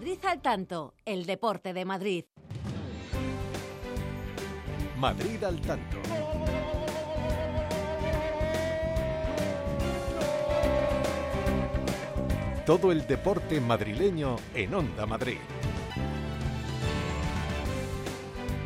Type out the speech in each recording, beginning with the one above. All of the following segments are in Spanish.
Madrid al tanto, el deporte de Madrid. Madrid al tanto. Todo el deporte madrileño en Onda Madrid.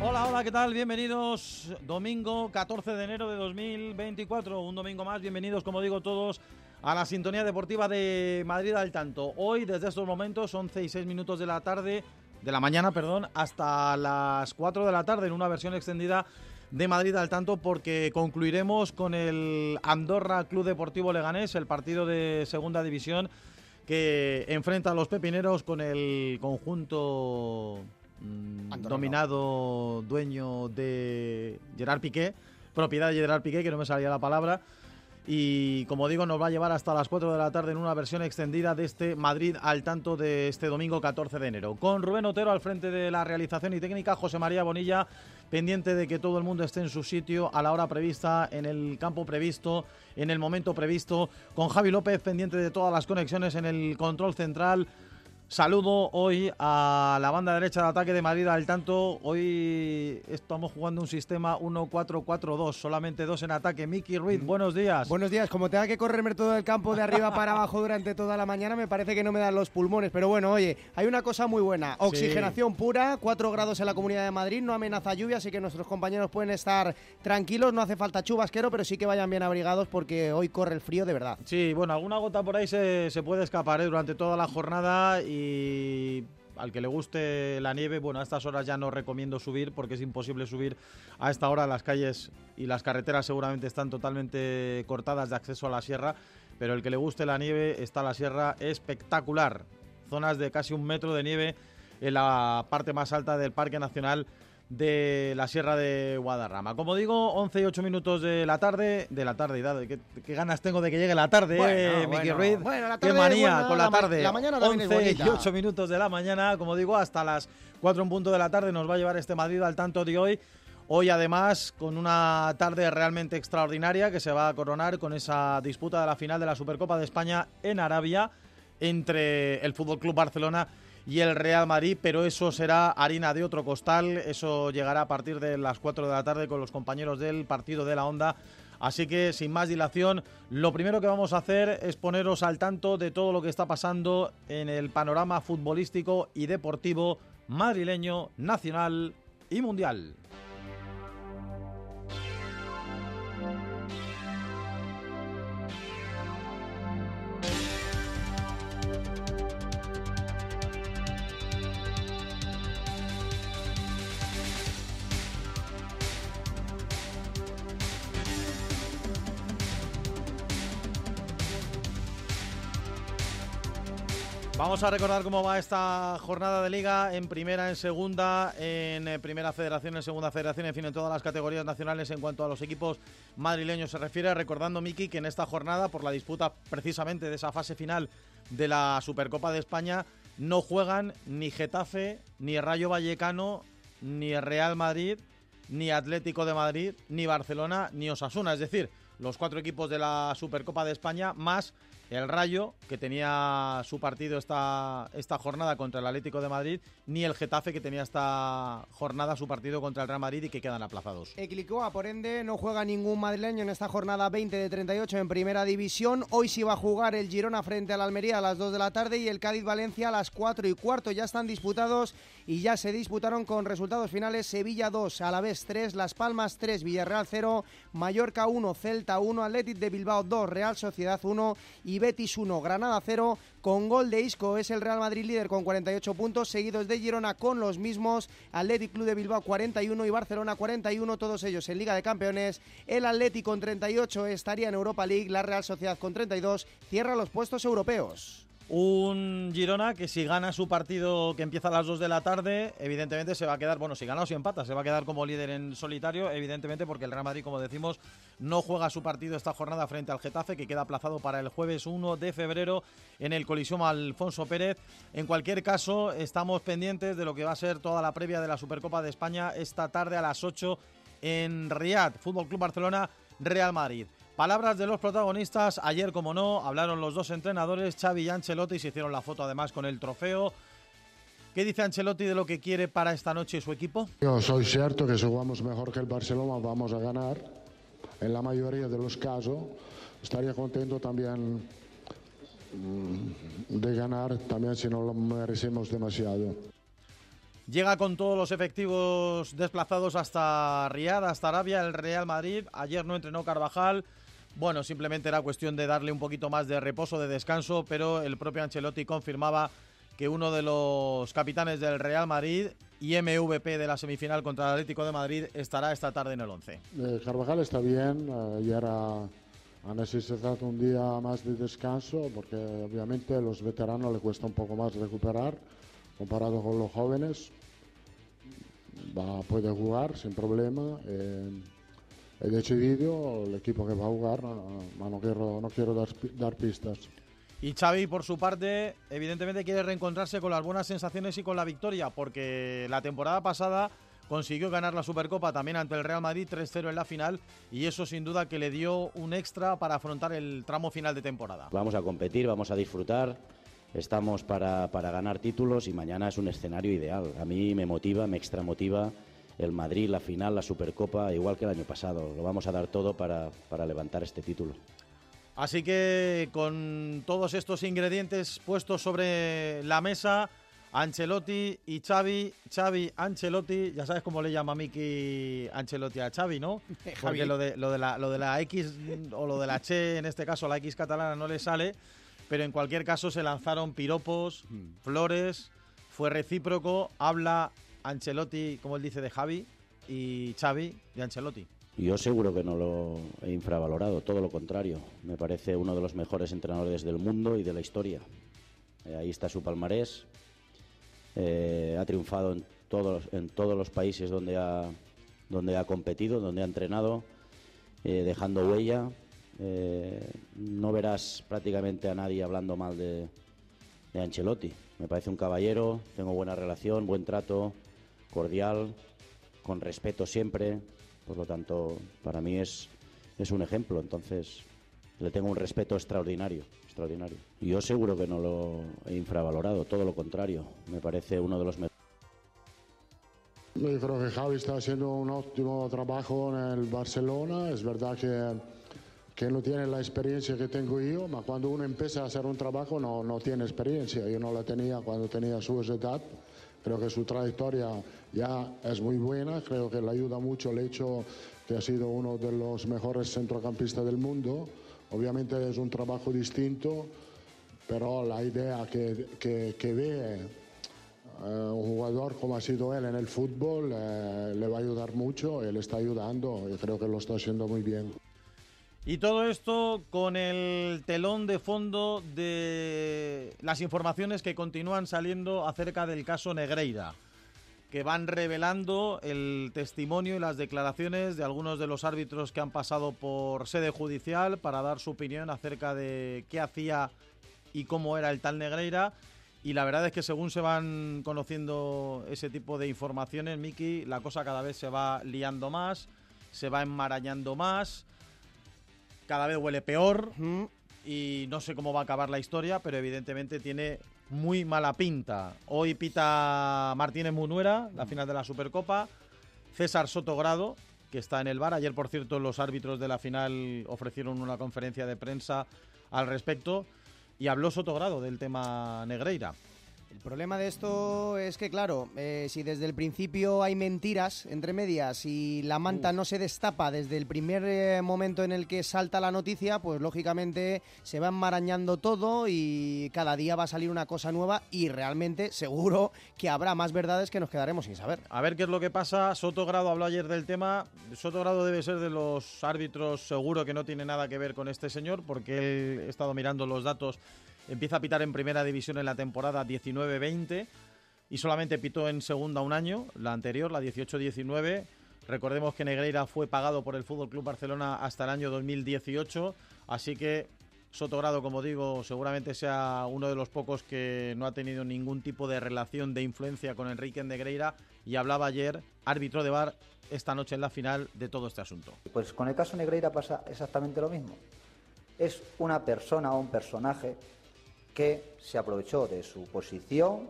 Hola, hola, ¿qué tal? Bienvenidos. Domingo 14 de enero de 2024. Un domingo más. Bienvenidos, como digo, todos a la sintonía deportiva de Madrid al tanto. Hoy, desde estos momentos, 11 y 6 minutos de la tarde, de la mañana, perdón, hasta las 4 de la tarde en una versión extendida de Madrid al tanto porque concluiremos con el Andorra Club Deportivo Leganés, el partido de segunda división que enfrenta a los pepineros con el conjunto mm, dominado dueño de Gerard Piqué, propiedad de Gerard Piqué, que no me salía la palabra. Y como digo, nos va a llevar hasta las 4 de la tarde en una versión extendida de este Madrid al tanto de este domingo 14 de enero. Con Rubén Otero al frente de la realización y técnica, José María Bonilla pendiente de que todo el mundo esté en su sitio a la hora prevista, en el campo previsto, en el momento previsto, con Javi López pendiente de todas las conexiones en el control central. Saludo hoy a la banda derecha de ataque de Madrid al tanto. Hoy estamos jugando un sistema 1-4-4-2, solamente dos en ataque. Miki Ruiz, mm. buenos días. Buenos días. Como tenga que correrme todo el campo de arriba para abajo durante toda la mañana, me parece que no me dan los pulmones. Pero bueno, oye, hay una cosa muy buena. Oxigenación pura, 4 grados en la Comunidad de Madrid, no amenaza lluvia, así que nuestros compañeros pueden estar tranquilos. No hace falta chubasquero, pero sí que vayan bien abrigados porque hoy corre el frío de verdad. Sí, bueno, alguna gota por ahí se, puede escapar ¿eh? durante toda la jornada y y al que le guste la nieve, bueno, a estas horas ya no recomiendo subir porque es imposible subir a esta hora. Las calles y las carreteras seguramente están totalmente cortadas de acceso a la sierra, pero el que le guste la nieve está la sierra espectacular. Zonas de casi un metro de nieve en la parte más alta del Parque Nacional de la Sierra de Guadarrama. Como digo, 11 y 8 minutos de la tarde, de la tarde, y dale, ¿qué, ganas tengo de que llegue la tarde, eh, Miki Ruiz. qué manía con la, tarde. La mañana 11 y 8 minutos de la mañana, como digo, hasta las 4 en punto de la tarde nos va a llevar este Madrid al tanto de hoy. Hoy además con una tarde realmente extraordinaria que se va a coronar con esa disputa de la final de la Supercopa de España en Arabia entre el Fútbol Club Barcelona y el Real Madrid, pero eso será harina de otro costal, eso llegará a partir de las 4 de la tarde con los compañeros del partido de la Onda. Así que sin más dilación, lo primero que vamos a hacer es poneros al tanto de todo lo que está pasando en el panorama futbolístico y deportivo madrileño, nacional y mundial. Vamos a recordar cómo va esta jornada de liga en primera, en segunda, en eh, primera federación, en segunda federación, en fin, en todas las categorías nacionales en cuanto a los equipos madrileños se refiere. Recordando, Miki, que en esta jornada, por la disputa precisamente de esa fase final de la Supercopa de España, no juegan ni Getafe, ni Rayo Vallecano, ni Real Madrid, ni Atlético de Madrid, ni Barcelona, ni Osasuna. Es decir, los cuatro equipos de la Supercopa de España, más el Rayo, que tenía su partido esta, esta jornada contra el Atlético de Madrid, ni el Getafe, que tenía esta jornada su partido contra el Real Madrid y que quedan aplazados. Eclicoa, por ende, no juega ningún madrileño en esta jornada 20 de 38 en Primera División. Hoy sí va a jugar el Girona frente al Almería a las 2 de la tarde y el Cádiz-Valencia a las 4 y cuarto. Ya están disputados y ya se disputaron con resultados finales Sevilla 2, Alavés 3, Las Palmas 3, Villarreal 0, Mallorca 1, Celta 1, Atlético de Bilbao 2, Real Sociedad 1 y Betis 1, Granada 0, con gol de Isco es el Real Madrid líder con 48 puntos, seguidos de Girona con los mismos, Atlético Club de Bilbao 41 y Barcelona 41, todos ellos en Liga de Campeones. El Atlético con 38 estaría en Europa League, la Real Sociedad con 32 cierra los puestos europeos. Un Girona que si gana su partido que empieza a las 2 de la tarde, evidentemente se va a quedar, bueno, si gana o si empata, se va a quedar como líder en solitario, evidentemente porque el Real Madrid, como decimos, no juega su partido esta jornada frente al Getafe, que queda aplazado para el jueves 1 de febrero en el Colisión Alfonso Pérez. En cualquier caso, estamos pendientes de lo que va a ser toda la previa de la Supercopa de España esta tarde a las 8 en Riyadh, Fútbol Club Barcelona, Real Madrid. Palabras de los protagonistas. Ayer, como no, hablaron los dos entrenadores, Xavi y Ancelotti, y se hicieron la foto además con el trofeo. ¿Qué dice Ancelotti de lo que quiere para esta noche su equipo? Yo soy cierto que si jugamos mejor que el Barcelona vamos a ganar. En la mayoría de los casos estaría contento también mm, de ganar, también si no lo merecemos demasiado. Llega con todos los efectivos desplazados hasta Riad, hasta Arabia, el Real Madrid. Ayer no entrenó Carvajal. Bueno, simplemente era cuestión de darle un poquito más de reposo, de descanso, pero el propio Ancelotti confirmaba que uno de los capitanes del Real Madrid y MVP de la semifinal contra el Atlético de Madrid estará esta tarde en el 11. Eh, Carvajal está bien, eh, ayer ha, ha, necesitado un día más de descanso porque obviamente a los veteranos le cuesta un poco más recuperar comparado con los jóvenes. Va, puede jugar sin problema. Eh, he decidido el equipo que va a jugar, no, no, no quiero, no quiero dar, dar pistas. Y Xavi, por su parte, evidentemente quiere reencontrarse con las buenas sensaciones y con la victoria, porque la temporada pasada consiguió ganar la Supercopa también ante el Real Madrid 3-0 en la final y eso sin duda que le dio un extra para afrontar el tramo final de temporada. Vamos a competir, vamos a disfrutar, estamos para, para ganar títulos y mañana es un escenario ideal. A mí me motiva, me extra motiva el Madrid, la final, la Supercopa, igual que el año pasado. Lo vamos a dar todo para, para levantar este título. Así que con todos estos ingredientes puestos sobre la mesa, Ancelotti y Xavi, Xavi, Ancelotti, ya sabes cómo le llama Miki Ancelotti a Xavi, ¿no? Porque lo de, lo, de la, lo de la X o lo de la Che, en este caso la X catalana, no le sale, pero en cualquier caso se lanzaron piropos, flores, fue recíproco, habla Ancelotti, como él dice, de Javi y Xavi de Ancelotti. Yo seguro que no lo he infravalorado, todo lo contrario. Me parece uno de los mejores entrenadores del mundo y de la historia. Eh, ahí está su palmarés. Eh, ha triunfado en todos, en todos los países donde ha, donde ha competido, donde ha entrenado, eh, dejando huella. No verás prácticamente a nadie hablando mal de, de Ancelotti. Me parece un caballero, tengo buena relación, buen trato, cordial, con respeto siempre. Por lo tanto, para mí es, es un ejemplo. Entonces, le tengo un respeto extraordinario, extraordinario. Yo seguro que no lo he infravalorado, todo lo contrario. Me parece uno de los mejores. Yo creo que Javi está haciendo un óptimo trabajo en el Barcelona. Es verdad que, que no tiene la experiencia que tengo yo, pero cuando uno empieza a hacer un trabajo no, no tiene experiencia. Yo no la tenía cuando tenía su edad. Creo que su trayectoria ya es muy buena, creo que le ayuda mucho el hecho que ha sido uno de los mejores centrocampistas del mundo. Obviamente es un trabajo distinto, pero la idea que, que, ve eh, un jugador como ha sido él en el fútbol eh, le va a ayudar mucho, él está ayudando y creo que lo está haciendo muy bien. Y todo esto con el telón de fondo de las informaciones que continúan saliendo acerca del caso Negreira, que van revelando el testimonio y las declaraciones de algunos de los árbitros que han pasado por sede judicial para dar su opinión acerca de qué hacía y cómo era el tal Negreira. Y la verdad es que según se van conociendo ese tipo de informaciones, Miki, la cosa cada vez se va liando más, se va enmarañando más cada vez huele peor y no sé cómo va a acabar la historia, pero evidentemente tiene muy mala pinta. Hoy pita Martínez Munuera, la final de la Supercopa, César Sotogrado, que está en el bar. Ayer, por cierto, los árbitros de la final ofrecieron una conferencia de prensa al respecto y habló Sotogrado del tema Negreira. El problema de esto es que, claro, eh, si desde el principio hay mentiras entre medias y la manta no se destapa desde el primer eh, momento en el que salta la noticia, pues lógicamente se va enmarañando todo y cada día va a salir una cosa nueva y realmente seguro que habrá más verdades que nos quedaremos sin saber. A ver qué es lo que pasa. Sotogrado habló ayer del tema. Sotogrado debe ser de los árbitros seguro que no tiene nada que ver con este señor porque él he estado mirando los datos Empieza a pitar en primera división en la temporada 19-20 y solamente pitó en segunda un año, la anterior, la 18-19. Recordemos que Negreira fue pagado por el Fútbol Club Barcelona hasta el año 2018, así que Sotogrado, como digo, seguramente sea uno de los pocos que no ha tenido ningún tipo de relación de influencia con Enrique Negreira y hablaba ayer, árbitro de bar, esta noche en la final de todo este asunto. Pues con el caso Negreira pasa exactamente lo mismo. Es una persona o un personaje que se aprovechó de su posición,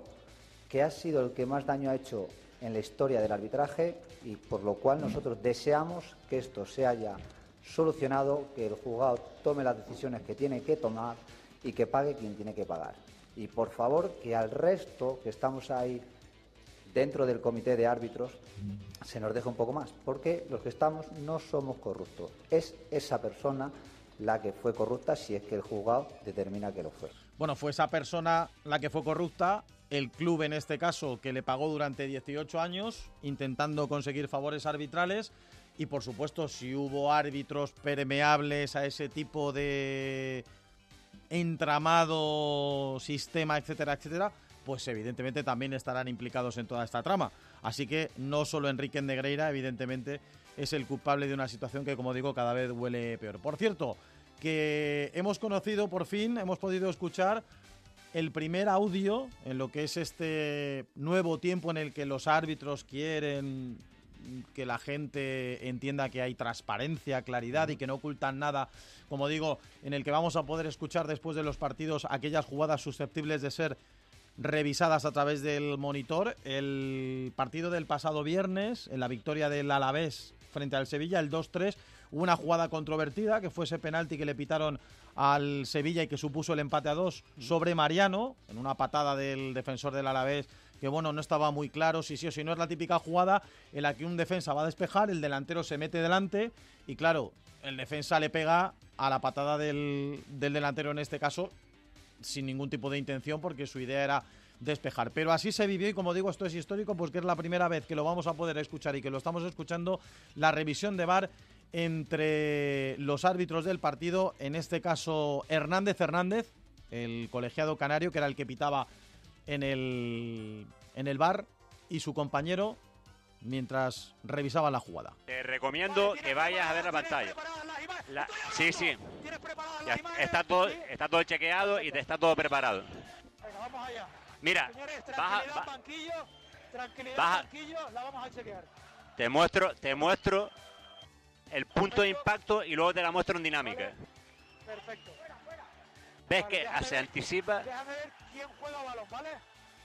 que ha sido el que más daño ha hecho en la historia del arbitraje y por lo cual nosotros deseamos que esto se haya solucionado, que el juzgado tome las decisiones que tiene que tomar y que pague quien tiene que pagar. Y por favor que al resto que estamos ahí dentro del comité de árbitros se nos deje un poco más, porque los que estamos no somos corruptos. Es esa persona la que fue corrupta si es que el juzgado determina que lo fue. Bueno, fue esa persona la que fue corrupta, el club en este caso que le pagó durante 18 años intentando conseguir favores arbitrales y por supuesto si hubo árbitros permeables a ese tipo de entramado, sistema, etcétera, etcétera, pues evidentemente también estarán implicados en toda esta trama. Así que no solo Enrique Negreira, evidentemente, es el culpable de una situación que, como digo, cada vez huele peor. Por cierto, que hemos conocido por fin, hemos podido escuchar el primer audio en lo que es este nuevo tiempo en el que los árbitros quieren que la gente entienda que hay transparencia, claridad y que no ocultan nada, como digo, en el que vamos a poder escuchar después de los partidos aquellas jugadas susceptibles de ser revisadas a través del monitor. El partido del pasado viernes, en la victoria del Alavés frente al Sevilla, el 2-3, hubo una jugada controvertida que fue ese penalti que le pitaron al Sevilla y que supuso el empate a dos sobre Mariano, en una patada del defensor del Alavés que bueno, no estaba muy claro si sí o si no es la típica jugada en la que un defensa va a despejar, el delantero se mete delante y claro, el defensa le pega a la patada del, del delantero en este caso sin ningún tipo de intención porque su idea era despejar. Pero así se vivió y como digo, esto es histórico pues que es la primera vez que lo vamos a poder escuchar y que lo estamos escuchando, la revisión de VAR entre los árbitros del partido, en este caso Hernández Hernández, el colegiado canario, que era el que pitaba en el, en el bar, y su compañero mientras revisaba la jugada. Te recomiendo que vayas a ver la pantalla. La- sí, sí. Ya está todo, está todo chequeado y te está todo preparado. Venga, vamos allá. Mira, Señores, vas a- tranquilidad, va- banquillo. Tranquilidad, vas a- banquillo. La vamos a chequear. te muestro, te muestro el punto de impacto y luego te la muestro en dinámica. Perfecto. Ves Vale, que se ver- anticipa. Déjame ver quién juega balón, ¿vale?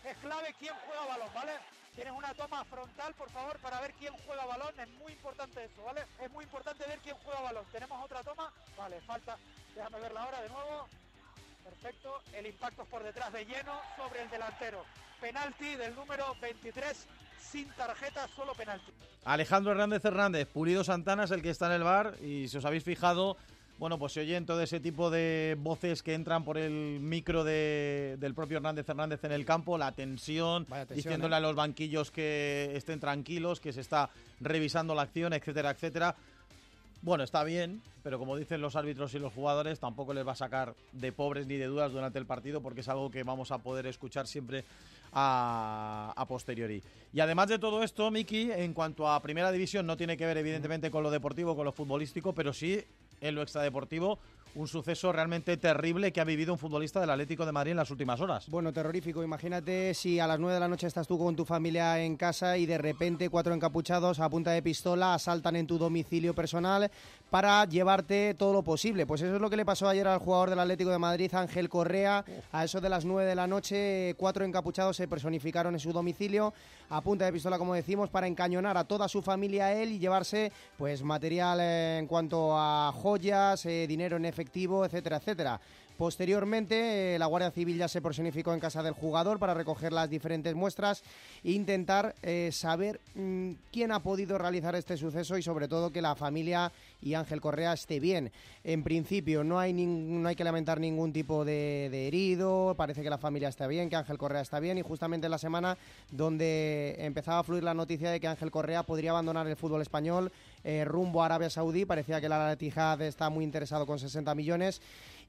Es clave quién juega balón, ¿vale? Tienes una toma frontal, por favor, para ver quién juega balón. Es muy importante eso, ¿vale? Es muy importante ver quién juega balón. ¿Tenemos otra toma? Vale, falta. Déjame verla ahora de nuevo. Perfecto. El impacto es por detrás de lleno sobre el delantero. Penalti del número 23, sin tarjeta, solo penalti. Alejandro Hernández Hernández, Pulido Santana es el que está en el bar y si os habéis fijado, bueno, pues se oyen todo ese tipo de voces que entran por el micro de- del propio Hernández Hernández en el campo, la tensión, tensión, diciéndole ¿eh? a los banquillos que estén tranquilos, que se está revisando la acción, etcétera, etcétera. Bueno, está bien, pero como dicen los árbitros y los jugadores, tampoco les va a sacar de pobres ni de dudas durante el partido porque es algo que vamos a poder escuchar siempre a, posteriori. Y además de todo esto, Miki, en cuanto a primera división, no tiene que ver evidentemente con lo deportivo, con lo futbolístico, pero sí en lo extradeportivo, un suceso realmente terrible que ha vivido un futbolista del Atlético de Madrid en las últimas horas. Bueno, terrorífico. Imagínate si a las 9 de la noche estás tú con tu familia en casa y de repente cuatro encapuchados a punta de pistola asaltan en tu domicilio personal para llevarte todo lo posible. Pues eso es lo que le pasó ayer al jugador del Atlético de Madrid, Ángel Correa. A eso de las 9 de la noche, cuatro encapuchados se personificaron en su domicilio a punta de pistola, como decimos, para encañonar a toda su familia a él y llevarse pues material eh, en cuanto a joyas, eh, dinero en efectivo, etcétera, etcétera. Posteriormente, eh, la Guardia Civil ya se personificó en casa del jugador para recoger las diferentes muestras e intentar eh, saber mm, quién ha podido realizar este suceso y sobre todo que la familia y Ángel Correa esté bien. En principio no hay, no hay que lamentar ningún tipo de, de herido, parece que la familia está bien, que Ángel Correa está bien y justamente en la semana donde empezaba a fluir la noticia de que Ángel Correa podría abandonar el fútbol español eh, rumbo a Arabia Saudí, parecía que la Tijad está muy interesado con 60 millones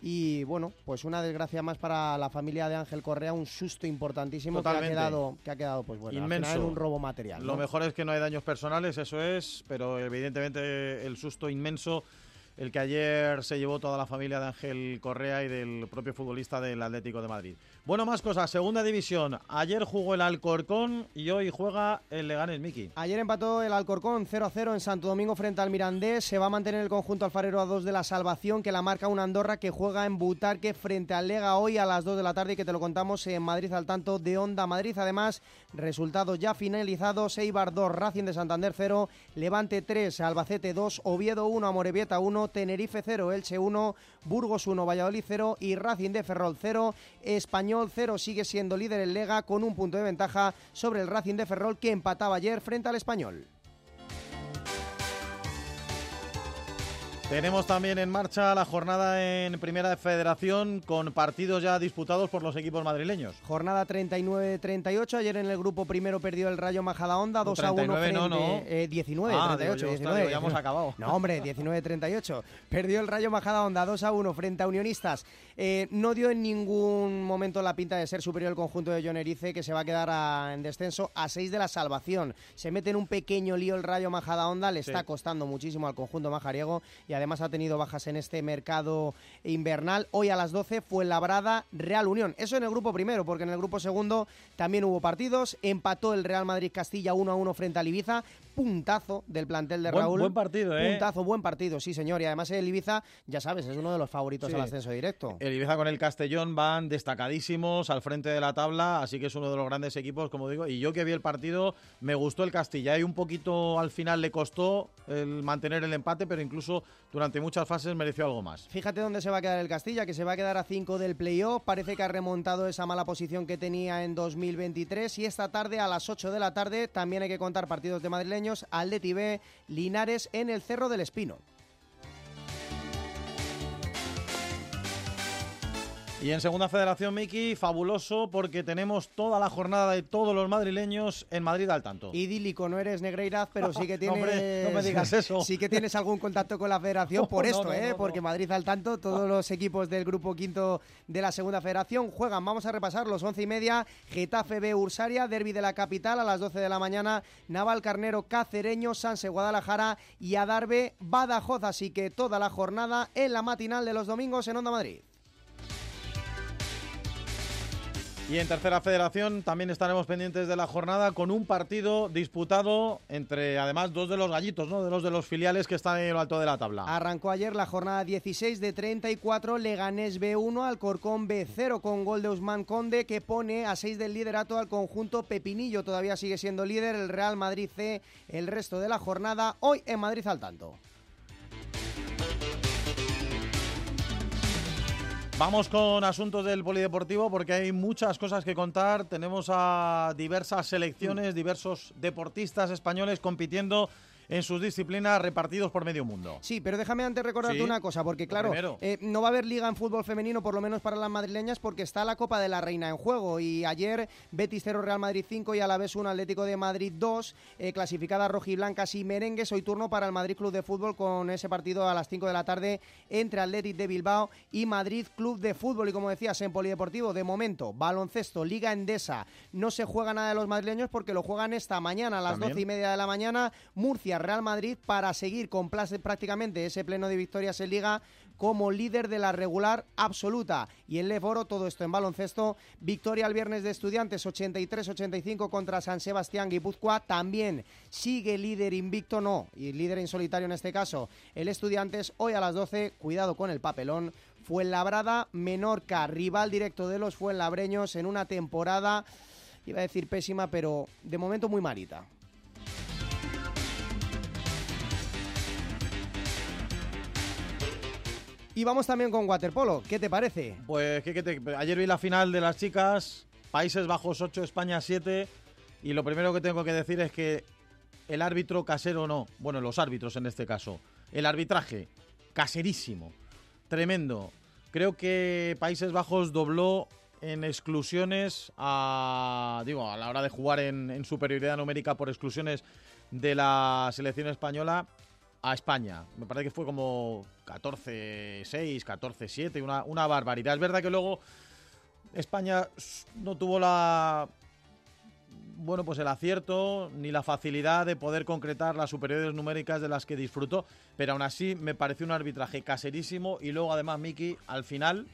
y bueno, pues una desgracia más para la familia de Ángel Correa, un susto importantísimo que ha quedado, que ha quedado pues bueno, al Inmenso. final en un robo material. Lo mejor es que no hay daños personales, eso es, pero evidentemente el susto inmenso el que ayer se llevó toda la familia de Ángel Correa y del propio futbolista del Atlético de Madrid. Bueno, más cosas. Segunda división. Ayer jugó el Alcorcón y hoy juega el Leganés Miki. Ayer empató el Alcorcón 0-0 en Santo Domingo frente al Mirandés. Se va a mantener el conjunto alfarero a 2 de la salvación que la marca un Andorra que juega en Butarque frente al Lega hoy a las 2 de la tarde y que te lo contamos en Madrid al tanto de Onda Madrid. Además, resultados ya finalizados. Eibar 2, Racing de Santander 0, Levante 3, Albacete 2, Oviedo 1, Amorebieta 1, Tenerife 0, Elche 1, Burgos 1, Valladolid 0 y Racing de Ferrol 0. Español 0 sigue siendo líder en Lega con un punto de ventaja sobre el Racing de Ferrol que empataba ayer frente al Español. Tenemos también en marcha la jornada en Primera Federación con partidos ya disputados por los equipos madrileños. Jornada 39-38. Ayer en el grupo primero perdió el Rayo Majadahonda 2 a 1 frente no, no. Eh, 19 Ah, 38, digo yo, 19. ostras, ya hemos acabado. No, hombre, 19-38. Perdió el Rayo Majadahonda 2 a 1 frente a Unionistas. Eh, no dio en ningún momento la pinta de ser superior el conjunto de John Erice, que se va a quedar a- en descenso a 6 de la salvación. Se mete en un pequeño lío el Rayo Majadahonda, le Sí. está costando muchísimo al conjunto majariego y además ha tenido bajas en este mercado invernal. Hoy a las 12 fue Labrada Real Unión. Eso en el grupo primero, porque en el grupo segundo también hubo partidos. Empató el Real Madrid Castilla 1 a 1 frente al Ibiza. Puntazo del plantel de Buen- Raúl. buen partido, ¿eh? Puntazo, buen partido, sí, señor. Y además el Ibiza, ya sabes, es uno de los favoritos Sí. al ascenso directo. El Ibiza con el Castellón van destacadísimos al frente de la tabla, así que es uno de los grandes equipos, como digo. Y yo que vi el partido, me gustó el Castilla. Y un poquito al final le costó el mantener el empate, pero incluso durante muchas fases mereció algo más. Fíjate dónde se va a quedar el Castilla, que se va a quedar a 5 del playoff. Parece que ha remontado esa mala posición que tenía en 2023. Y esta tarde, a las 8 de la tarde, también hay que contar partidos de madrileños. Atleti B, Linares en el Cerro del Espino. Y en Segunda Federación, Miki, fabuloso porque tenemos toda la jornada de todos los madrileños en Madrid al tanto. Idílico, no eres Negreiraz, pero sí que No, tienes. hombre, no me digas eso. Sí que tienes algún contacto con la federación por esto, no, ¿eh? Porque Madrid al tanto, todos los equipos del grupo quinto de la segunda federación juegan. Vamos a repasar los once y media. Getafe B Ursaria, Derby de la capital a las 12 de la mañana. Naval Carnero Cacereño, Sanse Guadalajara y Adarve Badajoz. Así que toda la jornada en la matinal de los domingos en Onda Madrid. Y en tercera federación también estaremos pendientes de la jornada con un partido disputado entre además dos de los gallitos, ¿no? De los de los filiales que están en lo alto de la tabla. Arrancó ayer la jornada 16 de 34, Leganés B1, Alcorcón B0 con gol de Usman Conde que pone a 6 del liderato al conjunto Pepinillo. Todavía sigue siendo líder el Real Madrid C el resto de la jornada. Hoy en Madrid al tanto. Vamos con asuntos del polideportivo porque hay muchas cosas que contar. Tenemos a diversas selecciones, diversos deportistas españoles compitiendo en sus disciplinas repartidos por medio mundo. Sí, pero déjame antes recordarte Sí, una cosa, porque claro, eh, no va a haber liga en fútbol femenino, por lo menos para las madrileñas, porque está la Copa de la Reina en juego. Y ayer Betis 0, Real Madrid 5 y a la vez un Atlético de Madrid 2, eh, clasificadas rojiblancas y merengues. Hoy turno para el Madrid Club de Fútbol con ese partido a las 5 de la tarde entre Atlético de Bilbao y Madrid Club de Fútbol. Y como decías, en Polideportivo, de momento, baloncesto, Liga Endesa, no se juega nada de los madrileños porque lo juegan esta mañana a las. 12 y media de la mañana. Murcia, Real Madrid, para seguir con prácticamente ese pleno de victorias en Liga como líder de la regular absoluta. Y en Leforo, todo esto en baloncesto, victoria el viernes de Estudiantes 83-85 contra San Sebastián Guipúzcoa. También sigue líder invicto, no, y líder en solitario en este caso, el Estudiantes. Hoy a las 12, cuidado con el papelón. Fuenlabrada, Menorca, rival directo de los Fuenlabreños en una temporada, iba a decir pésima, pero de momento muy malita. Y vamos también con waterpolo. ¿Qué te parece? Pues ¿qué- qué te- ayer vi la final de las chicas, Países Bajos 8, España 7, y lo primero que tengo que decir es que el árbitro casero no, bueno, los árbitros en este caso, el arbitraje caserísimo, tremendo. Creo que Países Bajos dobló en exclusiones a, digo, a la hora de jugar en superioridad numérica por exclusiones de la selección española a España. Me parece que fue como 14-6, 14-7, una, una barbaridad. Es verdad que luego España no tuvo la bueno, pues el acierto ni la facilidad de poder concretar las superiores numéricas de las que disfrutó, pero aún así me pareció un arbitraje caserísimo y luego además Miki al final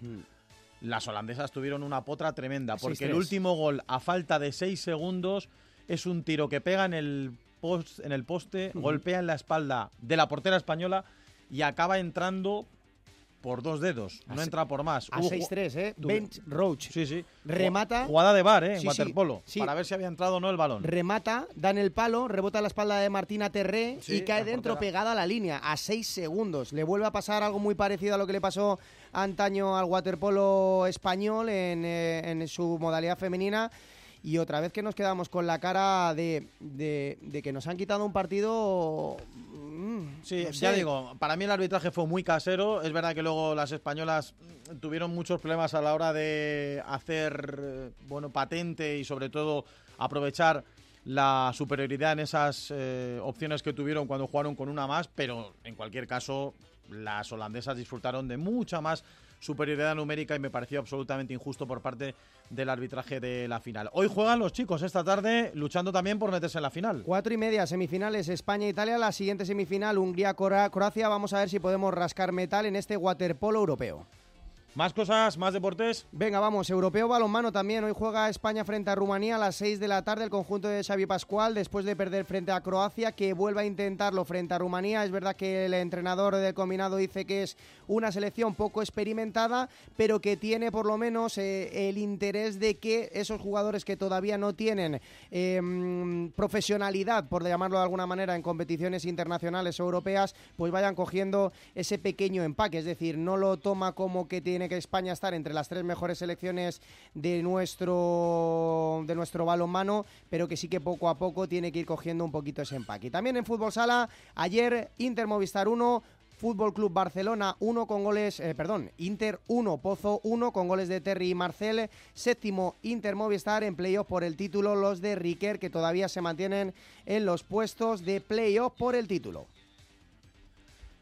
las holandesas tuvieron una potra tremenda porque el 6-3. último gol a falta de seis segundos es un tiro que pega en el post, en el poste, golpea en la espalda de la portera española y acaba entrando por dos dedos, no A entra por más. A Hubo 6-3, ¿eh? Bench Roach. Sí, sí. Remata. Jugada de bar, ¿eh? En Sí, waterpolo. sí. Para ver si había entrado o no el balón. Remata, da en el palo, rebota la espalda de Martina Terré y cae dentro portera. pegada a la línea, a 6 segundos. Le vuelve a pasar algo muy parecido a lo que le pasó antaño al waterpolo español en, eh, en su modalidad femenina. Y otra vez que nos quedamos con la cara de, de- de que nos han quitado un partido... mm, Sí, no ya digo, para mí el arbitraje fue muy casero. Es verdad que luego las españolas mm, tuvieron muchos problemas a la hora de hacer, eh, bueno, patente y sobre todo aprovechar la superioridad en esas eh, opciones que tuvieron cuando jugaron con una más, pero en cualquier caso las holandesas disfrutaron de mucha más superioridad numérica y me pareció absolutamente injusto por parte del arbitraje de la final. Hoy juegan los chicos esta tarde luchando también por meterse en la final. Cuatro y media, semifinales España-Italia, la siguiente semifinal Hungría-Croacia. Vamos a ver si podemos rascar metal en este waterpolo europeo. Más cosas, más deportes. Venga, vamos, europeo balonmano también. Hoy juega España frente a Rumanía a las 6 de la tarde el conjunto de Xavi Pascual después de perder frente a Croacia que vuelve a intentarlo frente a Rumanía. Es verdad que el entrenador del combinado dice que es una selección poco experimentada, pero que tiene por lo menos eh, el interés de que esos jugadores que todavía no tienen mm, profesionalidad, por llamarlo de alguna manera, en competiciones internacionales o europeas, pues vayan cogiendo ese pequeño empaque. Es decir, no lo toma como que tiene que España estar entre las tres mejores selecciones de nuestro, de nuestro balonmano, pero que sí que poco a poco tiene que ir cogiendo un poquito ese empaque. Y también en fútbol sala, ayer Inter Movistar 1, Fútbol Club Barcelona 1 con goles, eh, perdón, Inter 1, Pozo 1 con goles de Terry y Marcel. Séptimo Inter Movistar en playoff por el título, los de Riquer que todavía se mantienen en los puestos de playoff por el título.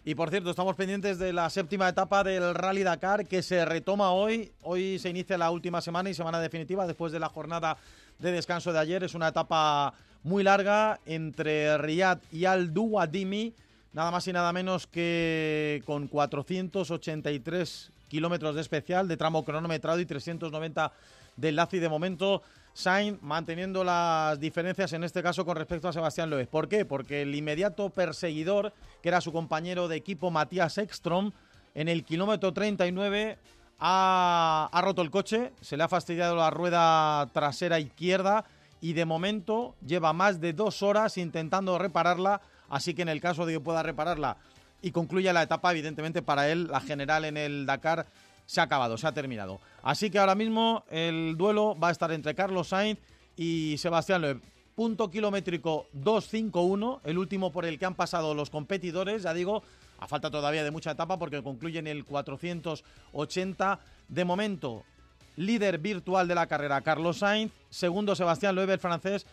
Y por cierto, estamos pendientes de la séptima etapa del Rally Dakar que se retoma hoy. Hoy se inicia la última semana y semana definitiva después de la jornada de descanso de ayer. Es una etapa muy larga entre Riyadh y Al Duwadimi, nada más y nada menos que con 483 kilómetros de especial, de tramo cronometrado y 390 de enlace. Y de momento, Sainz manteniendo las diferencias en este caso con respecto a Sebastián Loeb. ¿Por qué? Porque el inmediato perseguidor, que era su compañero de equipo Matías Ekstrom, en el kilómetro 39 ha, ha roto el coche, se le ha fastidiado la rueda trasera izquierda y de momento lleva más de dos horas intentando repararla, así que en el caso de que pueda repararla y concluya la etapa, evidentemente para él la general en el Dakar se ha acabado, se ha terminado. Así que ahora mismo el duelo va a estar entre Carlos Sainz y Sebastián Loeb. Punto kilométrico 251, el último por el que han pasado los competidores, ya digo, a falta todavía de mucha etapa porque concluyen el 480. De momento, líder virtual de la carrera Carlos Sainz, segundo Sebastián Loeb, el francés,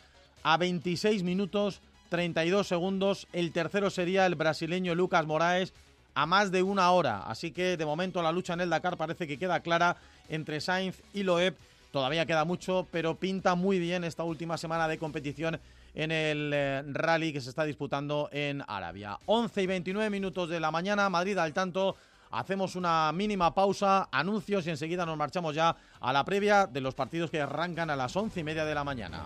a 26 minutos 32 segundos. El tercero sería el brasileño Lucas Moraes a más de una hora. Así que de momento la lucha en el Dakar parece que queda clara entre Sainz y Loeb. Todavía queda mucho, pero pinta muy bien esta última semana de competición en el eh, rally que se está disputando en Arabia. 11 y 29 minutos de la mañana, Madrid al tanto. Hacemos una mínima pausa, anuncios y enseguida nos marchamos ya a la previa de los partidos que arrancan a las once y media de la mañana.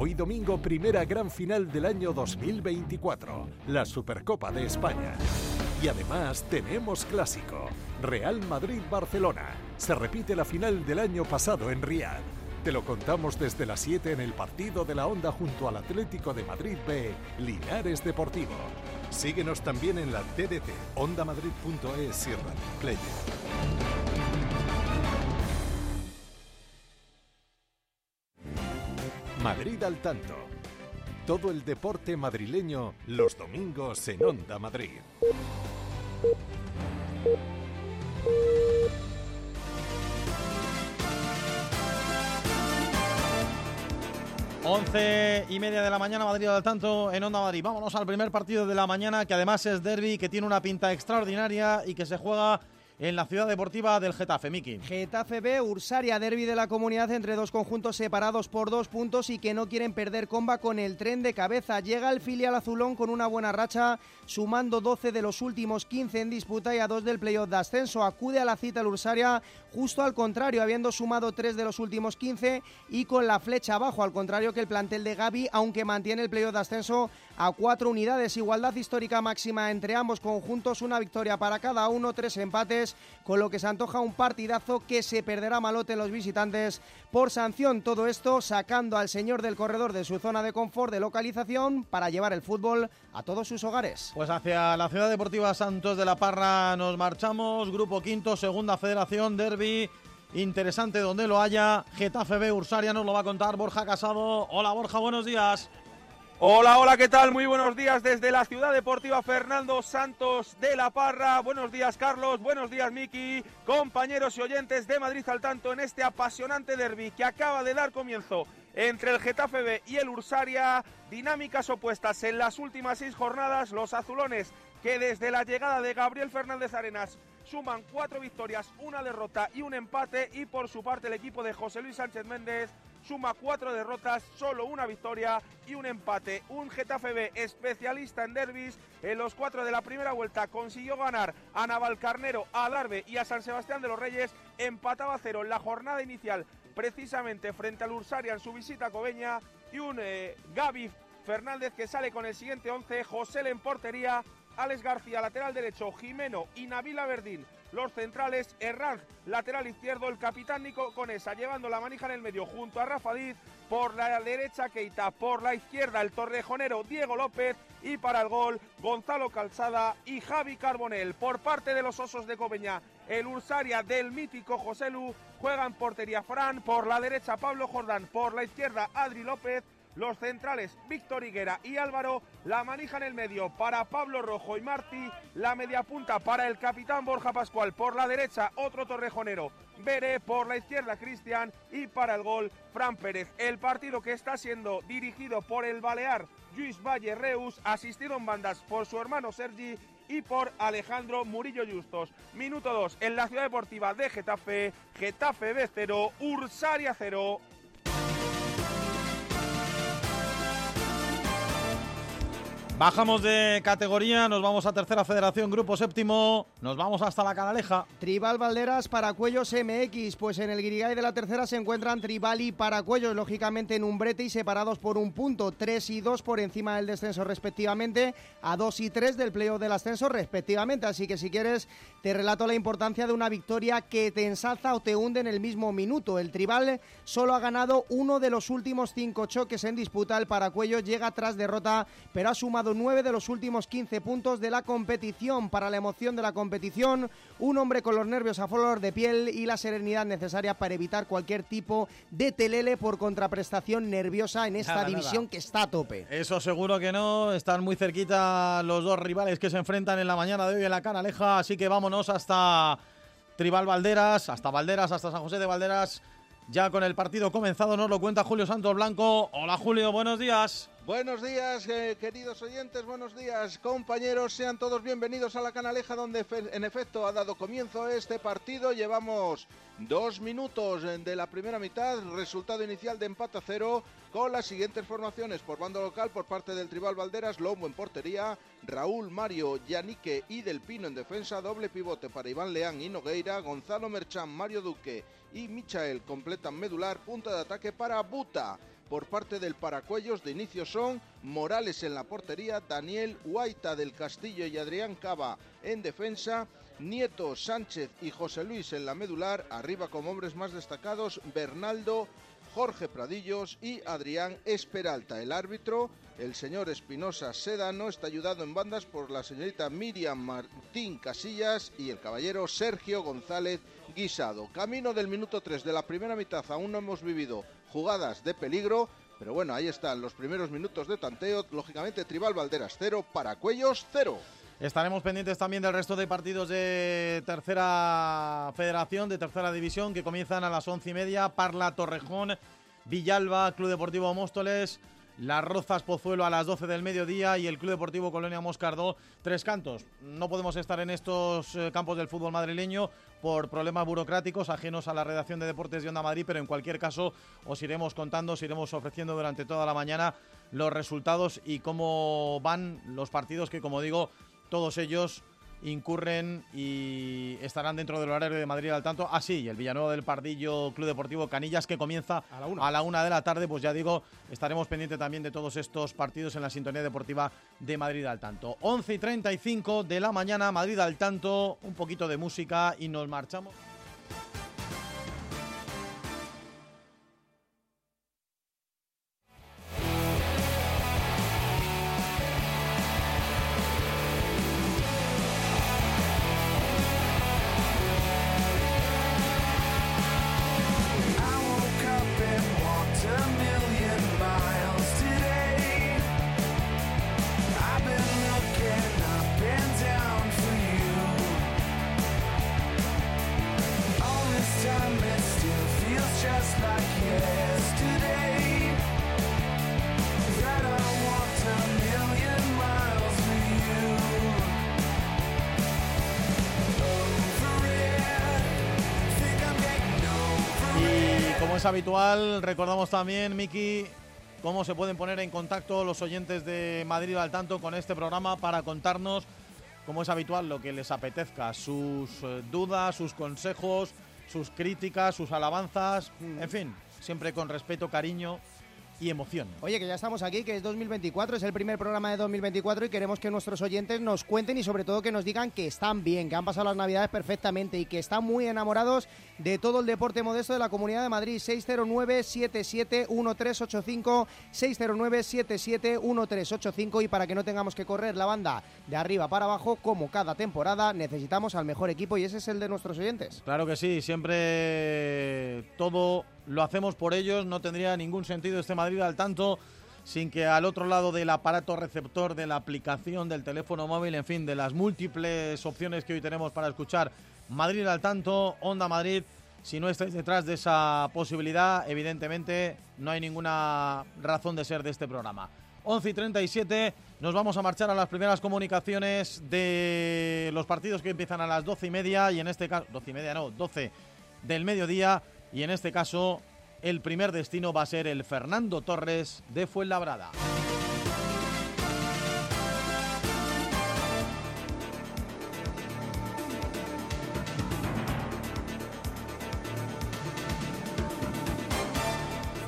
Hoy domingo, primera gran final del año 2024, la Supercopa de España. Y además tenemos clásico, Real Madrid-Barcelona. Se repite la final del año pasado en Riyadh. Te lo contamos desde las 7 en el partido de la Onda junto al Atlético de Madrid B, Linares Deportivo. Síguenos también en la TDT, ondamadrid.es y Player. Madrid al tanto. Todo el deporte madrileño los domingos en Onda Madrid. Once y media de la mañana, Madrid al tanto en Onda Madrid. Vámonos al primer partido de la mañana, que además es derby, que tiene una pinta extraordinaria y que se juega en la ciudad deportiva del Getafe, Miki. Getafe B, Ursaria, derby de la comunidad entre dos conjuntos separados por dos puntos y que no quieren perder comba con el tren de cabeza. Llega el filial azulón con una buena racha, sumando 12 de los últimos 15 en disputa y a dos del playoff de ascenso. Acude a la cita el Ursaria justo al contrario, habiendo sumado 3 de los últimos 15 y con la flecha abajo, al contrario que el plantel de Gaby, aunque mantiene el playoff de ascenso a cuatro unidades. Igualdad histórica máxima entre ambos conjuntos, una victoria para cada uno, tres empates, con lo que se antoja un partidazo que se perderá malote en los visitantes por sanción. Todo esto sacando al señor del corredor de su zona de confort de localización para llevar el fútbol a todos sus hogares. Pues hacia la Ciudad Deportiva Santos de la Parra nos marchamos, Grupo Quinto, Segunda Federación, Derby. Interesante donde lo haya. Getafe B, Ursaria nos lo va a contar Borja Casado. Hola Borja, buenos días. Hola, hola, ¿qué tal? Muy buenos días desde la Ciudad Deportiva Fernando Santos de la Parra. Buenos días, Carlos. Buenos días, Miki. Compañeros y oyentes de Madrid al tanto en este apasionante derby que acaba de dar comienzo entre el Getafe B y el Ursaria. Dinámicas opuestas en las últimas seis jornadas. Los azulones que desde la llegada de Gabriel Fernández Arenas suman cuatro victorias, una derrota y un empate. Y por su parte el equipo de José Luis Sánchez Méndez suma cuatro derrotas, solo una victoria y un empate. Un Getafe B especialista en derbis. En los cuatro de la primera vuelta consiguió ganar a Navalcarnero, a Alarbe y a San Sebastián de los Reyes. Empataba a cero en la jornada inicial, precisamente frente al Ursaria en su visita a Cobeña. Y un eh, Gaby Fernández que sale con el siguiente once. José en portería. Alex García, lateral derecho, Jimeno y Navila Verdín, los centrales, Herranz, lateral izquierdo, el capitán Nico Conesa, llevando la manija en el medio junto a Rafa por la derecha Keita, por la izquierda el torrejonero Diego López y para el gol Gonzalo Calzada y Javi Carbonel. Por parte de los Osos de Cobeña, el Ursaria del mítico José Lu juega en portería Fran, por la derecha Pablo Jordán, por la izquierda Adri López, los centrales Víctor Higuera y Álvaro, la manija en el medio para Pablo Rojo y Martí, la media punta para el capitán Borja Pascual, por la derecha otro torrejonero, Bere, por la izquierda Cristian y para el gol Fran Pérez. El partido que está siendo dirigido por el Balear Luis Valle Reus, asistido en bandas por su hermano Sergi y por Alejandro Murillo Justos. Minuto 2 en la ciudad deportiva de Getafe, Getafe B 0, Ursaria 0. Bajamos de categoría, nos vamos a tercera federación, grupo séptimo, nos vamos hasta la Canaleja. Tribal Valderas, Paracuellos MX, pues en el Guirigay de la tercera se encuentran Tribal y Paracuellos, lógicamente en un brete y separados por un punto, 3 y 2 por encima del descenso respectivamente, a 2 y 3 del playoff del ascenso respectivamente, así que si quieres te relato la importancia de una victoria que te ensalza o te hunde en el mismo minuto. El Tribal solo ha ganado uno de los últimos cinco choques en disputa, el Paracuellos llega tras derrota, pero ha sumado 9 de los últimos 15 puntos de la competición. Para la emoción de la competición, un hombre con los nervios a flor de piel y la serenidad necesaria para evitar cualquier tipo de telele por contraprestación nerviosa en esta división que está a tope. Eso seguro que no, están muy cerquita los dos rivales que se enfrentan en la mañana de hoy en la Canaleja, así que vámonos hasta Tribal Valderas, hasta Valderas, hasta San José de Valderas. Ya con el partido comenzado nos lo cuenta Julio Santos Blanco. Hola Julio, buenos días. Buenos días, eh, queridos oyentes, buenos días, compañeros. Sean todos bienvenidos a la Canaleja, donde en efecto ha dado comienzo este partido. Llevamos dos minutos de la primera mitad, resultado inicial de empate a cero, con las siguientes formaciones por bando local por parte del Tribal Valderas, Lomo en portería, Raúl, Mario, Yanique y Del Pino en defensa, doble pivote para Iván Leán y Nogueira, Gonzalo Merchán, Mario Duque y Michael completan medular, punta de ataque para Buta por parte del Paracuellos. De inicio son Morales en la portería, Daniel Guaita del Castillo y Adrián Cava en defensa. Nieto, Sánchez y José Luis en la medular, arriba como hombres más destacados, Bernaldo, Jorge Pradillos y Adrián Esperalta. El árbitro, el señor Espinosa Sedano, está ayudado en bandas por la señorita Miriam Martín Casillas y el caballero Sergio González Guisado. Camino del minuto 3 de la primera mitad, aún no hemos vivido jugadas de peligro. Pero bueno, ahí están los primeros minutos de tanteo. Lógicamente, Tribal Valderas 0, Paracuellos 0. Estaremos pendientes también del resto de partidos de tercera federación, de tercera división, que comienzan a las once y media. Parla, Torrejón, Villalba, Club Deportivo Móstoles, Las Rozas Pozuelo a las 12 del mediodía y el Club Deportivo Colonia Moscardó Tres Cantos. No podemos estar en estos eh, campos del fútbol madrileño por problemas burocráticos ajenos a la redacción de deportes de Onda Madrid, pero en cualquier caso os iremos contando, os iremos ofreciendo durante toda la mañana los resultados y cómo van los partidos que, como digo, todos ellos incurren y estarán dentro del horario de Madrid al tanto. Así, ah, y el Villanueva del Pardillo Club Deportivo Canillas que comienza a la, una. a la una de la tarde, pues ya digo, estaremos pendientes también de todos estos partidos en la sintonía deportiva de Madrid al tanto. 11 y 35 de la mañana, Madrid al tanto, un poquito de música y nos marchamos. Habitual, recordamos también, Miki, cómo se pueden poner en contacto los oyentes de Madrid al tanto con este programa para contarnos, como es habitual, lo que les apetezca, sus eh, dudas, sus consejos, sus críticas, sus alabanzas, mm. en fin, siempre con respeto, cariño y emoción. Oye, que ya estamos aquí, que es 2024, es el primer programa de 2024 y queremos que nuestros oyentes nos cuenten y sobre todo que nos digan que están bien, que han pasado las navidades perfectamente y que están muy enamorados de todo el deporte modesto de la Comunidad de Madrid. 609-771385, 609-771385 y para que no tengamos que correr la banda de arriba para abajo, como cada temporada, necesitamos al mejor equipo y ese es el de nuestros oyentes. Claro que sí, siempre todo lo hacemos por ellos, no tendría ningún sentido este Madrid al tanto sin que al otro lado del aparato receptor, de la aplicación, del teléfono móvil, en fin, de las múltiples opciones que hoy tenemos para escuchar Madrid al tanto, Onda Madrid, si no estáis detrás de esa posibilidad, evidentemente no hay ninguna razón de ser de este programa. 11 y 37, nos vamos a marchar a las primeras comunicaciones de los partidos que empiezan a las 12 y media, y en este caso, 12 y media no, 12 del mediodía, y en este caso el primer destino va a ser el Fernando Torres de Fuenlabrada.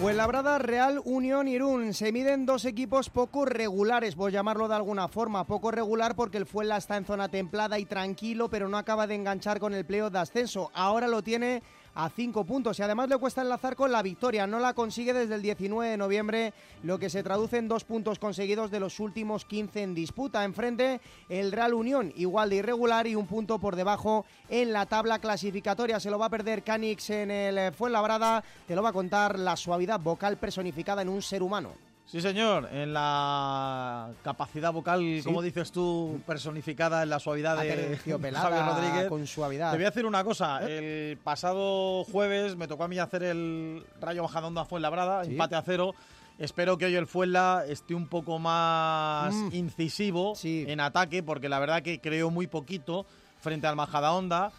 Fuenlabrada, Real Unión Irún. Se miden dos equipos poco regulares, por llamarlo de alguna forma. Poco regular porque el Fuenla está en zona templada y tranquilo, pero no acaba de enganchar con el pleo de ascenso. Ahora lo tiene a cinco puntos y además le cuesta enlazar con la victoria. No la consigue desde el 19 de noviembre, lo que se traduce en dos puntos conseguidos de los últimos 15 en disputa. Enfrente el Real Unión, igual de irregular y un punto por debajo en la tabla clasificatoria. Se lo va a perder Canix en el Fuenlabrada. Te lo va a contar la suavidad vocal personificada en un ser humano. Sí, señor, en la capacidad vocal, como dices tú, personificada en la suavidad de Javier Rodríguez. Con suavidad. Te voy a decir una cosa. ¿Eh? El pasado jueves me tocó a mí hacer el Rayo Bajadondo a Fuenlabrada, empate a cero. Espero que hoy el Fuenla esté un poco más mm. incisivo en ataque, porque la verdad que creo muy poquito frente al Majadahonda.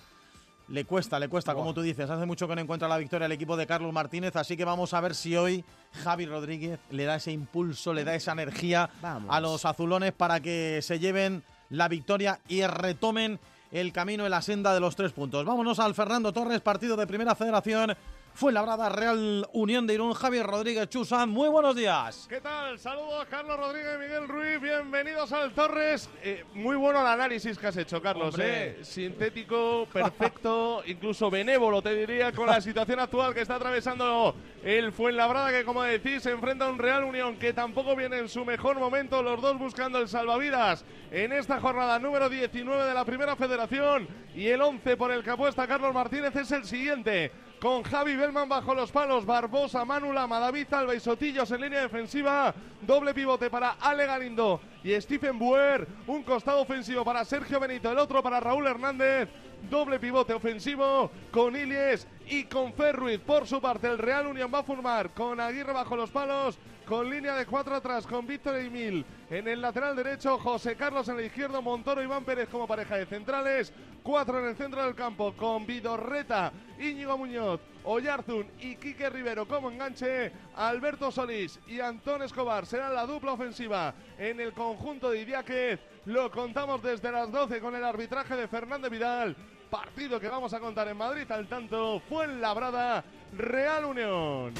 Le cuesta, le cuesta, como tú dices. Hace mucho que no encuentra la victoria el equipo de Carlos Martínez, así que vamos a ver si hoy Javi Rodríguez le da ese impulso, le da esa energía a los azulones para que se lleven la victoria y retomen el camino en la senda de los tres puntos. Vámonos al Fernando Torres, partido de Primera Federación fue labrada Real Unión de Irún, Javier Rodríguez Chusa. Muy buenos días. ¿Qué tal? Saludos Carlos Rodríguez Miguel Ruiz. Bienvenidos al Torres. Eh, muy bueno el análisis que has hecho, Carlos. Eh. Sintético, perfecto, incluso benévolo, te diría, con la situación actual que está atravesando el Fuenlabrada, que como decís, se enfrenta a un Real Unión que tampoco viene en su mejor momento. Los dos buscando el salvavidas en esta jornada número 19 de la Primera Federación. Y el 11 por el que apuesta Carlos Martínez es el siguiente con Javi Belman bajo los palos, Barbosa, Manula, Madavid, Alba y Sotillos en línea defensiva, doble pivote para Ale Galindo y Stephen Buer, un costado ofensivo para Sergio Benito, el otro para Raúl Hernández, doble pivote ofensivo con Ilies y con Ferruiz. Por su parte, el Real Unión va a formar con Aguirre bajo los palos, con línea de cuatro atrás, con Víctor Emil en el lateral derecho, José Carlos en el izquierdo, Montoro, Iván Pérez como pareja de centrales, cuatro en el centro del campo, con Vidorreta, Íñigo Muñoz, Oyarzún y Quique Rivero como enganche, Alberto Solís y Antón Escobar será la dupla ofensiva en el conjunto de Idiáquez. Lo contamos desde las 12 con el arbitraje de Fernández Vidal. Partido que vamos a contar en Madrid al tanto fue en Labrada Real Unión.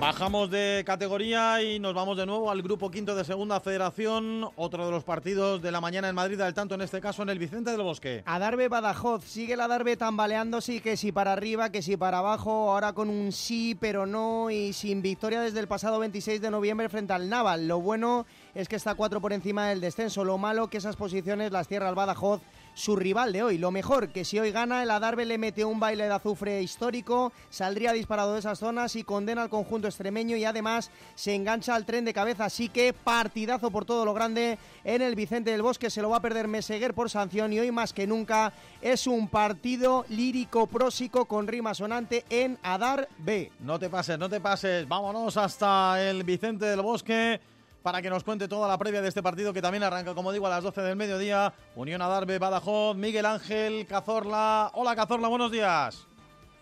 Bajamos de categoría y nos vamos de nuevo al grupo quinto de Segunda Federación, otro de los partidos de la mañana en Madrid, al tanto en este caso en el Vicente del Bosque. Adarve Badajoz, sigue el Adarve tambaleándose que si para arriba, que si para abajo, ahora con un sí, pero no y sin victoria desde el pasado 26 de noviembre frente al Naval. Lo bueno es que está cuatro por encima del descenso, lo malo que esas posiciones las cierra el Badajoz su rival de hoy. Lo mejor, que si hoy gana, el Adarve le mete un baile de azufre histórico, saldría disparado de esas zonas y condena al conjunto extremeño y además se engancha al tren de cabeza. Así que partidazo por todo lo grande en el Vicente del Bosque. Se lo va a perder Meseguer por sanción y hoy más que nunca es un partido lírico prósico con rima sonante en Adar B. No te pases, no te pases. Vámonos hasta el Vicente del Bosque para que nos cuente toda la previa de este partido que también arranca, como digo, a las 12 del mediodía. Unión Adarve, Badajoz, Miguel Ángel, Cazorla. Hola Cazorla, buenos días.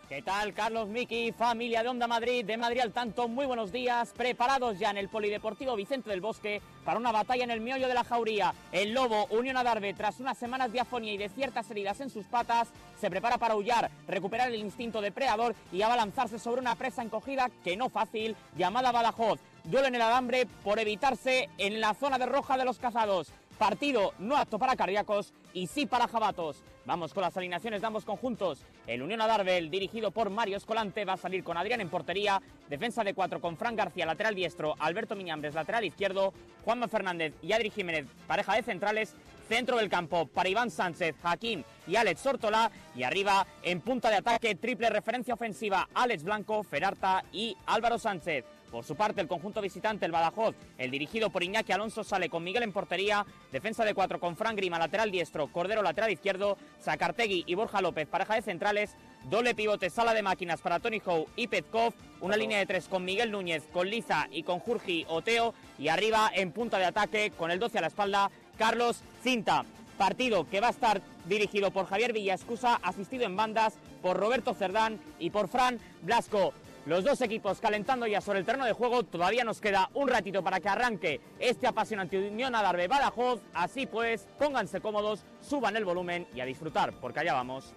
¿Qué tal, Carlos Miki, familia de Onda Madrid, de Madrid al tanto? Muy buenos días, preparados ya en el Polideportivo Vicente del Bosque para una batalla en el miollo de la jauría. El Lobo, Unión Adarve, tras unas semanas de afonía y de ciertas heridas en sus patas, se prepara para aullar, recuperar el instinto depredador y abalanzarse sobre una presa encogida que no fácil, llamada Badajoz. Duelo en el alambre por evitarse en la zona de roja de los casados. Partido no apto para cardíacos y sí para jabatos. Vamos con las alineaciones de ambos conjuntos. El Unión Adarbel, dirigido por Mario Escolante, va a salir con Adrián en portería. Defensa de cuatro con Fran García, lateral diestro. Alberto Miñambres, lateral izquierdo. Juanma Fernández y Adri Jiménez, pareja de centrales. Centro del campo para Iván Sánchez, Jaquín y Alex Sortola. Y arriba, en punta de ataque, triple referencia ofensiva. Alex Blanco, Ferarta y Álvaro Sánchez. Por su parte, el conjunto visitante, el Badajoz, el dirigido por Iñaki Alonso, sale con Miguel en portería, defensa de cuatro con Fran Grima, lateral diestro, Cordero, lateral izquierdo, Sacartegui y Borja López, pareja de centrales, doble pivote, sala de máquinas para Tony Howe y Petkov, una línea de tres con Miguel Núñez, con Liza y con Jurgi Oteo, y arriba en punta de ataque, con el 12 a la espalda, Carlos Cinta. Partido que va a estar dirigido por Javier Villascusa, asistido en bandas por Roberto Cerdán y por Fran Blasco. Los dos equipos calentando ya sobre el terreno de juego. Todavía nos queda un ratito para que arranque este apasionante Unión Adarve Badajoz. Así pues, pónganse cómodos, suban el volumen y a disfrutar, porque allá vamos.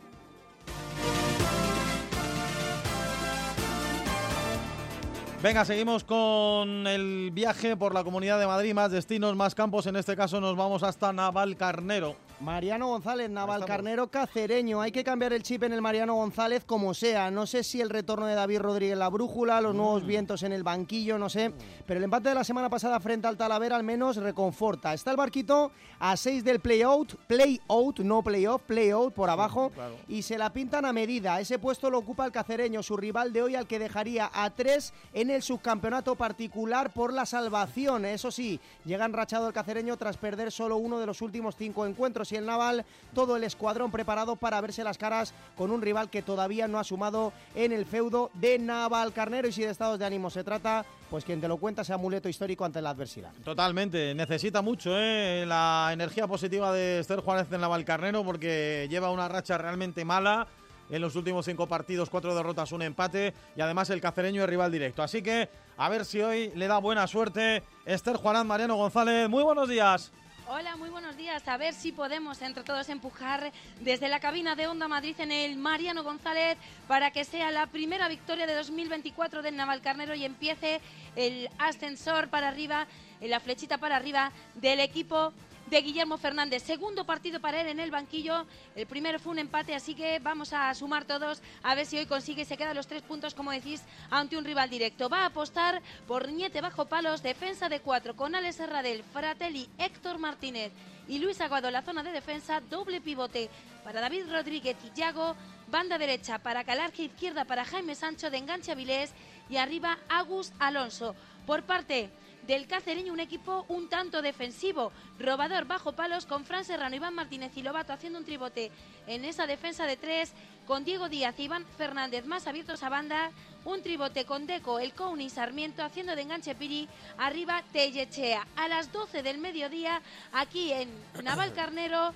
Venga, seguimos con el viaje por la Comunidad de Madrid, más destinos, más campos. En este caso nos vamos hasta Naval Carnero. Mariano González, Naval Carnero Cacereño. Hay que cambiar el chip en el Mariano González como sea. No sé si el retorno de David Rodríguez la brújula, los nuevos mm. vientos en el banquillo, no sé. Pero el empate de la semana pasada frente al Talavera al menos reconforta. Está el barquito a 6 del play-out, play-out, no play-off, play-out por abajo. Y se la pintan a medida. Ese puesto lo ocupa el Cacereño, su rival de hoy, al que dejaría a 3 en el subcampeonato particular por la salvación. Eso sí, llega enrachado el Cacereño tras perder solo uno de los últimos cinco encuentros y el Naval, todo el escuadrón preparado para verse las caras con un rival que todavía no ha sumado en el feudo de Naval Carnero y si de estados de ánimo se trata, pues quien te lo cuenta sea amuleto histórico ante la adversidad. Totalmente, necesita mucho ¿eh? la energía positiva de Esther Juárez en Naval Carnero porque lleva una racha realmente mala en los últimos cinco partidos, cuatro derrotas, un empate y además el cacereño es rival directo. Así que a ver si hoy le da buena suerte Esther Juanán Mariano González. Muy buenos días. Hola, muy buenos días. A ver si podemos entre todos empujar desde la cabina de Onda Madrid en el Mariano González para que sea la primera victoria de 2024 del Navalcarnero y empiece el ascensor para arriba, la flechita para arriba del equipo de Guillermo Fernández. Segundo partido para él en el banquillo. El primero fue un empate, así que vamos a sumar todos a ver si hoy consigue se quedan los tres puntos, como decís, ante un rival directo. Va a apostar por Niete bajo palos, defensa de cuatro con Alex Herradel, Fratelli, Héctor Martínez y Luis Aguado en la zona de defensa. Doble pivote para David Rodríguez y Yago. Banda derecha para Calarge, izquierda para Jaime Sancho de enganche Avilés y arriba Agus Alonso. Por parte del cacereño, un equipo un tanto defensivo, robador bajo palos con Fran Serrano, Iván Martínez y Lobato haciendo un tribote en esa defensa de tres, con Diego Díaz y Iván Fernández más abiertos a banda, un tribote con Deco, el Couni y Sarmiento haciendo de enganche Piri, arriba Tellechea. A las 12 del mediodía, aquí en Naval Carnero,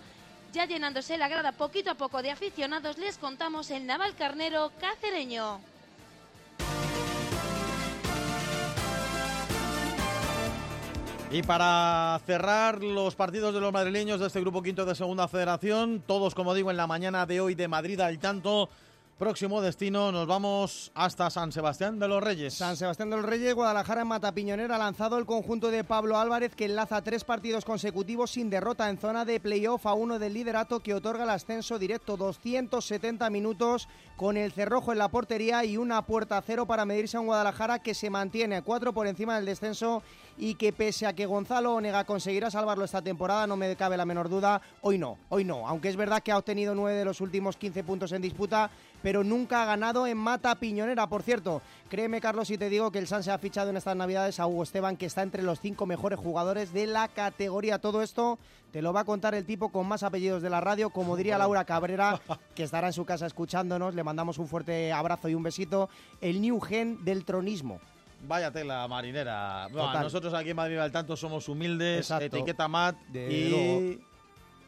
ya llenándose la grada poquito a poco de aficionados, les contamos el Naval Carnero cacereño. Y para cerrar los partidos de los madrileños de este grupo quinto de Segunda Federación, todos como digo en la mañana de hoy de Madrid al tanto, Próximo destino, nos vamos hasta San Sebastián de los Reyes. San Sebastián de los Reyes, Guadalajara en Matapiñonera lanzado el conjunto de Pablo Álvarez que enlaza tres partidos consecutivos sin derrota en zona de playoff a uno del liderato que otorga el ascenso directo 270 minutos con el cerrojo en la portería y una puerta cero para medirse a un Guadalajara que se mantiene cuatro por encima del descenso y que pese a que Gonzalo Onega conseguirá salvarlo esta temporada, no me cabe la menor duda, hoy no, hoy no. Aunque es verdad que ha obtenido nueve de los últimos 15 puntos en disputa, pero nunca ha ganado en Mata Piñonera. Por cierto, créeme, Carlos, si te digo que el San se ha fichado en estas Navidades a Hugo Esteban, que está entre los cinco mejores jugadores de la categoría. Todo esto te lo va a contar el tipo con más apellidos de la radio, como diría Laura Cabrera, que estará en su casa escuchándonos. Le mandamos un fuerte abrazo y un besito. El New Gen del tronismo. Vaya tela marinera. nosotros aquí en Madrid al tanto somos humildes, etiqueta mat y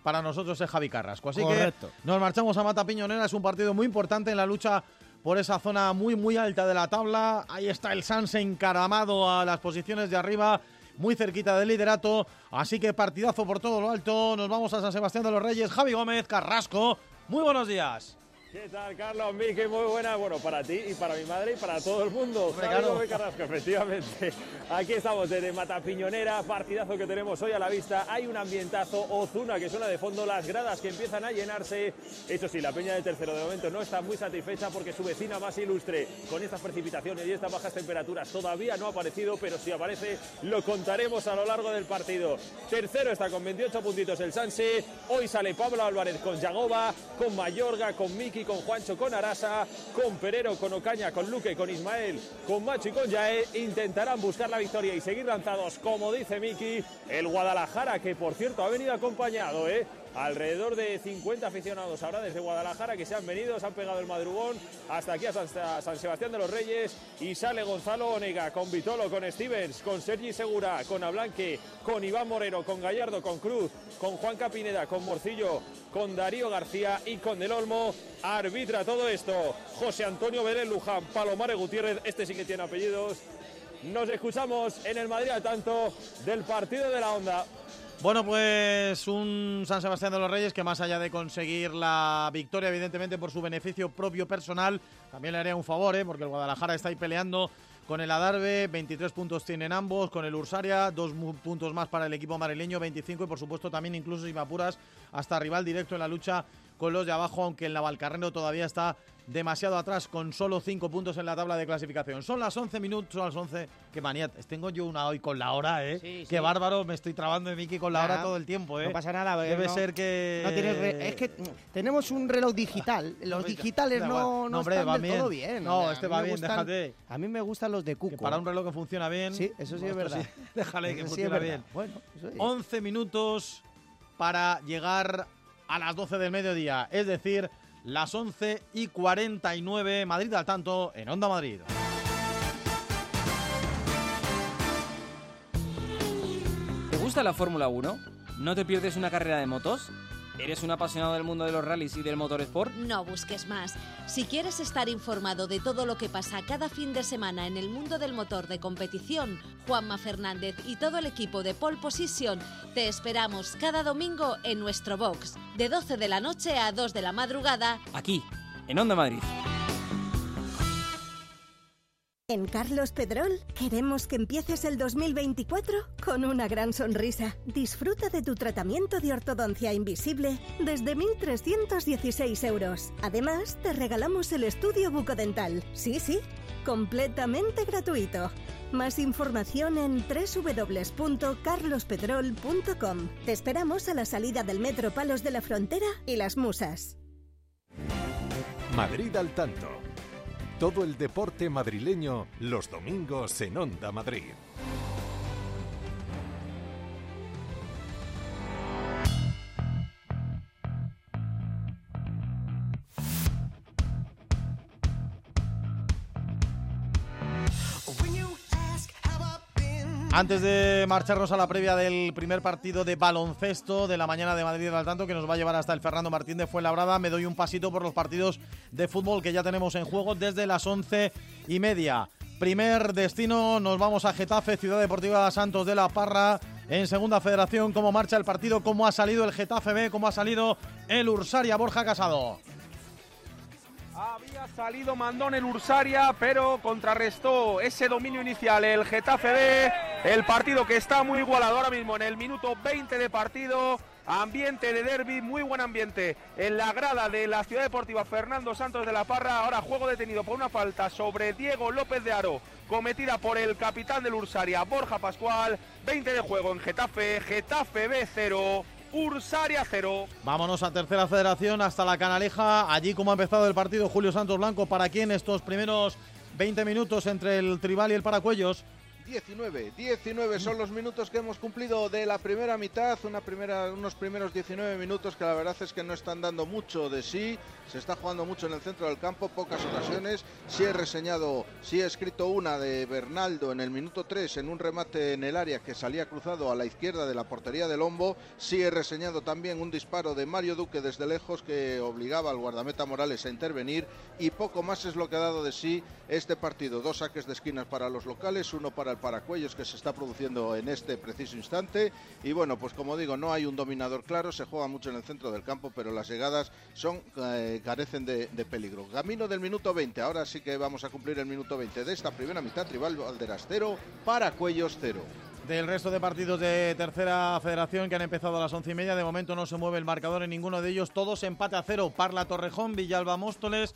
para nosotros es Javi Carrasco. Así que nos marchamos a Mata Piñonera, es un partido muy importante en la lucha por esa zona muy muy alta de la tabla. Ahí está el Sanse encaramado a las posiciones de arriba, muy cerquita del liderato. Así que partidazo por todo lo alto. Nos vamos a San Sebastián de los Reyes. Javi Gómez, Carrasco. Muy buenos días. ¿Qué tal, Carlos? Miki, muy buena. Bueno, para ti y para mi madre y para todo el mundo. Hombre, Carrasco, efectivamente. Aquí estamos desde Matapiñonera, partidazo que tenemos hoy a la vista. Hay un ambientazo, Ozuna que suena de fondo, las gradas que empiezan a llenarse. Eso sí, la Peña de Tercero de momento no está muy satisfecha porque su vecina más ilustre con estas precipitaciones y estas bajas temperaturas todavía no ha aparecido, pero si aparece lo contaremos a lo largo del partido. Tercero está con 28 puntitos el Sanse. Hoy sale Pablo Álvarez con Yagoba, con Mayorga, con Miki con Juancho, con Arasa, con Perero, con Ocaña, con Luque, con Ismael, con Macho y con Yael. Intentarán buscar la victoria y seguir lanzados, como dice Miki, el Guadalajara, que por cierto ha venido acompañado, ¿eh? Alrededor de 50 aficionados ahora desde Guadalajara que se han venido, se han pegado el madrugón hasta aquí a San, Sebastián de los Reyes y sale Gonzalo Onega con Vitolo, con Stevens, con Sergi Segura, con Ablanque, con Iván Moreno, con Gallardo, con Cruz, con Juan Capineda, con Morcillo, con Darío García y con Del Olmo. Arbitra todo esto José Antonio Belén Luján, Palomare Gutiérrez, este sí que tiene apellidos. Nos escuchamos en el Madrid al tanto del partido de la onda. Bueno, pues un San Sebastián de los Reyes que más allá de conseguir la victoria, evidentemente por su beneficio propio personal, también le haría un favor, ¿eh? porque el Guadalajara está ahí peleando con el Adarve, 23 puntos tienen ambos, con el Ursaria, dos puntos más para el equipo madrileño, 25 y por supuesto también incluso si me apuras hasta rival directo en la lucha con los de abajo, aunque el Navalcarnero todavía está demasiado atrás con solo 5 puntos en la tabla de clasificación. Son las 11 minutos, son las 11. Qué manía, tengo yo una hoy con la hora, ¿eh? Qué bárbaro, me estoy trabando de Miki con la hora todo el tiempo, ¿eh? No pasa nada. Debe ser que... es que tenemos un reloj digital. Los digitales no, no, están del todo bien. No, este va bien, déjate. A mí me gustan los de Cuco. para un reloj que funciona bien... Sí, eso sí es verdad. déjale que funcione bien. Bueno, 11 minutos para llegar a las 12 del mediodía, es decir, las 11 y 49, Madrid al tanto en Onda Madrid. ¿Te gusta la Fórmula 1? ¿No te pierdes una carrera de motos? ¿Eres un apasionado del mundo de los rallies y del motorsport? No busques más. Si quieres estar informado de todo lo que pasa cada fin de semana en el mundo del motor de competición, Juanma Fernández y todo el equipo de Pole Position te esperamos cada domingo en nuestro box, de 12 de la noche a 2 de la madrugada, aquí, en Onda Madrid. En Carlos Pedrol queremos que empieces el 2024 con una gran sonrisa. Disfruta de tu tratamiento de ortodoncia invisible desde 1.316 euros. Además, te regalamos el estudio bucodental. Sí, sí, completamente gratuito. Más información en www.carlospedrol.com. Te esperamos a la salida del Metro Palos de la Frontera y Las Musas. Madrid al tanto todo el deporte madrileño los domingos en Onda Madrid. Antes de marcharnos a la previa del primer partido de baloncesto de la mañana de Madrid al tanto, que nos va a llevar hasta el Fernando Martín de Fuenlabrada, me doy un pasito por los partidos de fútbol que ya tenemos en juego desde las once y media. Primer destino, nos vamos a Getafe, Ciudad Deportiva Santos de la Parra. En segunda federación, cómo marcha el partido, cómo ha salido el Getafe B, cómo ha salido el Ursaria Borja Casado. Había salido mandón el Ursaria, pero contrarrestó ese dominio inicial el Getafe B. El partido que está muy igualado ahora mismo en el minuto 20 de partido. Ambiente de derby, muy buen ambiente en la grada de la Ciudad Deportiva Fernando Santos de la Parra. Ahora juego detenido por una falta sobre Diego López de Aro, cometida por el capitán del Ursaria, Borja Pascual. 20 de juego en Getafe, Getafe B 0. Ursaria 0. Vámonos a tercera federación hasta la Canaleja. Allí como ha empezado el partido Julio Santos Blanco. ¿Para quién estos primeros 20 minutos entre el Tribal y el Paracuellos? 19, 19 son los minutos que hemos cumplido de la primera mitad, una primera, unos primeros 19 minutos que la verdad es que no están dando mucho de sí, se está jugando mucho en el centro del campo, pocas ocasiones, sí he reseñado, sí he escrito una de Bernaldo en el minuto 3 en un remate en el área que salía cruzado a la izquierda de la portería del Lombo, sí he reseñado también un disparo de Mario Duque desde lejos que obligaba al guardameta Morales a intervenir y poco más es lo que ha dado de sí este partido, dos saques de esquinas para los locales, uno para el Paracuellos que se está produciendo en este preciso instante. Y bueno, pues como digo, no hay un dominador claro, se juega mucho en el centro del campo, pero las llegadas son eh, carecen de, peligro. Camino del minuto 20, ahora sí que vamos a cumplir el minuto 20 de esta primera mitad, Tribal Valderas 0, Paracuellos 0 del resto de partidos de tercera federación que han empezado a las once y media. De momento no se mueve el marcador en ninguno de ellos. Todos empate a cero. Parla Torrejón, Villalba Móstoles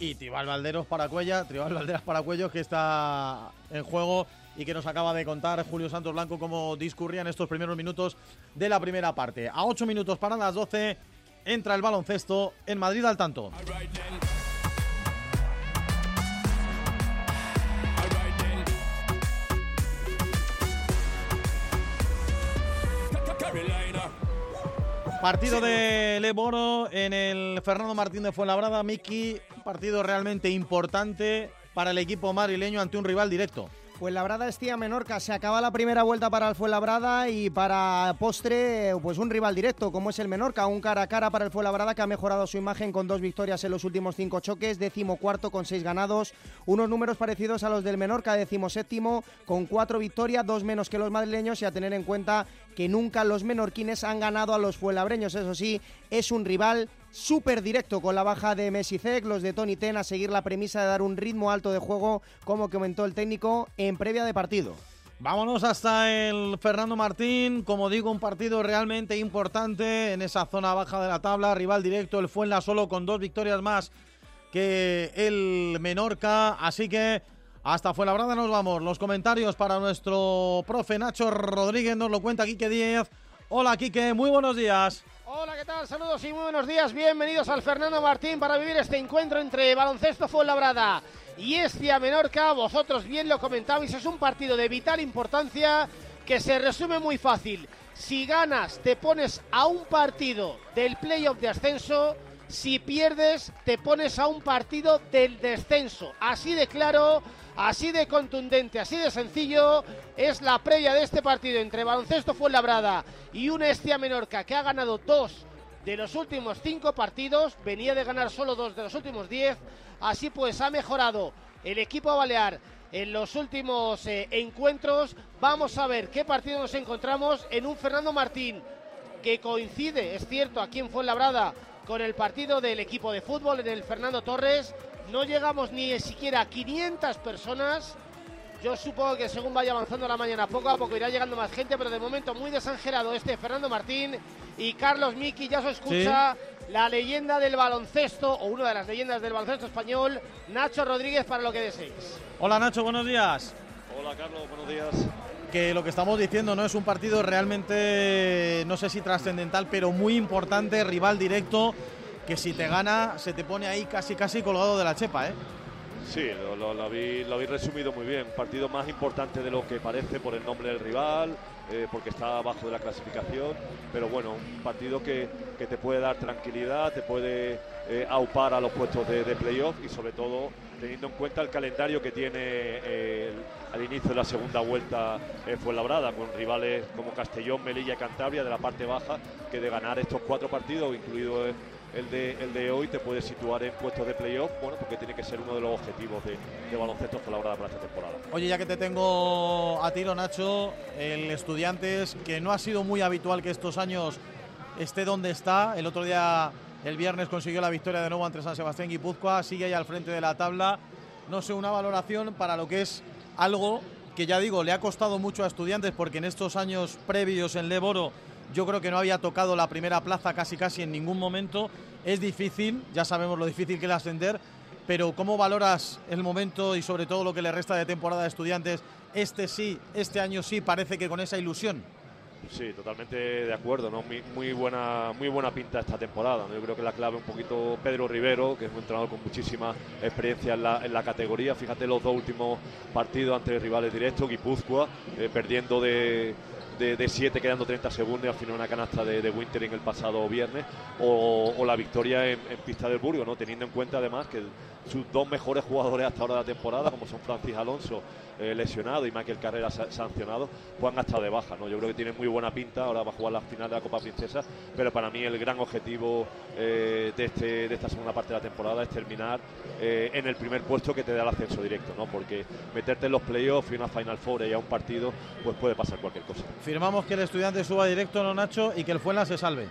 y Tribal Valderos Paracuella. Tribal Valderas Paracuellos que está en juego y que nos acaba de contar Julio Santos Blanco cómo discurrían estos primeros minutos de la primera parte. A 8 minutos para las 12 entra el baloncesto en Madrid al tanto. Partido de Leboro en el Fernando Martín de Fuenlabrada. Miki, partido realmente importante para el equipo madrileño ante un rival directo. Fuenlabrada Estía Menorca. Se acaba la primera vuelta para el Fuenlabrada y para postre, pues un rival directo como es el Menorca. Un cara a cara para el Fuenlabrada que ha mejorado su imagen con dos victorias en los últimos cinco choques. Décimo cuarto con seis ganados. Unos números parecidos a los del Menorca. Décimo séptimo con cuatro victorias, dos menos que los madrileños y a tener en cuenta que nunca los menorquines han ganado a los fuenlabreños. Eso sí, es un rival súper directo con la baja de Messi Cec, los de Tony Ten a seguir la premisa de dar un ritmo alto de juego, como comentó el técnico en previa de partido. Vámonos hasta el Fernando Martín, como digo, un partido realmente importante en esa zona baja de la tabla, rival directo, el Fuenla solo con dos victorias más que el Menorca, así que hasta Fuenlabrada nos vamos. Los comentarios para nuestro profe Nacho Rodríguez nos lo cuenta Quique Díez. Hola Quique, muy buenos días. Hola, ¿qué tal? Saludos y muy buenos días. Bienvenidos al Fernando Martín para vivir este encuentro entre Baloncesto Fuenlabrada y Estia Menorca. Vosotros bien lo comentabais, es un partido de vital importancia que se resume muy fácil. Si ganas, te pones a un partido del playoff de ascenso. Si pierdes, te pones a un partido del descenso. Así de claro, así de contundente, así de sencillo es la previa de este partido entre Baloncesto Fuenlabrada y un Estia Menorca que ha ganado dos de los últimos cinco partidos, venía de ganar solo dos de los últimos diez, así pues ha mejorado el equipo balear en los últimos eh, encuentros. Vamos a ver qué partido nos encontramos en un Fernando Martín que coincide, es cierto, aquí en Fuenlabrada con el partido del equipo de fútbol en el Fernando Torres. No llegamos ni siquiera a 500 personas. Yo supongo que según vaya avanzando la mañana, poco a poco irá llegando más gente, pero de momento muy desangelado este Fernando Martín y Carlos Miki ya se escucha la leyenda del baloncesto, o una de las leyendas del baloncesto español, Nacho Rodríguez, para lo que deseéis. Hola Nacho, buenos días. Hola Carlos, buenos días. Que lo que estamos diciendo no es un partido realmente, no sé si trascendental, pero muy importante, rival directo, que si te gana se te pone ahí casi casi colgado de la chepa, ¿eh? Sí, lo, habéis, resumido muy bien. Partido más importante de lo que parece por el nombre del rival, eh, porque está abajo de la clasificación. Pero bueno, un partido que, te puede dar tranquilidad, te puede eh, aupar a los puestos de, playoff y sobre todo teniendo en cuenta el calendario que tiene eh, al inicio de la segunda vuelta eh, Fuenlabrada, con rivales como Castellón, Melilla y Cantabria de la parte baja, que de ganar estos cuatro partidos, incluido el de, el de hoy, te puede situar en puestos de playoff, bueno, porque tiene que ser uno de los objetivos de, de baloncesto Fuenlabrada para esta temporada. Oye, ya que te tengo a tiro, Nacho, el Estudiantes, que no ha sido muy habitual que estos años esté donde está, el otro día el viernes consiguió la victoria de nuevo ante San Sebastián Guipúzcoa, sigue ahí al frente de la tabla. No sé, una valoración para lo que es algo que ya digo, le ha costado mucho a estudiantes porque en estos años previos en Leboro yo creo que no había tocado la primera plaza casi casi en ningún momento. Es difícil, ya sabemos lo difícil que es ascender, pero ¿cómo valoras el momento y sobre todo lo que le resta de temporada a estudiantes? Este sí, este año sí, parece que con esa ilusión. Sí, totalmente de acuerdo, ¿no? Muy, buena, muy buena pinta esta temporada. Yo creo que la clave un poquito Pedro Rivero, que es un entrenador con muchísima experiencia en la, en categoría. Fíjate los dos últimos partidos ante rivales directos, Guipúzcoa, eh, perdiendo de, de 7 quedando 30 segundos al final una canasta de, de Winter en el pasado viernes o, la victoria en, pista del Burgo, ¿no? teniendo en cuenta además que sus dos mejores jugadores hasta ahora de la temporada, como son Francis Alonso eh, lesionado y Michael Carrera sancionado, pues han estado de baja. ¿no? Yo creo que tiene muy buena pinta, ahora va a jugar la final de la Copa Princesa, pero para mí el gran objetivo eh, de, este, de esta segunda parte de la temporada es terminar eh, en el primer puesto que te da el ascenso directo, ¿no? porque meterte en los playoffs y una Final Four y a un partido, pues puede pasar cualquier cosa. Firmamos que el estudiante suba directo, ¿no, Nacho? Y que el Fuenla se salve.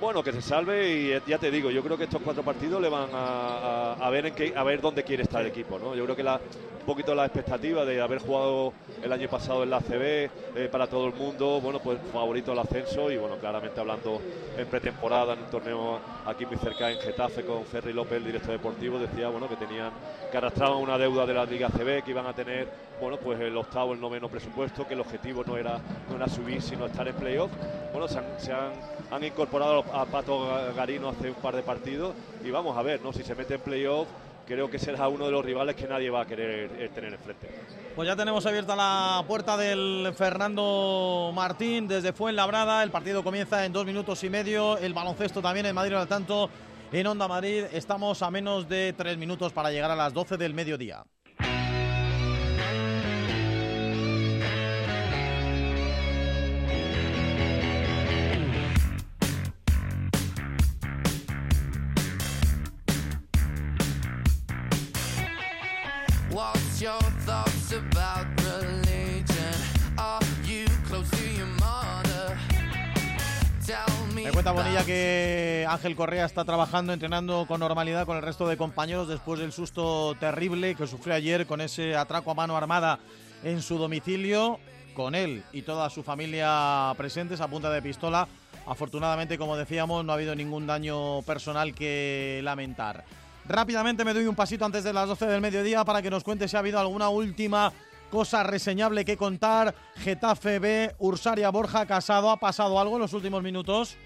Bueno, que se salve y eh, ya te digo, yo creo que estos cuatro partidos le van a, ver en qué, a ver dónde quiere estar el equipo, ¿no? Yo creo que la, un poquito la expectativa de haber jugado el año pasado en la CB eh, para todo el mundo, bueno, pues favorito el ascenso y bueno, claramente hablando en pretemporada en un torneo aquí muy cerca en Getafe con Ferry López, el director deportivo, decía, bueno, que tenían que arrastraban una deuda de la Liga CB, que iban a tener, bueno, pues el octavo, el noveno presupuesto, que el objetivo no era no era subir, sino estar en playoff. Bueno, se han, se han, han incorporado a Pato Garino hace un par de partidos y vamos a ver, ¿no? Si se mete en playoff, creo que será uno de los rivales que nadie va a querer eh, tener enfrente. Pues ya tenemos abierta la puerta del Fernando Martín desde Fuenlabrada. El partido comienza en dos minutos y medio. El baloncesto también en Madrid al tanto. En Onda Madrid estamos a menos de tres minutos para llegar a las 12 del mediodía. Me cuenta Bonilla que Ángel Correa está trabajando, entrenando con normalidad con el resto de compañeros después del susto terrible que sufrió ayer con ese atraco a mano armada en su domicilio, con él y toda su familia presentes a punta de pistola. Afortunadamente, como decíamos, no ha habido ningún daño personal que lamentar. Rápidamente me doy un pasito antes de las 12 del mediodía para que nos cuente si ha habido alguna última cosa reseñable que contar. Getafe B, Ursaria Borja Casado, ¿ha pasado algo en los últimos minutos?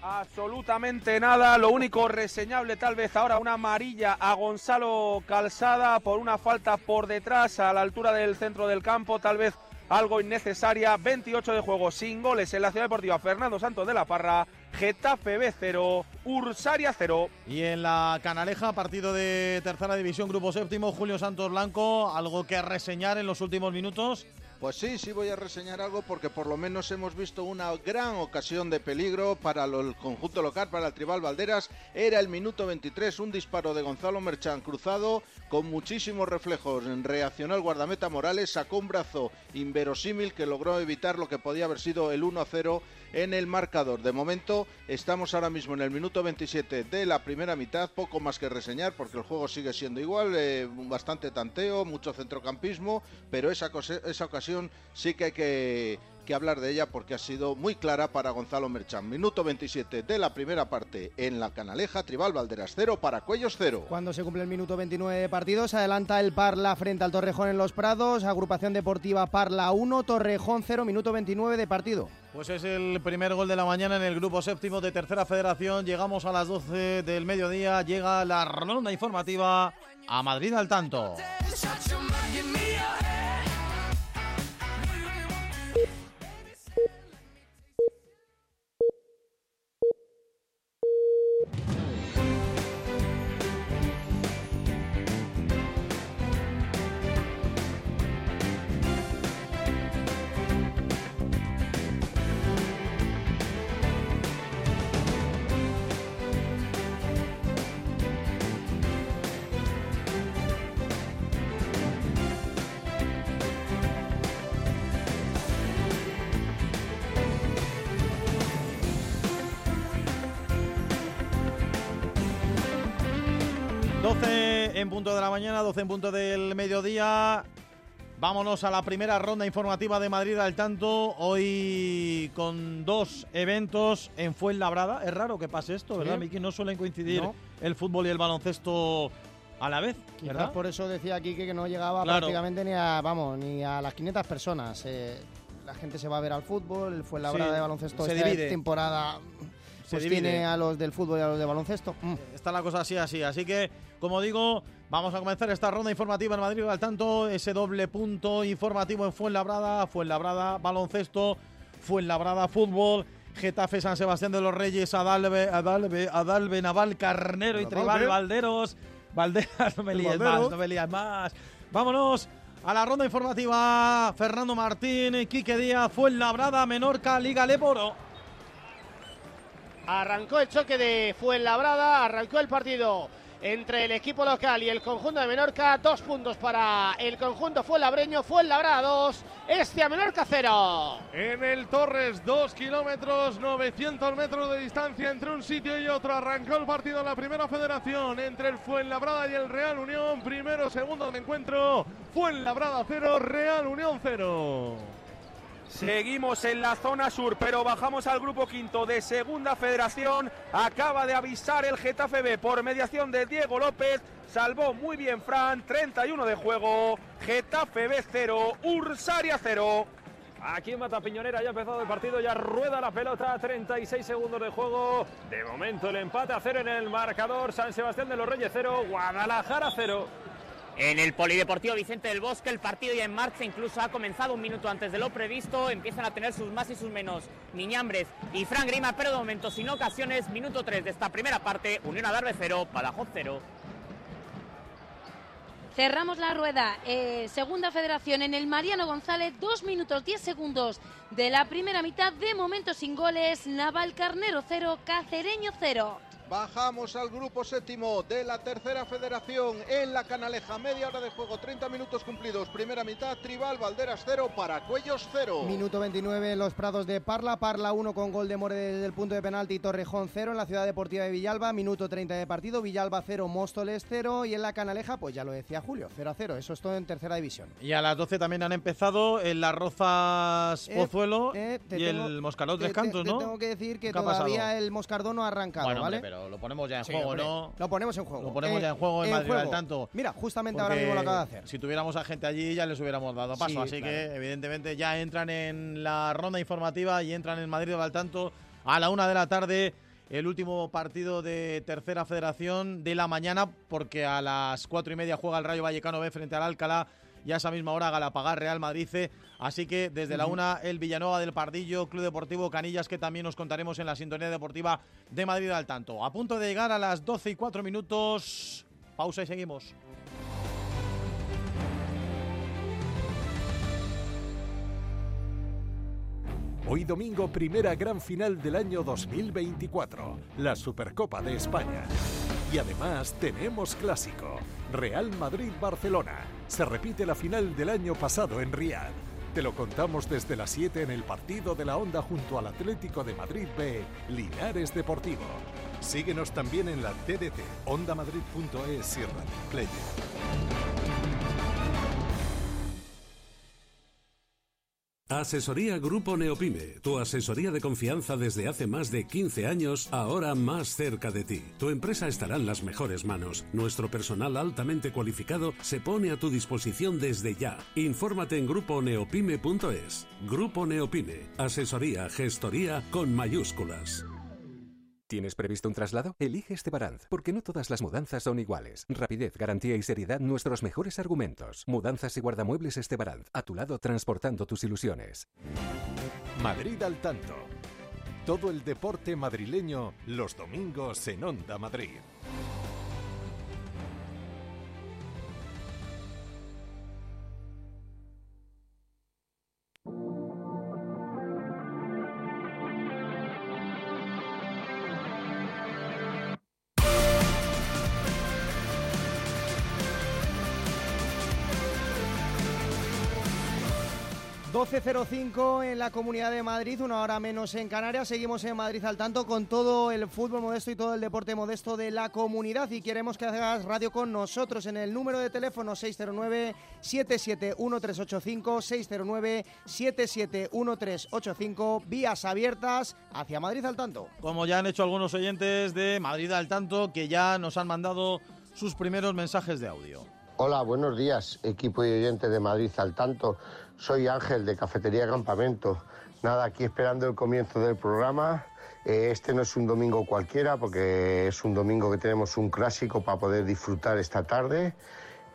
Absolutamente nada, lo único reseñable tal vez ahora una amarilla a Gonzalo Calzada por una falta por detrás a la altura del centro del campo, tal vez algo innecesaria, 28 de juego sin goles en la Ciudad Deportiva Fernando Santos de la Parra, Getafe B 0, Ursaria 0. Y en la Canaleja, partido de tercera división, grupo séptimo, Julio Santos Blanco, algo que reseñar en los últimos minutos. Pues sí, sí voy a reseñar algo porque por lo menos hemos visto una gran ocasión de peligro para el conjunto local, para el Tribal Valderas. Era el minuto 23, un disparo de Gonzalo Merchán cruzado con muchísimos reflejos. Reaccionó el guardameta Morales, sacó un brazo inverosímil que logró evitar lo que podía haber sido el 1-0 en el marcador. De momento estamos ahora mismo en el minuto 27 de la primera mitad, poco más que reseñar porque el juego sigue siendo igual, eh, bastante tanteo, mucho centrocampismo, pero esa, esa ocasión sí que hay que que hablar de ella porque ha sido muy clara para Gonzalo Merchán. Minuto 27 de la primera parte en la Canaleja, Tribal Valderas 0 para Cuellos 0. Cuando se cumple el minuto 29 de partido, se adelanta el Parla frente al Torrejón en Los Prados, agrupación deportiva Parla 1, Torrejón 0, minuto 29 de partido. Pues es el primer gol de la mañana en el grupo séptimo de Tercera Federación. Llegamos a las 12 del mediodía, llega la ronda informativa a Madrid al tanto. En punto de la mañana, 12 en punto del mediodía. Vámonos a la primera ronda informativa de Madrid al tanto. Hoy con dos eventos en Fuenlabrada. Es raro que pase esto, ¿verdad, Sí. Miki? No suelen coincidir No. el fútbol y el baloncesto a la vez, Quizás ¿verdad? por eso decía Quique que no llegaba Claro. prácticamente ni a, vamos, ni a las 500 personas. Eh, la gente se va a ver al fútbol, el Fuenlabrada Sí, de baloncesto se esta divide. temporada Se pues divide. tiene a los del fútbol y a los de baloncesto. Mm. Está la cosa así, así. Así que, como digo, vamos a comenzar esta ronda informativa en Madrid al tanto. Ese doble punto informativo en Fuenlabrada, Fuenlabrada baloncesto, Fuenlabrada fútbol. Getafe, San Sebastián de los Reyes, Adalbe, Adalbe, Adalbe, Naval, Carnero y Adalbe. Tribal, Valderos. Valderas, no me líes más, no me líes más. Vámonos a la ronda informativa. Fernando Martín, Quique Díaz, Fuenlabrada, Menorca, Liga Leporo. Arrancó el choque de Fuenlabrada, arrancó el partido entre el equipo local y el conjunto de Menorca. Dos puntos para el conjunto fuenlabreño, Fuenlabrada 2, este a Menorca 0. En el Torres, 2 kilómetros, 900 metros de distancia entre un sitio y otro. Arrancó el partido en la primera federación entre el Fuenlabrada y el Real Unión. Primero, segundo del encuentro. Fuenlabrada 0, Real Unión 0. Seguimos en la zona sur, pero bajamos al grupo quinto de Segunda Federación. Acaba de avisar el Getafe B por mediación de Diego López. Salvó muy bien Fran, 31 de juego. Getafe B 0, Ursaria 0. Aquí en Matapiñonera ya ha empezado el partido, ya rueda la pelota, 36 segundos de juego. De momento el empate a cero en el marcador. San Sebastián de los Reyes 0, Guadalajara 0. En el Polideportivo Vicente del Bosque el partido ya en marcha, incluso ha comenzado un minuto antes de lo previsto, empiezan a tener sus más y sus menos Niñambres y Fran Grima, pero de momento sin ocasiones, minuto 3 de esta primera parte, Unión Adarve 0, Badajoz 0. Cerramos la rueda. Eh, segunda federación en el Mariano González, 2 minutos 10 segundos de la primera mitad. De momento sin goles. Naval Carnero 0, Cacereño 0. Bajamos al grupo séptimo de la tercera federación en la Canaleja. Media hora de juego, 30 minutos cumplidos. Primera mitad, Tribal, Valderas 0, Paracuellos 0. Minuto 29 en los Prados de Parla. Parla 1 con gol de More desde el punto de penalti. Torrejón 0 en la Ciudad Deportiva de Villalba. Minuto 30 de partido. Villalba 0, Móstoles 0. Y en la Canaleja, pues ya lo decía Julio, 0 a 0. Eso es todo en tercera división. Y a las 12 también han empezado en las Rozas Eh, Pozuelo eh, te y tengo- el Moscaró te- Tres Cantos, te- ¿no? te tengo que decir que ¿Qué ha todavía pasado? el Moscardón no ha arrancado, Bueno, hombre, ¿vale? Pero lo ponemos ya en Sí, juego, hombre, ¿no? Lo ponemos en juego. Lo ponemos Eh, ya en juego en, Madrid al tanto. Mira, justamente ahora mismo lo acaba de hacer. Si tuviéramos a gente allí ya les hubiéramos dado paso. Sí, así claro. que, evidentemente, ya entran en la ronda informativa y entran en Madrid al tanto a la una de la tarde. El último partido de tercera federación de la mañana, porque a las cuatro y media juega el Rayo Vallecano B frente al Alcalá. Y a esa misma hora Galapagar Real Madrid C. Así que desde la una el Villanueva del Pardillo, Club Deportivo Canillas, que también nos contaremos en la sintonía deportiva de Madrid al tanto. A punto de llegar a las 12 y 4 minutos. Pausa y seguimos. Hoy domingo, primera gran final del año 2024, la Supercopa de España. Y además tenemos clásico, Real Madrid-Barcelona. Se repite la final del año pasado en Riad. Te lo contamos desde las 7 en el partido de la Onda junto al Atlético de Madrid B, Linares Deportivo. Síguenos también en la TDT, ondamadrid.es y Radio Player. Asesoría Grupo Neopime, tu asesoría de confianza desde hace más de 15 años, ahora más cerca de ti. Tu empresa estará en las mejores manos. Nuestro personal altamente cualificado se pone a tu disposición desde ya. Infórmate en gruponeopime.es. Grupo Neopime, asesoría, gestoría con mayúsculas. ¿Tienes previsto un traslado? Elige Estebaranz, porque no todas las mudanzas son iguales. Rapidez, garantía y seriedad nuestros mejores argumentos. Mudanzas y guardamuebles Estebaranz, a tu lado transportando tus ilusiones. Madrid al tanto. Todo el deporte madrileño los domingos en Onda Madrid. 12.05 en la Comunidad de Madrid, una hora menos en Canarias. Seguimos en Madrid al tanto con todo el fútbol modesto y todo el deporte modesto de la comunidad. Y queremos que hagas radio con nosotros en el número de teléfono 609-771385, 609-771385, vías abiertas hacia Madrid al tanto. Como ya han hecho algunos oyentes de Madrid al tanto, que ya nos han mandado sus primeros mensajes de audio. Hola, buenos días, equipo y oyente de Madrid al tanto. Soy Ángel de Cafetería Campamento. Nada, aquí esperando el comienzo del programa. Eh, este no es un domingo cualquiera porque es un domingo que tenemos un clásico para poder disfrutar esta tarde.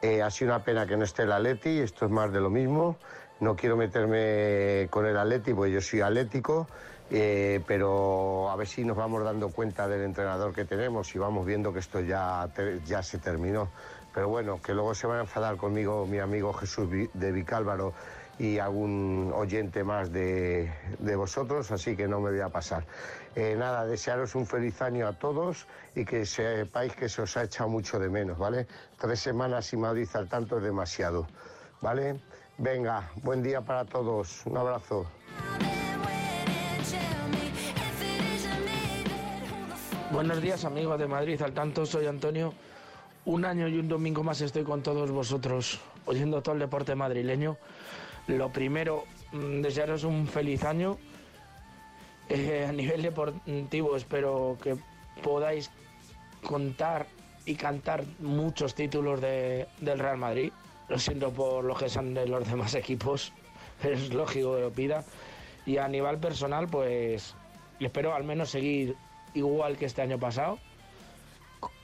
Eh, ha sido una pena que no esté el Atleti, esto es más de lo mismo. No quiero meterme con el Atleti porque yo soy atlético, eh, pero a ver si nos vamos dando cuenta del entrenador que tenemos y vamos viendo que esto ya, ya se terminó. Pero bueno, que luego se van a enfadar conmigo mi amigo Jesús de Vicálvaro y algún oyente más de, vosotros, así que no me voy a pasar. Eh, nada, desearos un feliz año a todos y que sepáis que se os ha echado mucho de menos, ¿vale? Tres semanas sin Madrid al tanto es demasiado, ¿vale? Venga, buen día para todos, un abrazo. Buenos días amigos de Madrid al tanto, soy Antonio. Un año y un domingo más estoy con todos vosotros, oyendo todo el deporte madrileño. Lo primero, mm, desearos un feliz año. Eh, a nivel deportivo espero que podáis contar y cantar muchos títulos de, del Real Madrid. Lo siento por los que son de los demás equipos, es lógico que lo pida. Y a nivel personal, pues espero al menos seguir igual que este año pasado,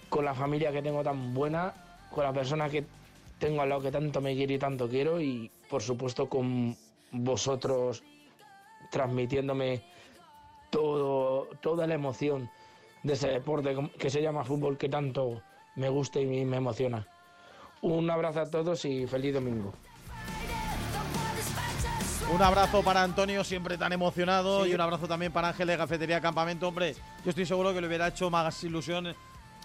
con la familia que tengo tan buena, con la persona que tengo al lado que tanto me quiere y tanto quiero y por supuesto con vosotros transmitiéndome todo, toda la emoción de ese deporte que se llama fútbol que tanto me gusta y me emociona. Un abrazo a todos y feliz domingo. Un abrazo para Antonio, siempre tan emocionado, y un abrazo también para Ángel de Cafetería Campamento. Hombre, yo estoy seguro que le hubiera hecho más ilusión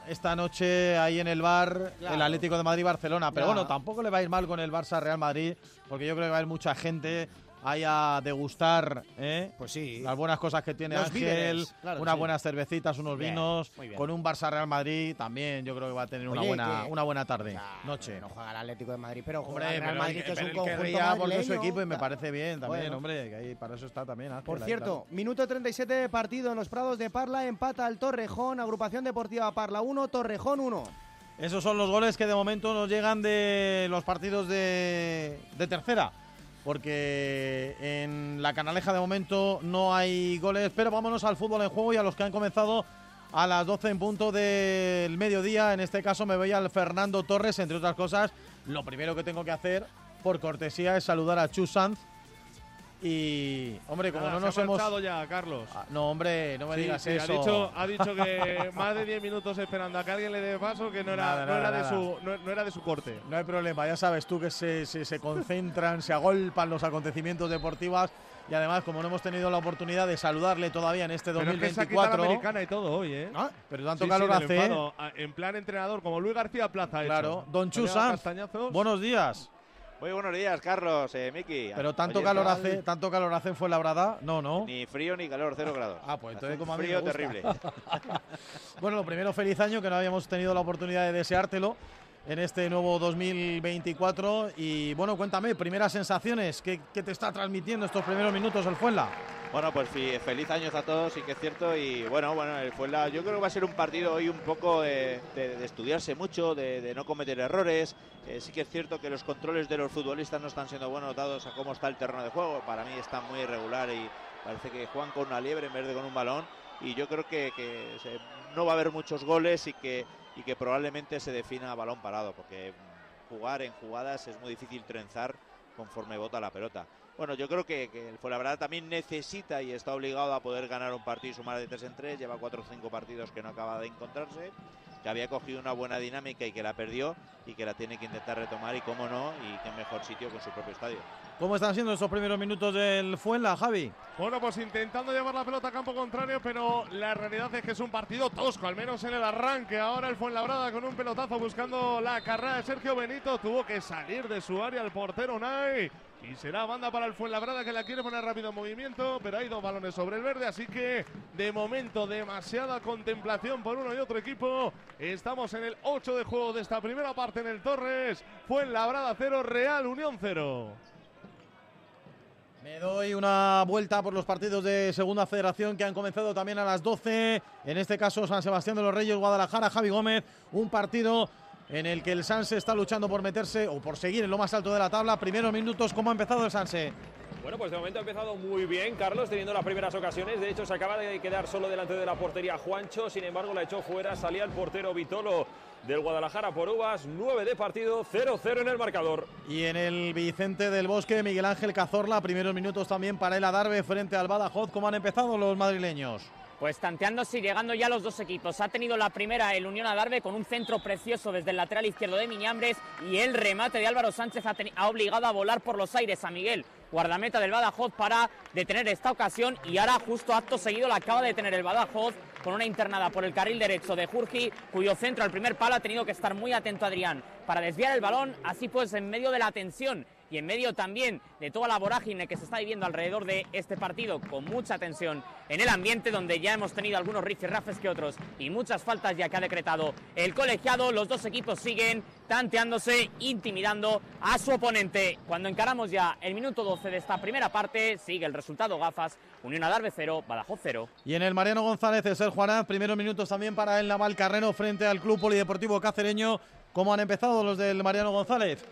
esta noche ahí en el bar el Atlético de Madrid-Barcelona. Pero bueno, tampoco le va a ir mal con el Barça Real Madrid, porque yo creo que va a haber mucha gente ahí a degustar ¿eh? pues sí. las buenas cosas que tiene Ángel, unas buenas cervecitas, unos vinos, con un Barça Real Madrid también yo creo que va a tener una buena una buena tarde, noche. No juega el Atlético de Madrid, pero juega el Real Madrid que, es un conjunto porque es su equipo y me parece bien también, hombre, que ahí para eso está también Ángel, Por cierto, minuto 37 de partido en los Prados de Parla, empata al Torrejón, agrupación deportiva Parla 1, Torrejón 1. Esos son los goles que de momento nos llegan de los partidos de, de tercera porque en la canaleja de momento no hay goles, pero vámonos al fútbol en juego y a los que han comenzado a las 12 en punto del mediodía. En este caso me voy al Fernando Torres, entre otras cosas. Lo primero que tengo que hacer, por cortesía, es saludar a Chu Sanz, y, hombre, como no nos hemos. ya, Carlos. Ah, no, hombre, no me digas eso. Ha dicho, ha dicho que más de 10 minutos esperando a que alguien le dé paso que no era, no, era de su, no, era de su corte. No hay problema, ya sabes tú que se, se, concentran, se agolpan los acontecimientos deportivos. Y además, como no hemos tenido la oportunidad de saludarle todavía en este 2024. Pero es americana y todo hoy, ¿eh? Ah, pero tanto calor hace. En plan entrenador, como Luis García Plaza. Claro, Don Chusan. Buenos días. Muy buenos días, Carlos, eh, Miki. Pero tanto calor hace, tanto calor hace en Fuenlabrada, no, no. Ni frío ni calor, cero grados. Ah, pues entonces como a mí Frío terrible. bueno, lo primero, feliz año, que no habíamos tenido la oportunidad de deseártelo en este nuevo 2024. Y bueno, cuéntame, primeras sensaciones, ¿qué, te está transmitiendo estos primeros minutos el Fuenla? Bueno, pues feliz años a todos, sí que es cierto. Y bueno, bueno, el Fuenla, yo creo que va a ser un partido hoy un poco de, estudiarse mucho, de, no cometer errores. Eh, sí que es cierto que los controles de los futbolistas no están siendo buenos dados a cómo está el terreno de juego. Para mí está muy irregular y parece que juegan con una liebre en vez de con un balón. Y yo creo que, no va a haber muchos goles y que, y que probablemente se defina a balón parado, porque jugar en jugadas es muy difícil trenzar conforme bota la pelota. Bueno, yo creo que, que el Fuenlabrada también necesita y está obligado a poder ganar un partido y sumar de 3 en 3. Lleva 4 o 5 partidos que no acaba de encontrarse, que había cogido una buena dinámica y que la perdió y que la tiene que intentar retomar y cómo no, y qué mejor sitio con su propio estadio. ¿Cómo están siendo estos primeros minutos del Fuenla, Javi? Bueno, pues intentando llevar la pelota a campo contrario, pero la realidad es que es un partido tosco, al menos en el arranque. Ahora el Fuenlabrada con un pelotazo buscando la carrera de Sergio Benito. Tuvo que salir de su área el portero Nay Y será banda para el Fuenlabrada que la quiere poner rápido en movimiento, pero hay dos balones sobre el verde, así que de momento demasiada contemplación por uno y otro equipo. Estamos en el 8 de juego de esta primera parte en el Torres. Fuenlabrada 0, Real Unión 0. Me doy una vuelta por los partidos de Segunda Federación que han comenzado también a las 12. En este caso San Sebastián de los Reyes, Guadalajara, Javi Gómez. Un partido en el que el Sanse está luchando por meterse o por seguir en lo más alto de la tabla. Primeros minutos, ¿cómo ha empezado el Sanse? Bueno, pues de momento ha empezado muy bien Carlos, teniendo las primeras ocasiones. De hecho, se acaba de quedar solo delante de la portería Juancho. Sin embargo, la echó fuera. Salía el portero Vitolo del Guadalajara por Uvas. 9 de partido, 0-0 en el marcador. Y en el Vicente del Bosque, Miguel Ángel Cazorla. Primeros minutos también para el Adarve frente al Badajoz. ¿Cómo han empezado los madrileños? Pues tanteándose y llegando ya los dos equipos. Ha tenido la primera el Unión Adarve con un centro precioso desde el lateral izquierdo de Miñambres y el remate de Álvaro Sánchez ha, obligado a volar por los aires a Miguel guardameta del Badajoz para detener esta ocasión y ahora justo acto seguido la acaba de detener el Badajoz con una internada por el carril derecho de Jurgi, cuyo centro al primer palo ha tenido que estar muy atento Adrián para desviar el balón, así pues en medio de la tensión y en medio también de toda la vorágine que se está viviendo alrededor de este partido, con mucha tensión en el ambiente donde ya hemos tenido algunos rifes que otros y muchas faltas ya que ha decretado el colegiado, los dos equipos siguen tanteándose, intimidando a su oponente. Cuando encaramos ya el minuto 12 de esta primera parte, sigue el resultado gafas, Unión Adarve 0, Badajoz 0. Y en el Mariano González, el Juanaz, primeros minutos también para el Naval Carreno frente al Club Polideportivo Cacereño. ¿Cómo han empezado los del Mariano González?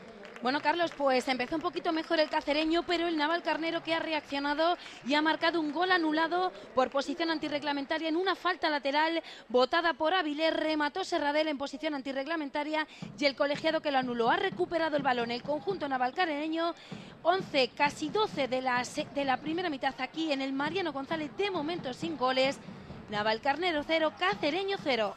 Bueno, Carlos, pues empezó un poquito mejor el cacereño, pero el Naval Carnero que ha reaccionado y ha marcado un gol anulado por posición antirreglamentaria en una falta lateral votada por Avilés, remató Serradel en posición antirreglamentaria y el colegiado que lo anuló ha recuperado el balón. El conjunto Naval Carnereño, 11, casi 12 de la, de la primera mitad aquí en el Mariano González, de momento sin goles. Naval Carnero 0, Cacereño 0.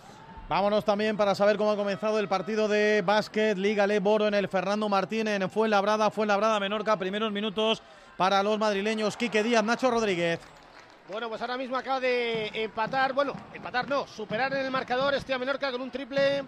Vámonos también para saber cómo ha comenzado el partido de básquet. Liga Leboro en el Fernando Martín en Fuenlabrada, Fuenlabrada Menorca, primeros minutos para los madrileños. Quique Díaz, Nacho Rodríguez. Bueno, pues ahora mismo acaba de empatar, bueno, empatar no, superar en el marcador este Menorca con un triple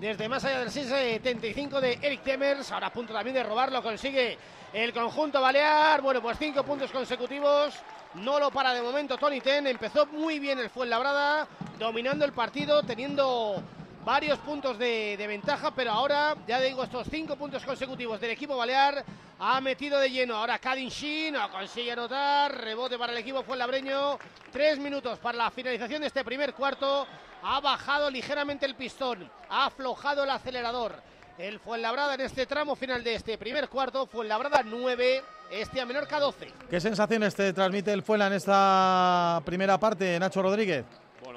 desde más allá del 6-75 de Eric Temers, ahora a punto también de robarlo, consigue el conjunto balear, bueno, pues cinco puntos consecutivos no lo para de momento Tony Ten. Empezó muy bien el Fuenlabrada, dominando el partido, teniendo varios puntos de, ventaja, pero ahora, ya digo, estos cinco puntos consecutivos del equipo balear ha metido de lleno. Ahora Kadin no consigue anotar, rebote para el equipo fuenlabreño. Tres minutos para la finalización de este primer cuarto. Ha bajado ligeramente el pistón, ha aflojado el acelerador. El Fuenlabrada en este tramo final de este primer cuarto, Fuenlabrada 9, este a Menorca 12. ¿Qué sensaciones te transmite el Fuenla en esta primera parte, Nacho Rodríguez?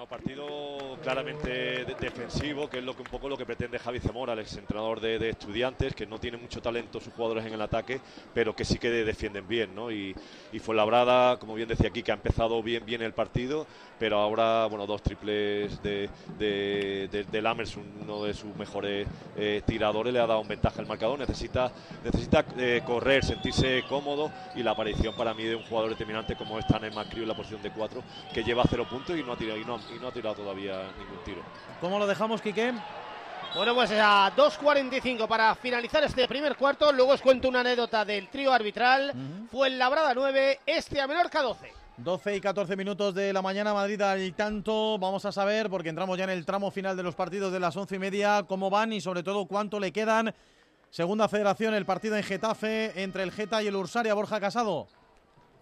Partido claramente defensivo, que es lo que un poco lo que pretende Javi Zamora, el exentrenador de, de estudiantes, que no tiene mucho talento sus jugadores en el ataque, pero que sí que defienden bien, ¿no? Y, y fue labrada, como bien decía aquí, que ha empezado bien, bien el partido, pero ahora, bueno, dos triples de, de, de, Lammers, uno de sus mejores eh, tiradores, le ha dado un ventaja al marcador. Necesita, necesita eh, correr, sentirse cómodo y la aparición para mí de un jugador determinante como es Tanner McCrew en la posición de cuatro, que lleva cero puntos y no ha tirado, y no, y no ha tirado todavía ningún tiro. ¿Cómo lo dejamos, Quique? Bueno, pues a 2.45 para finalizar este primer cuarto. Luego os cuento una anécdota del trío arbitral. Fue en Labrada 9, este a Menorca 12. 12 y 14 minutos de la mañana, Madrid al tanto. Vamos a saber, porque entramos ya en el tramo final de los partidos de las once y media, cómo van y sobre todo cuánto le quedan. Segunda federación, el partido en Getafe entre el Geta y el Ursaria, Borja Casado.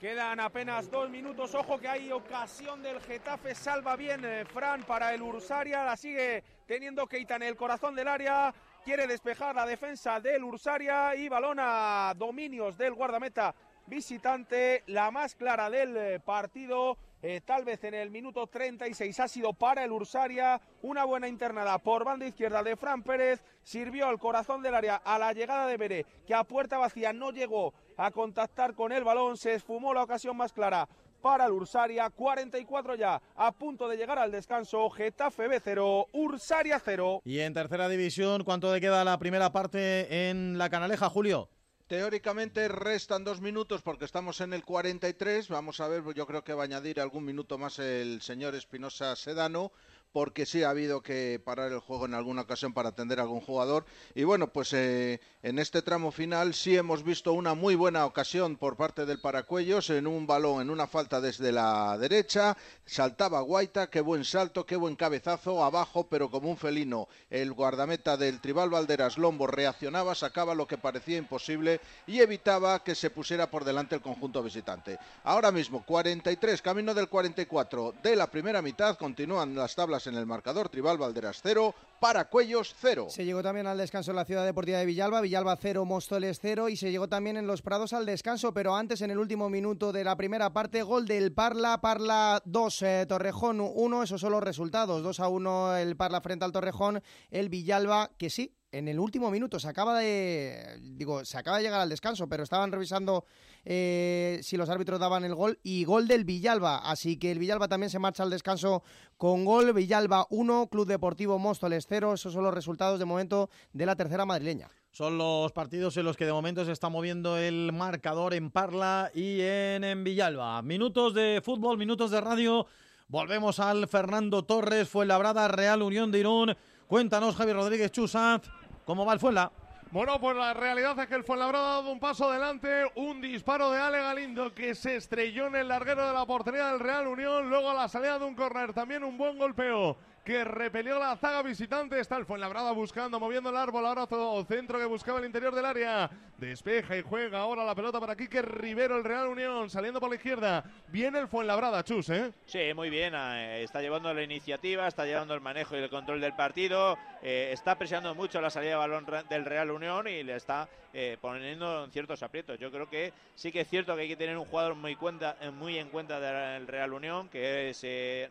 Quedan apenas dos minutos. Ojo que hay ocasión del Getafe. Salva bien eh, Fran para el Ursaria. La sigue teniendo Keita en el corazón del área. Quiere despejar la defensa del Ursaria y balona dominios del guardameta visitante. La más clara del eh, partido. Eh, tal vez en el minuto 36 ha sido para el Ursaria. Una buena internada por banda izquierda de Fran Pérez. Sirvió al corazón del área a la llegada de Beré, que a puerta vacía no llegó a contactar con el balón. Se esfumó la ocasión más clara para el Ursaria. 44 ya, a punto de llegar al descanso. Getafe B 0, Ursaria 0. Y en tercera división, ¿cuánto le queda la primera parte en la Canaleja, Julio? Teóricamente restan dos minutos porque estamos en el 43. Vamos a ver, yo creo que va a añadir algún minuto más el señor Espinosa Sedano porque sí ha habido que parar el juego en alguna ocasión para atender a algún jugador. Y bueno, pues eh, en este tramo final sí hemos visto una muy buena ocasión por parte del Paracuellos en un balón, en una falta desde la derecha. Saltaba Guaita, qué buen salto, qué buen cabezazo, abajo, pero como un felino. El guardameta del Tribal Valderas Lombo reaccionaba, sacaba lo que parecía imposible y evitaba que se pusiera por delante el conjunto visitante. Ahora mismo, 43, camino del 44 de la primera mitad, continúan las tablas en el marcador. Tribal Valderas 0, Paracuellos 0. Se llegó también al descanso en la ciudad deportiva de Villalba, Villalba 0, Móstoles 0 y se llegó también en los Prados al descanso, pero antes en el último minuto de la primera parte, gol del Parla, Parla 2, eh, Torrejón 1, esos son los resultados, 2 a 1 el Parla frente al Torrejón, el Villalba que sí, en el último minuto se acaba de digo se acaba de llegar al descanso pero estaban revisando eh, si los árbitros daban el gol y gol del Villalba. Así que el Villalba también se marcha al descanso con gol. Villalba 1 Club Deportivo Móstoles 0 esos son los resultados de momento de la tercera madrileña. Son los partidos en los que de momento se está moviendo el marcador en Parla y en, en Villalba. Minutos de fútbol minutos de radio. Volvemos al Fernando Torres fue labrada Real Unión de Irún. Cuéntanos Javier Rodríguez Chusat ¿Cómo va el Fuenla? Bueno, pues la realidad es que el Fuenlabrada ha dado un paso adelante, un disparo de Ale Galindo que se estrelló en el larguero de la portería del Real Unión, luego a la salida de un córner también un buen golpeo que repelió la zaga visitante. Está el Fuenlabrada buscando, moviendo el árbol. Ahora todo centro que buscaba el interior del área. Despeja y juega ahora la pelota para Quique Rivero, el Real Unión, saliendo por la izquierda. Viene el Fuenlabrada, Chus, ¿eh? Sí, muy bien. Eh, está llevando la iniciativa, está llevando el manejo y el control del partido. Eh, está presionando mucho la salida de balón del Real Unión y le está eh, poniendo en ciertos aprietos. Yo creo que sí que es cierto que hay que tener un jugador muy, cuenta, muy en cuenta del Real Unión, que es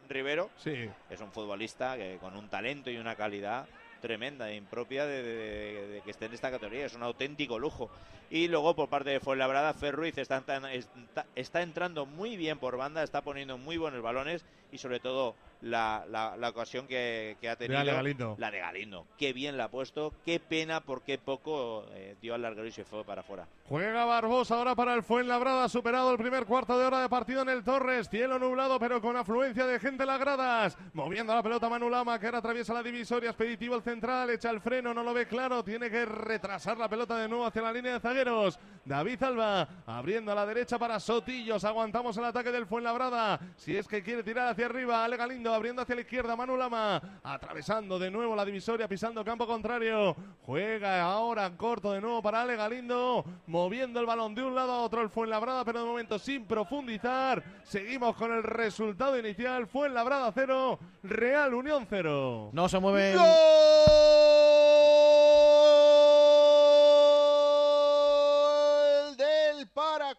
Rivero. Sí. Es un futbolista que con un talento y una calidad tremenda impropia de, que esté en esta categoría. Es un auténtico lujo. Y luego por parte de Fuenlabrada, Ferruiz está, está entrando muy bien por banda, está poniendo muy buenos balones y sobre todo la, la, ocasión que, ha tenido. La de Galindo. La de Galindo. Qué bien la ha puesto, qué pena por qué poco eh, dio al larguero y se fue para afuera. Juega Barbosa ahora para el Fuenlabrada, superado el primer cuarto de hora de partido en el Torres. Cielo nublado, pero con afluencia de gente en las gradas. Moviendo la pelota Manulama, que ahora atraviesa la divisoria. Expeditivo el central, echa el freno, no lo ve claro. Tiene que retrasar la pelota de nuevo hacia la línea de zagueros. David Alba abriendo a la derecha para Sotillos. Aguantamos el ataque del Fuenlabrada. Si es que quiere tirar hacia arriba, Ale Galindo abriendo hacia la izquierda, Manu Lama, atravesando de nuevo la divisoria, pisando campo contrario, juega ahora corto de nuevo para Ale Galindo, moviendo el balón de un lado a otro. El Fuenlabrada, pero de momento sin profundizar, seguimos con el resultado inicial, Fuenlabrada 0, Real Unión 0. No se mueve.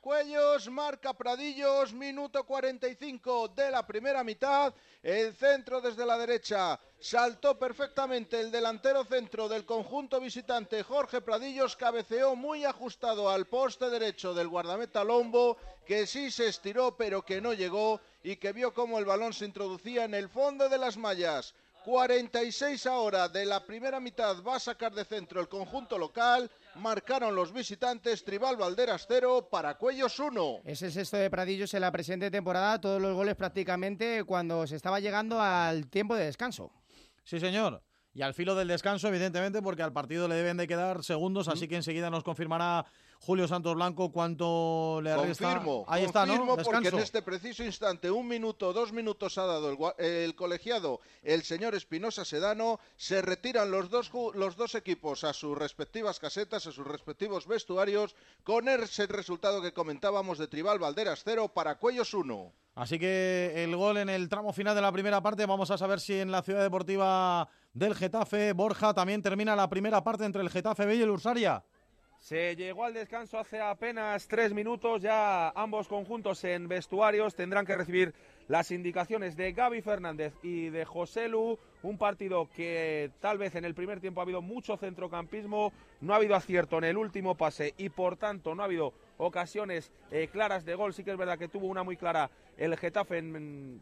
Cuellos, marca Pradillos, minuto 45 de la primera mitad. El centro desde la derecha saltó perfectamente el delantero centro del conjunto visitante Jorge Pradillos, cabeceó muy ajustado al poste derecho del guardameta Lombo, que sí se estiró pero que no llegó y que vio cómo el balón se introducía en el fondo de las mallas. 46 ahora de la primera mitad va a sacar de centro el conjunto local. Marcaron los visitantes Tribal Valderas 0, Paracuellos 1. Es el sexto de Pradillos en la presente temporada, todos los goles prácticamente cuando se estaba llegando al tiempo de descanso. Sí, señor. Y al filo del descanso, evidentemente, porque al partido le deben de quedar segundos, así que enseguida nos confirmará Julio Santos Blanco cuánto le confirmo, Ahí está, ¿no? porque en este preciso instante, un minuto, dos minutos ha dado el, colegiado, el señor Espinosa Sedano, se retiran los dos, los dos equipos a sus respectivas casetas, a sus respectivos vestuarios, con ese resultado que comentábamos de Tribal Valderas 0, para Cuellos 1. Así que el gol en el tramo final de la primera parte, vamos a saber si en la Ciudad Deportiva del Getafe, Borja, también termina la primera parte entre el Getafe B y el Ursaria. Se llegó al descanso hace apenas tres minutos, ya ambos conjuntos en vestuarios tendrán que recibir las indicaciones de Gaby Fernández y de José Lu, un partido que tal vez en el primer tiempo ha habido mucho centrocampismo, no ha habido acierto en el último pase y por tanto no ha habido ocasiones eh, claras de gol. Sí que es verdad que tuvo una muy clara el Getafe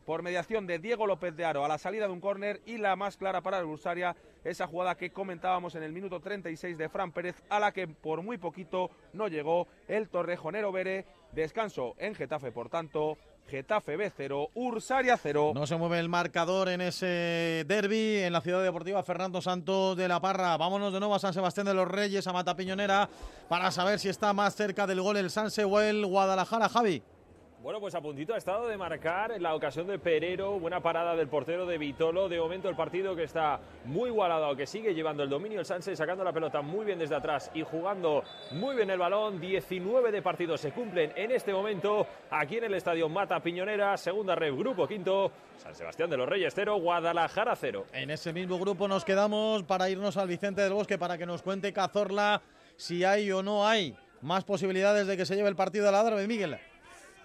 por mediación de Diego López de Aro a la salida de un córner y la más clara para el Bursaria, esa jugada que comentábamos en el minuto 36 de Fran Pérez, a la que por muy poquito no llegó el Torrejonero Bere. Descanso en Getafe, por tanto, Getafe B 0, Ursaria 0. No se mueve el marcador en ese derby en la ciudad deportiva Fernando Santos de la Parra. Vámonos de nuevo a San Sebastián de los Reyes, a Mata Piñonera, para saber si está más cerca del gol el Sanse o el Guadalajara, Javi. Bueno, pues a puntito ha estado de marcar la ocasión de Perero, buena parada del portero de Vitolo. De momento el partido que está muy igualado, que sigue llevando el dominio el Sánchez, sacando la pelota muy bien desde atrás y jugando muy bien el balón. 19 de partidos se cumplen en este momento aquí en el estadio Mata Piñonera, segunda red, grupo quinto, San Sebastián de los Reyes 0, Guadalajara 0. En ese mismo grupo nos quedamos para irnos al Vicente del Bosque para que nos cuente Cazorla si hay o no hay más posibilidades de que se lleve el partido a la Darbe, Miguel.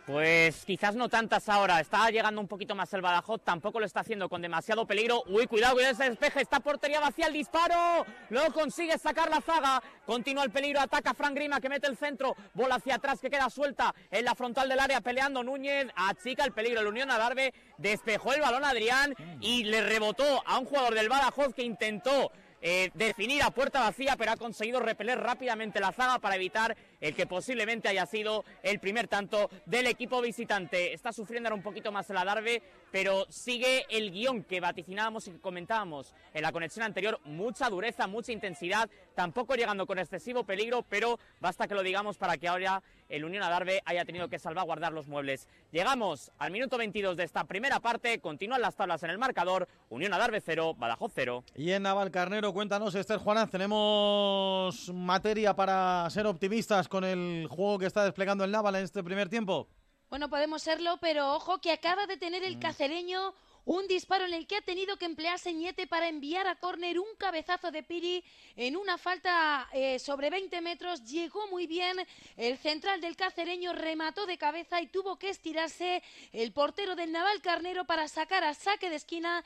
Pues quizás no tantas ahora. Está llegando un poquito más el Badajoz. Tampoco lo está haciendo con demasiado peligro. Uy, cuidado, cuidado ese despeje. Está portería vacía el disparo. No consigue sacar la zaga. Continúa el peligro. Ataca Fran Grima que mete el centro. Bola hacia atrás que queda suelta en la frontal del área peleando Núñez. Achica el peligro. El Unión Adarve despejó el balón a Adrián y le rebotó a un jugador del Badajoz que intentó eh, definir a puerta vacía, pero ha conseguido repeler rápidamente la zaga para evitar el que posiblemente haya sido el primer tanto del equipo visitante. Está sufriendo ahora un poquito más el Adarve, pero sigue el guion que vaticinábamos y que comentábamos en la conexión anterior. Mucha dureza, mucha intensidad, tampoco llegando con excesivo peligro, pero basta que lo digamos para que ahora el Unión Adarve haya tenido que salvaguardar los muebles. Llegamos al minuto 22 de esta primera parte, continúan las tablas en el marcador, Unión Adarve 0, Badajoz 0. Y en Navalcarnero, cuéntanos, Esther Juanaz, tenemos materia para ser optimistas con el juego que está desplegando el Naval en este primer tiempo. Bueno, podemos serlo, pero ojo que acaba de tener el cacereño un disparo en el que ha tenido que emplear Señete para enviar a córner un cabezazo de Piri en una falta eh, sobre 20 metros. Llegó muy bien el central del cacereño, remató de cabeza y tuvo que estirarse el portero del Naval Carnero para sacar a saque de esquina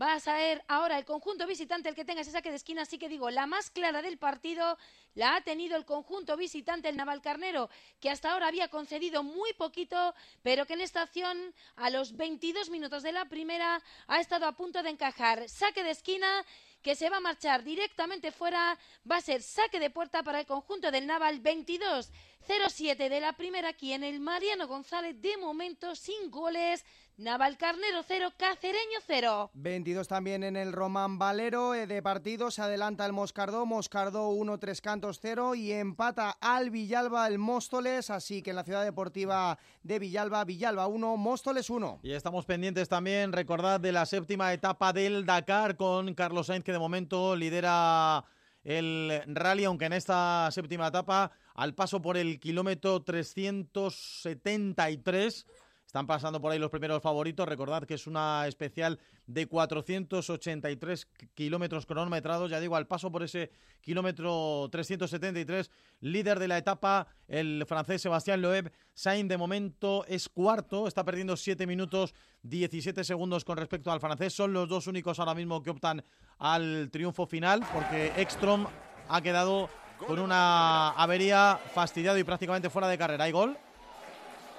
Va a ser ahora el conjunto visitante el que tenga ese saque de esquina, así que digo, la más clara del partido la ha tenido el conjunto visitante, el Navalcarnero, que hasta ahora había concedido muy poquito, pero que en esta acción, a los 22 minutos de la primera, ha estado a punto de encajar. Saque de esquina que se va a marchar directamente fuera, va a ser saque de puerta para el conjunto del Naval 22-07 de la primera aquí en el Mariano González, de momento sin goles. Navalcarnero 0, Cacereño 0. 22 también en el Román Valero eh, de partido. Se adelanta el Moscardó. Moscardó 1, 3 cantos 0 y empata al Villalba el Móstoles. Así que en la ciudad deportiva de Villalba, Villalba 1, Móstoles 1. Y estamos pendientes también, recordad, de la séptima etapa del Dakar con Carlos Sainz, que de momento lidera el rally, aunque en esta séptima etapa, al paso por el kilómetro 373 están pasando por ahí los primeros favoritos. Recordad que es una especial de 483 kilómetros cronometrados. Ya digo, al paso por ese kilómetro 373, líder de la etapa, el francés Sebastián Loeb. Sainz de momento es cuarto, está perdiendo 7 minutos 17 segundos con respecto al francés. Son los dos únicos ahora mismo que optan al triunfo final, porque Ekstrom ha quedado con una avería fastidiado y prácticamente fuera de carrera. ¿Hay gol?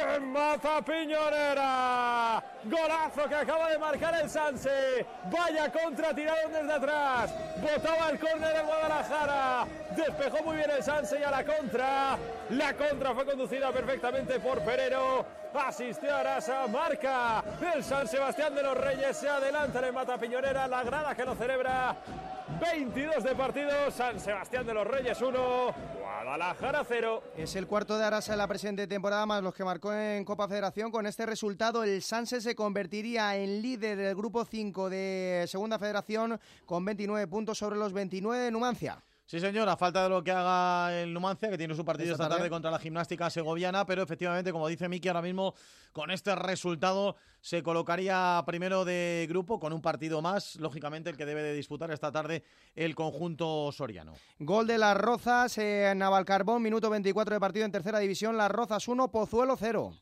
En Maza Piñonera. Golazo que acaba de marcar el Sanse. Vaya contra tirado desde atrás. Botaba el córner de Guadalajara. Despejó muy bien el Sanse y a la contra. La contra fue conducida perfectamente por Perero. Asistió a Arasa, marca el San Sebastián de los Reyes. Se adelanta en Mata Piñonera. La grada que lo celebra. 22 de partido, San Sebastián de los Reyes 1, Guadalajara 0. Es el cuarto de Arasa en la presente temporada, más los que marcó en Copa Federación. Con este resultado, el Sanse se convertiría en líder del grupo 5 de Segunda Federación con 29 puntos sobre los 29 de Numancia. Sí, señor, a falta de lo que haga el Numancia, que tiene su partido esta, tarde. contra la gimnástica segoviana, pero efectivamente, como dice Miki, ahora mismo con este resultado se colocaría primero de grupo con un partido más, lógicamente el que debe de disputar esta tarde el conjunto soriano. Gol de las Rozas en Navalcarbón, minuto 24 de partido en tercera división, las Rozas 1, Pozuelo 0.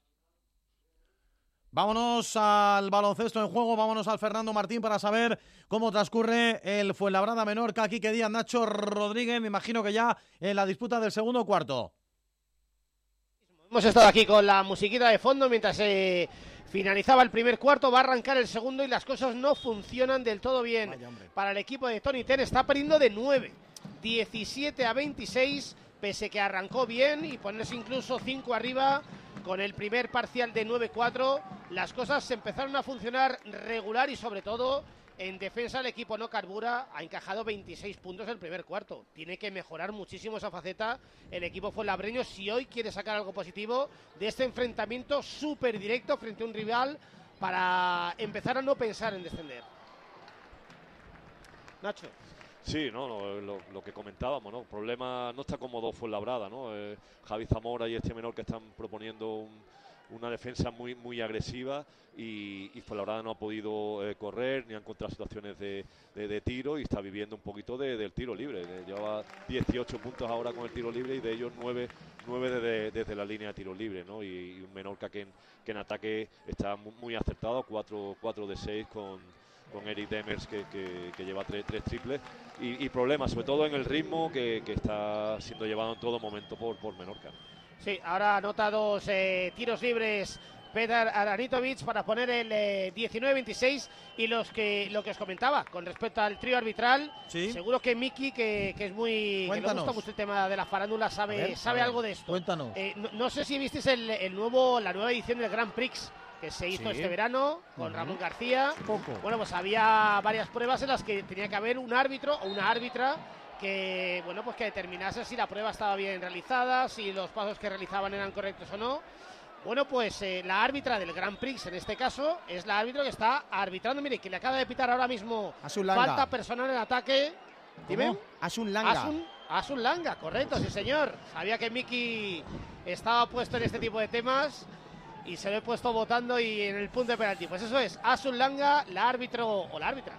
Vámonos al baloncesto en juego, vámonos al Fernando Martín para saber cómo transcurre el Fuenlabrada Menorca. Aquí que día Nacho Rodríguez, me imagino que ya en la disputa del segundo cuarto. Hemos estado aquí con la musiquita de fondo mientras se Finalizaba el primer cuarto, va a arrancar el segundo y las cosas no funcionan del todo bien. Para el equipo de Tony Ten está perdiendo de 9, 17 a 26, pese que arrancó bien y ponerse incluso 5 arriba con el primer parcial de 9-4. Las cosas empezaron a funcionar regular y sobre todo en defensa el equipo no carbura, ha encajado 26 puntos el primer cuarto. Tiene que mejorar muchísimo esa faceta el equipo Fuenlabreño si hoy quiere sacar algo positivo de este enfrentamiento súper directo frente a un rival para empezar a no pensar en descender. Nacho. Sí, no, lo, lo, que comentábamos, ¿no? Problema no está cómodo Fuenlabrada, ¿no? Eh, Javi Zamora y este menor que están proponiendo un, una defensa muy muy agresiva y, y Fuenlabrada no ha podido eh, correr ni ha encontrado situaciones de, de, tiro y está viviendo un poquito del tiro libre. lleva 18 puntos ahora con el tiro libre y de ellos 9, 9 desde, la línea de tiro libre. ¿no? Y, un Menorca que en, que en ataque está muy, acertado, 4, 4 de 6 con, con Eric Demers que, que, lleva tres, tres triples y, problemas sobre todo en el ritmo que, que, está siendo llevado en todo momento por, por Menorca. Sí, ahora anota dos eh, tiros libres Petar Aranitovic para poner el 19-26 eh, y los que lo que os comentaba con respecto al trío arbitral seguro que Miki que, es muy que le gusta mucho el tema de la farándula sabe sabe algo de esto. cuéntanos. Eh, no, sé si visteis el, nuevo la nueva edición del Grand Prix que se hizo este verano con Ramón García Poco. bueno pues había varias pruebas en las que tenía que haber un árbitro o una árbitra que bueno pues que determinase si la prueba estaba bien realizada, si los pasos que realizaban eran correctos o no. Bueno, pues eh, la árbitra del Grand Prix, en este caso, es la árbitra que está arbitrando. Mire, que le acaba de pitar ahora mismo falta personal en ataque. Dime. Asun Langa. Asun, Langa, correcto, sí señor. Sabía que Miki estaba puesto en este tipo de temas y se lo he puesto votando y en el punto de penalti. Pues eso es, Asun Langa, la árbitro o la árbitra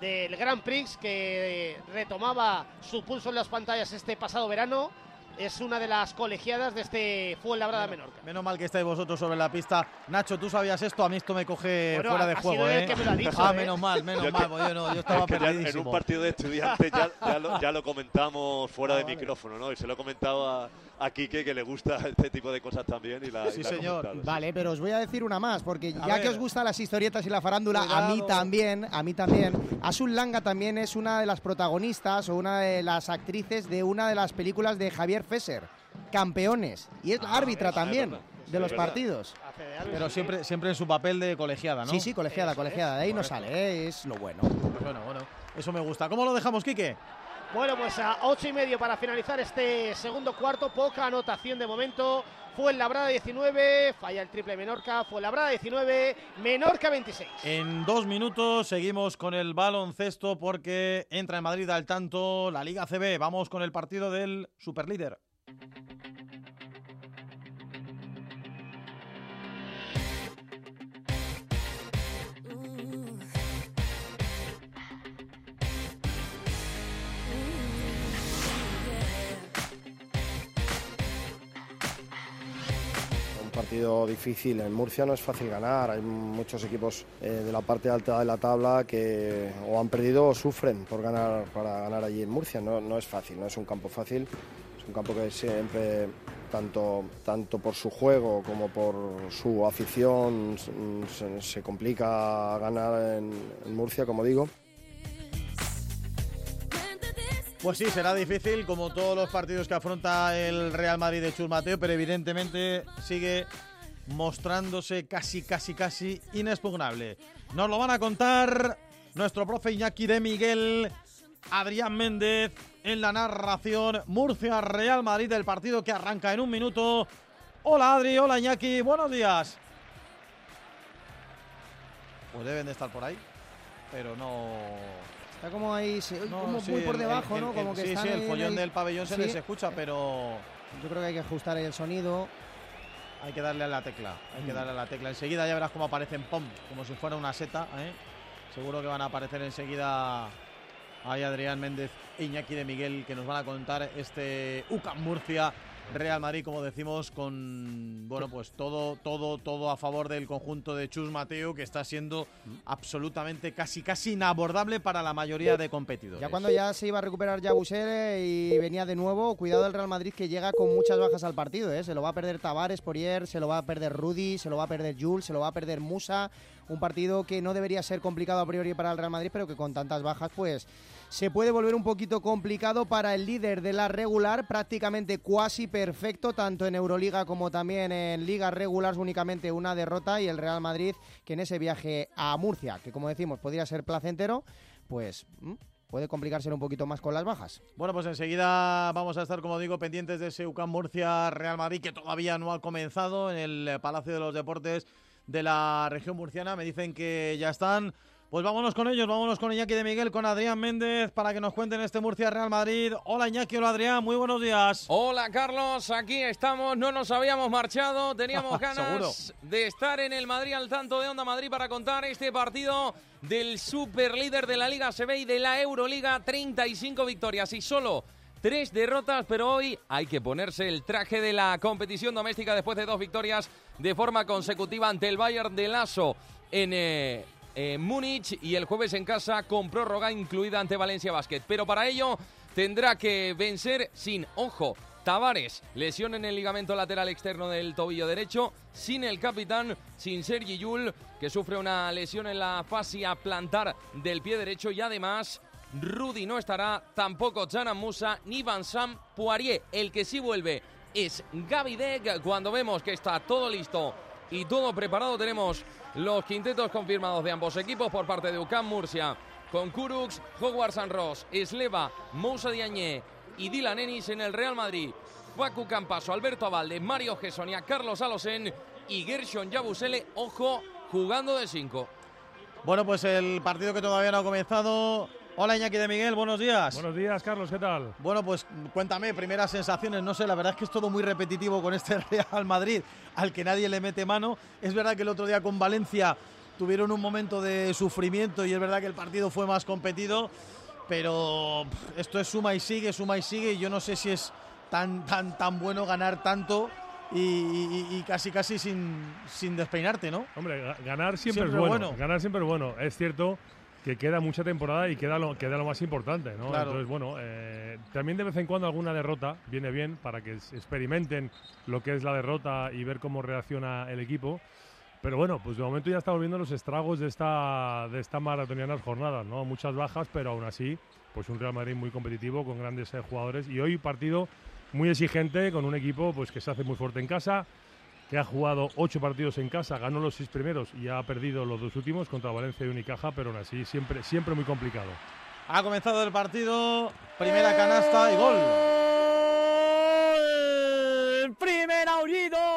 del Grand Prix que retomaba su pulso en las pantallas este pasado verano. Es una de las colegiadas de este Fuenlabrada Menorca. Menos mal que estáis vosotros sobre la pista. Nacho, tú sabías esto, a mí esto me coge fuera de juego. ¿eh? ah, ¿eh? menos mal, menos mal, pues yo, no, yo estaba En un partido de estudiantes ya, lo, comentamos fuera ah, de micrófono, ¿no? Y se lo he comentado a, Quique que le gusta este tipo de cosas también. Y la, sí, señor. Vale, pero os voy a decir una más, porque ya que os gustan las historietas y la farándula, a mí también, a mí también. Asun Langa también es una de las protagonistas o una de las actrices de una de las películas de Javier Fesser, Campeones. Y es ah, árbitra también de los partidos. Pero siempre, siempre en su papel de colegiada, ¿no? Sí, sí, colegiada, colegiada. De ahí no sale, ¿eh? es lo bueno. Bueno, bueno. Eso me gusta. ¿Cómo lo dejamos, Quique? Bueno, pues a ocho y medio para finalizar este segundo cuarto. Poca anotación de momento. Fue el Labrada 19, falla el triple Menorca, fue Labrada 19, Menorca 26. En dos minutos seguimos con el baloncesto porque entra en Madrid al tanto la Liga CB. Vamos con el partido del superlíder. Partido difícil. En Murcia no es fácil ganar. Hay muchos equipos eh, de la parte alta de la tabla que o han perdido o sufren por ganar, para ganar allí en Murcia. No, no es fácil, no es un campo fácil. Es un campo que siempre, tanto, tanto por su juego como por su afición, se, complica ganar en Murcia, como digo. Pues sí, será difícil como todos los partidos que afronta el Real Madrid de Chus Mateo, pero evidentemente sigue mostrándose casi, casi, casi inexpugnable. Nos lo van a contar nuestro profe Iñaki de Miguel, Adrián Méndez en la narración Murcia Real Madrid del partido que arranca en un minuto. Hola Adri, hola Iñaki, buenos días. Pues deben de estar por ahí, pero no Está como ahí, como muy por debajo, ¿no? Como que sí, sí, el follón del pabellón se les escucha, pero... Yo creo que hay que ajustar ahí el sonido. Hay que darle a la tecla, hay que mm. darle a la tecla. Enseguida ya verás cómo aparecen POM, como si fuera una seta, ¿eh? Seguro que van a aparecer enseguida ahí Adrián Méndez Iñaki de Miguel, que nos van a contar este UCAM Murcia Real Madrid, como decimos, con bueno, pues todo, todo, todo a favor del conjunto de Chus Mateo, que está siendo absolutamente casi casi inabordable para la mayoría de competidores. Ya cuando ya se iba a recuperar Yabusele y venía de nuevo, cuidado del Real Madrid que llega con muchas bajas al partido, ¿eh? se lo va a perder Tavares, Porier, se lo va a perder Rudy, se lo va a perder Jules, se lo va a perder Musa, un partido que no debería ser complicado a priori para el Real Madrid, pero que con tantas bajas pues se puede volver un poquito complicado para el líder de la regular, prácticamente cuasi perfecto, tanto en Euroliga como también en ligas regulares, únicamente una derrota y el Real Madrid que en ese viaje a Murcia, que como decimos podría ser placentero, pues mm, puede complicarse un poquito más con las bajas. Bueno, pues enseguida vamos a estar, como digo, pendientes de ese UCAM Murcia Real Madrid, que todavía no ha comenzado en el Palacio de los Deportes de la región murciana. Me dicen que ya están pues vámonos con ellos, vámonos con Iñaki de Miguel, con Adrián Méndez, para que nos cuenten este Murcia Real Madrid. Hola Iñaki, hola Adrián, muy buenos días. Hola Carlos, aquí estamos, no nos habíamos marchado, teníamos ganas de estar en el Madrid al tanto de Onda Madrid para contar este partido del superlíder de la Liga CB y de la Euroliga, 35 victorias y solo tres derrotas, pero hoy hay que ponerse el traje de la competición doméstica después de dos victorias de forma consecutiva ante el Bayern de Lasso en eh, en Múnich y el jueves en casa con prórroga incluida ante Valencia Basket. Pero para ello tendrá que vencer sin, ojo, Tavares, lesión en el ligamento lateral externo del tobillo derecho, sin el capitán, sin Sergi Yul, que sufre una lesión en la fascia plantar del pie derecho y además Rudy no estará, tampoco Jana Musa ni Van Sam Poirier. El que sí vuelve es Gaby Deg. Cuando vemos que está todo listo y todo preparado, tenemos los quintetos confirmados de ambos equipos por parte de UCAM Murcia, con Kurux, Hogwarts San Ross, Esleva, Moussa Diagne y Dylan Ennis en el Real Madrid. Facu Campaso, Alberto Avalde, Mario Gesonia, Carlos Alosen y Gershon Yabusele, ojo, jugando de cinco. Bueno, pues el partido que todavía no ha comenzado Hola Iñaki de Miguel, buenos días. Buenos días, Carlos, ¿qué tal? Bueno, pues cuéntame, primeras sensaciones, no sé, la verdad es que es todo muy repetitivo con este Real Madrid, al que nadie le mete mano. Es verdad que el otro día con Valencia tuvieron un momento de sufrimiento y es verdad que el partido fue más competido, pero esto es suma y sigue, suma y sigue, y yo no sé si es tan, tan, tan bueno ganar tanto y, casi casi sin, sin despeinarte, ¿no? Hombre, ganar siempre, es bueno, bueno. Ganar siempre es bueno. Es cierto que queda mucha temporada y queda lo, queda lo más importante, ¿no? Entonces, bueno, eh, también de vez en cuando alguna derrota viene bien para que experimenten lo que es la derrota y ver cómo reacciona el equipo. Pero bueno, pues de momento ya estamos viendo los estragos de esta, de esta maratonianas jornadas, ¿no? Muchas bajas, pero aún así, pues un Real Madrid muy competitivo, con grandes eh, jugadores. Y hoy partido muy exigente, con un equipo pues que se hace muy fuerte en casa, que ha jugado ocho partidos en casa, ganó los seis primeros y ha perdido los dos últimos contra Valencia y Unicaja, pero aún así siempre, siempre muy complicado. Ha comenzado el partido, primera canasta y gol. El primer aullido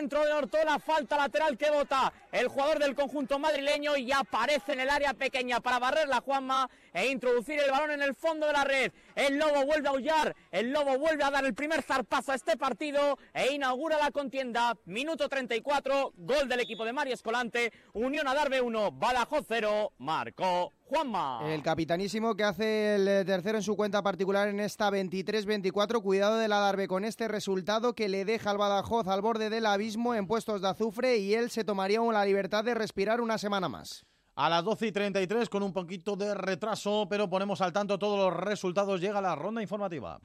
centro de Ortola, falta lateral que vota el jugador del conjunto madrileño y aparece en el área pequeña para barrer la Juanma e introducir el balón en el fondo de la red. El Lobo vuelve a aullar, el Lobo vuelve a dar el primer zarpazo a este partido e inaugura la contienda. Minuto 34, gol del equipo de Mario Escolante, Unión Adarve 1, Badajoz 0, marcó Juanma. El capitanísimo que hace el eh, tercero en su cuenta particular en esta 23-24. Cuidado del Adarve con este resultado que le deja al Badajoz al borde del abismo en puestos de azufre y él se tomaría la libertad de respirar una semana más. A las 12 y 33, con un poquito de retraso, pero ponemos al tanto todos los resultados. Llega la ronda informativa.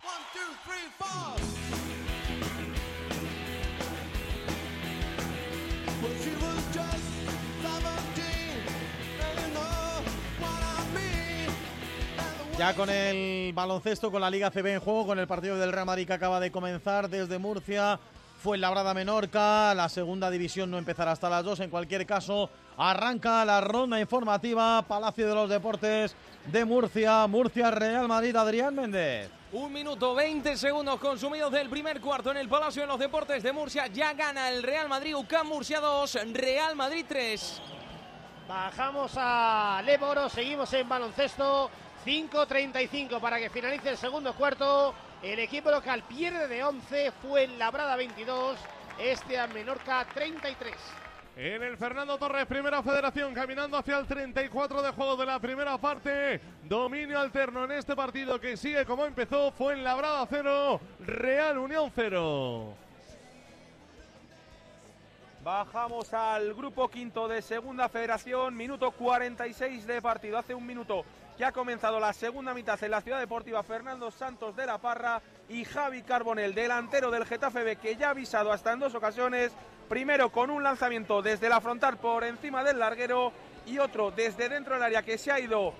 Ya con el baloncesto, con la Liga CB en juego, con el partido del Real Madrid que acaba de comenzar desde Murcia, fue Labrada Menorca. La segunda división no empezará hasta las 2. En cualquier caso, arranca la ronda informativa. Palacio de los Deportes de Murcia. Murcia, Real Madrid, Adrián Méndez. Un minuto 20 segundos consumidos del primer cuarto en el Palacio de los Deportes de Murcia. Ya gana el Real Madrid. UCAM Murcia 2, Real Madrid 3. Bajamos a Leboro, seguimos en baloncesto. 5.35 para que finalice el segundo cuarto. El equipo local pierde de 11, fue en Labrada 22, este a Menorca 33. en el Fernando Torres, primera federación, caminando hacia el 34 de juego de la primera parte. Dominio alterno en este partido que sigue como empezó. Fue en Labrada 0, Real Unión 0. Bajamos al grupo quinto de segunda federación, minuto 46 de partido. Hace un minuto que ha comenzado la segunda mitad en la ciudad deportiva Fernando Santos de la Parra y Javi Carbonel, delantero del Getafe B, que ya ha avisado hasta en dos ocasiones Primero con un lanzamiento desde la frontal por encima del larguero y otro desde dentro del área que se ha ido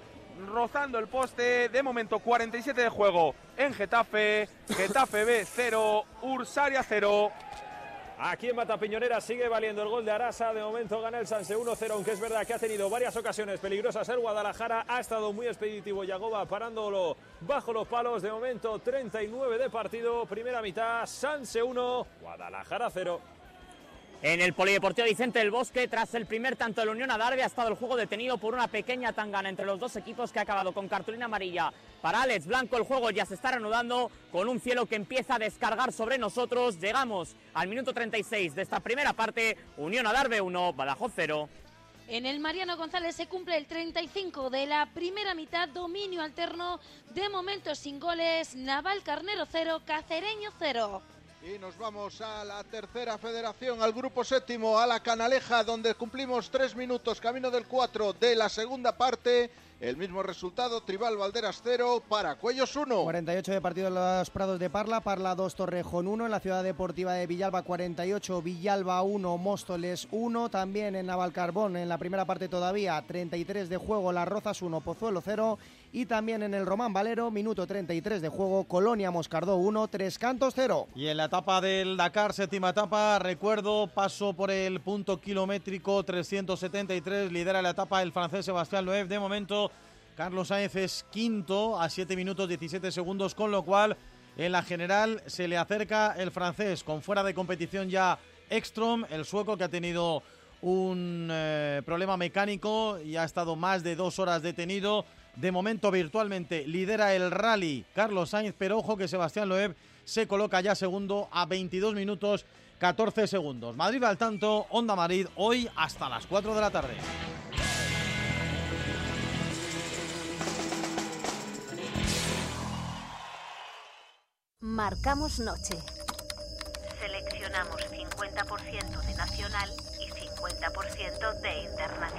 rozando el poste. De momento 47 de juego en Getafe. Getafe B 0, Ursaria 0. Aquí en Matapiñonera sigue valiendo el gol de Arasa. De momento gana el Sanse 1-0, aunque es verdad que ha tenido varias ocasiones peligrosas el Guadalajara. Ha estado muy expeditivo Yagoba parándolo bajo los palos. De momento 39 de partido. Primera mitad, Sanse 1, Guadalajara 0. En el Polideportivo Vicente del Bosque, tras el primer tanto de la Unión Adarve, ha estado el juego detenido por una pequeña tangana entre los dos equipos que ha acabado con cartulina amarilla. Para Alex Blanco el juego ya se está reanudando con un cielo que empieza a descargar sobre nosotros. Llegamos al minuto 36 de esta primera parte. Unión Adarve 1, Badajoz 0. En el Mariano González se cumple el 35 de la primera mitad, dominio alterno, de momentos sin goles, Naval Carnero 0, Cacereño 0. Y nos vamos a la tercera federación, al grupo séptimo, a la Canaleja, donde cumplimos tres minutos, camino del cuatro de la segunda parte. El mismo resultado, Tribal Valderas 0, Cuellos 1. 48 de partido en los Prados de Parla, Parla 2, Torrejón 1, en la Ciudad Deportiva de Villalba 48, Villalba 1, Móstoles 1, también en Navalcarbón en la primera parte todavía 33 de juego, Las Rozas 1, Pozuelo 0 y también en el Román Valero, minuto 33 de juego, Colonia Moscardó 1, Tres Cantos 0. Y en la etapa del Dakar, séptima etapa, recuerdo, paso por el punto kilométrico 373, lidera la etapa el francés Sebastián Loeb, de momento Carlos Sáenz es quinto a 7 minutos 17 segundos, con lo cual en la general se le acerca el francés con fuera de competición ya Ekstrom, el sueco que ha tenido un eh, problema mecánico y ha estado más de dos horas detenido. De momento virtualmente lidera el rally Carlos Sainz, pero ojo que Sebastián Loeb se coloca ya segundo a 22 minutos 14 segundos. Madrid al tanto, Onda Madrid, hoy hasta las 4 de la tarde. Marcamos noche. Seleccionamos 50% de nacional y 50% de internacional.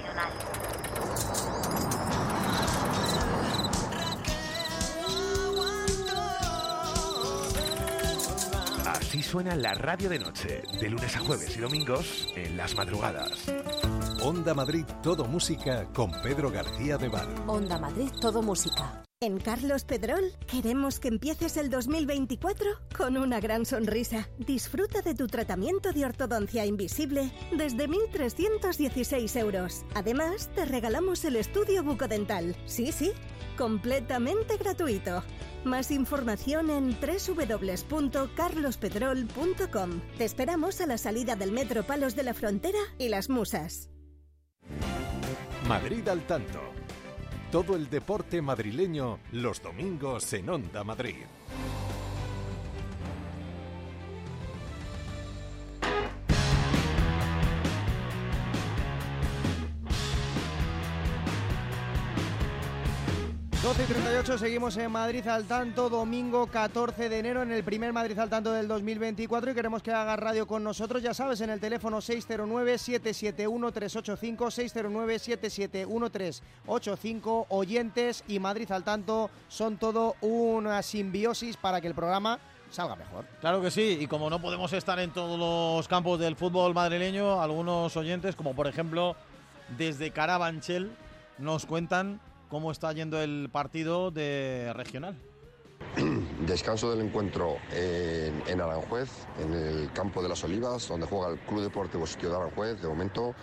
Así suena la radio de noche, de lunes a jueves y domingos en las madrugadas. Onda Madrid Todo Música con Pedro García de Val. Onda Madrid Todo Música. En Carlos Pedrol queremos que empieces el 2024 con una gran sonrisa. Disfruta de tu tratamiento de ortodoncia invisible desde 1.316 euros. Además, te regalamos el estudio bucodental. Sí, sí, completamente gratuito. Más información en www.carlospedrol.com. Te esperamos a la salida del Metro Palos de la Frontera y Las Musas. Madrid al tanto todo el deporte madrileño los domingos en Onda Madrid. 12 y 38, seguimos en Madrid al tanto, domingo 14 de enero en el primer Madrid al tanto del 2024 y queremos que hagas radio con nosotros, ya sabes, en el teléfono 609-771-385, 609-771-385, oyentes y Madrid al tanto son todo una simbiosis para que el programa salga mejor. Claro que sí, y como no podemos estar en todos los campos del fútbol madrileño, algunos oyentes, como por ejemplo desde Carabanchel, nos cuentan cómo está yendo el partido de regional. Descanso del encuentro en, Aranjuez, en el campo de las Olivas, donde juega el Club Deportivo Sitio de Aranjuez. De momento,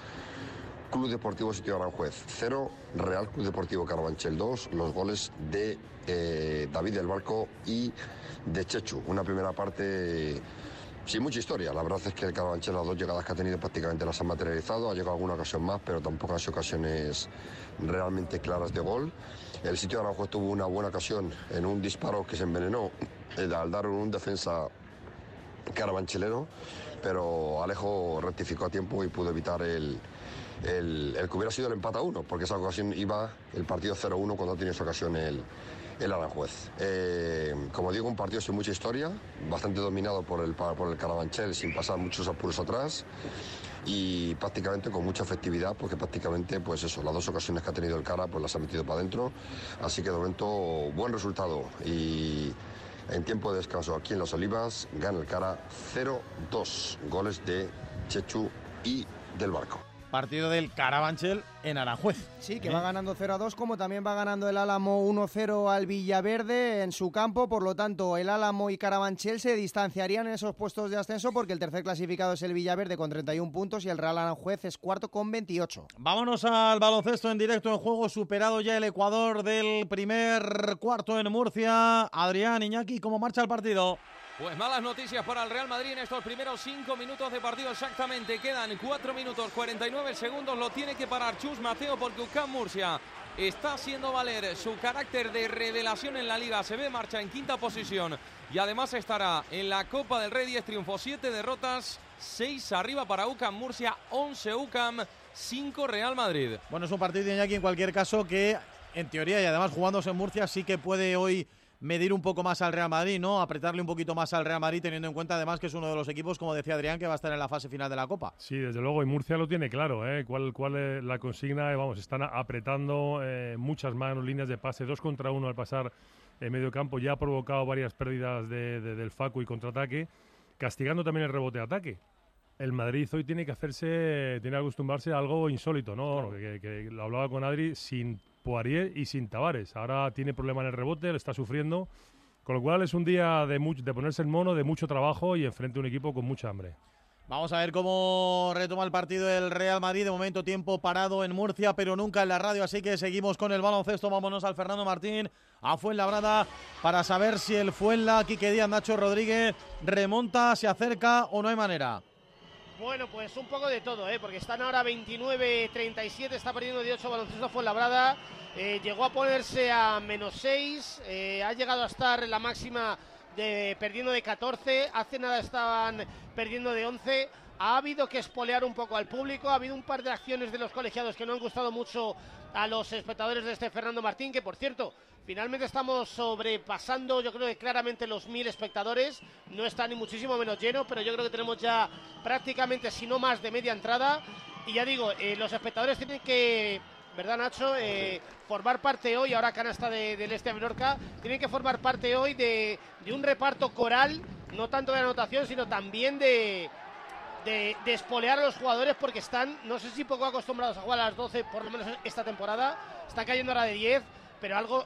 Club Deportivo Sitio de Aranjuez 0, Real Club Deportivo Carabanchel 2, los goles de eh, David del Barco y de Chechu. Una primera parte sin mucha historia. La verdad es que el Carabanchel, las dos llegadas que ha tenido prácticamente las ha materializado. Ha llegado alguna ocasión más, pero tampoco sido ocasiones realmente claras de gol. El sitio de Aranjuez tuvo una buena ocasión en un disparo que se envenenó al dar un defensa carabanchelero, pero Alejo rectificó a tiempo y pudo evitar el, el, que hubiera sido el empate a uno, porque esa ocasión iba el partido 0-1 cuando tenido esa ocasión el, el Aranjuez. Eh, como digo, un partido sin mucha historia, bastante dominado por el, por el Carabanchel, sin pasar muchos apuros atrás y prácticamente con mucha efectividad, porque prácticamente, pues eso, las dos ocasiones que ha tenido el Cara, pues las ha metido para adentro. Así que de momento, buen resultado. Y en tiempo de descanso aquí en Las Olivas, gana el Cara 0-2 goles de Chechu y del Barco partido del Carabanchel en Aranjuez. Sí, que va ganando 0 a 2, como también va ganando el Álamo 1-0 al Villaverde en su campo. Por lo tanto, el Álamo y Carabanchel se distanciarían en esos puestos de ascenso porque el tercer clasificado es el Villaverde con 31 puntos y el Real Aranjuez es cuarto con 28. Vámonos al baloncesto en directo en juego, superado ya el Ecuador del primer cuarto en Murcia. Adrián Iñaki, ¿cómo marcha el partido? Pues malas noticias para el Real Madrid en estos primeros cinco minutos de partido exactamente. Quedan 4 minutos 49 segundos. Lo tiene que parar Chus Mateo porque UCAM Murcia está haciendo valer su carácter de revelación en la liga. Se ve marcha en quinta posición y además estará en la Copa del Rey 10 triunfos, 7 derrotas, 6 arriba para UCAM Murcia, 11 UCAM, 5 Real Madrid. Bueno, es un partido de Iñaki en cualquier caso que en teoría y además jugándose en Murcia sí que puede hoy medir un poco más al Real Madrid, ¿no? Apretarle un poquito más al Real Madrid, teniendo en cuenta además que es uno de los equipos, como decía Adrián, que va a estar en la fase final de la Copa. Sí, desde luego, y Murcia lo tiene claro, ¿eh? ¿Cuál, cuál es la consigna? Vamos, están apretando eh, muchas manos, líneas de pase, dos contra uno al pasar en medio campo, ya ha provocado varias pérdidas de, del Facu y contraataque, castigando también el rebote ataque. El Madrid hoy tiene que hacerse, tiene que acostumbrarse a algo insólito, ¿no? Que, que lo hablaba con Adri, sin Poirier y sin Tavares. Ahora tiene problema en el rebote, le está sufriendo. Con lo cual es un día de, de ponerse en mono, de mucho trabajo y enfrente a un equipo con mucha hambre. Vamos a ver cómo retoma el partido el Real Madrid. De momento tiempo parado en Murcia, pero nunca en la radio. Así que seguimos con el baloncesto. Vámonos al Fernando Martín, a Fuenlabrada, para saber si el Fuenla, Quique Díaz, Nacho Rodríguez, remonta, se acerca o no hay manera. Bueno, pues un poco de todo, ¿eh? porque están ahora 29-37, está perdiendo de 8 baloncesto Fuenlabrada. Eh, llegó a ponerse a menos 6, eh, ha llegado a estar en la máxima de perdiendo de 14, hace nada estaban perdiendo de 11. Ha habido que espolear un poco al público, ha habido un par de acciones de los colegiados que no han gustado mucho a los espectadores de este Fernando Martín, que por cierto, Finalmente estamos sobrepasando, yo creo que claramente los mil espectadores. No está ni muchísimo menos lleno, pero yo creo que tenemos ya prácticamente, si no más, de media entrada. Y ya digo, eh, los espectadores tienen que, ¿verdad, Nacho? Eh, formar parte hoy, ahora canasta de, del Este a Menorca, tienen que formar parte hoy de, un reparto coral, no tanto de anotación, sino también de, de, de, espolear a los jugadores porque están, no sé si poco acostumbrados a jugar a las 12, por lo menos esta temporada, están cayendo ahora de 10 pero algo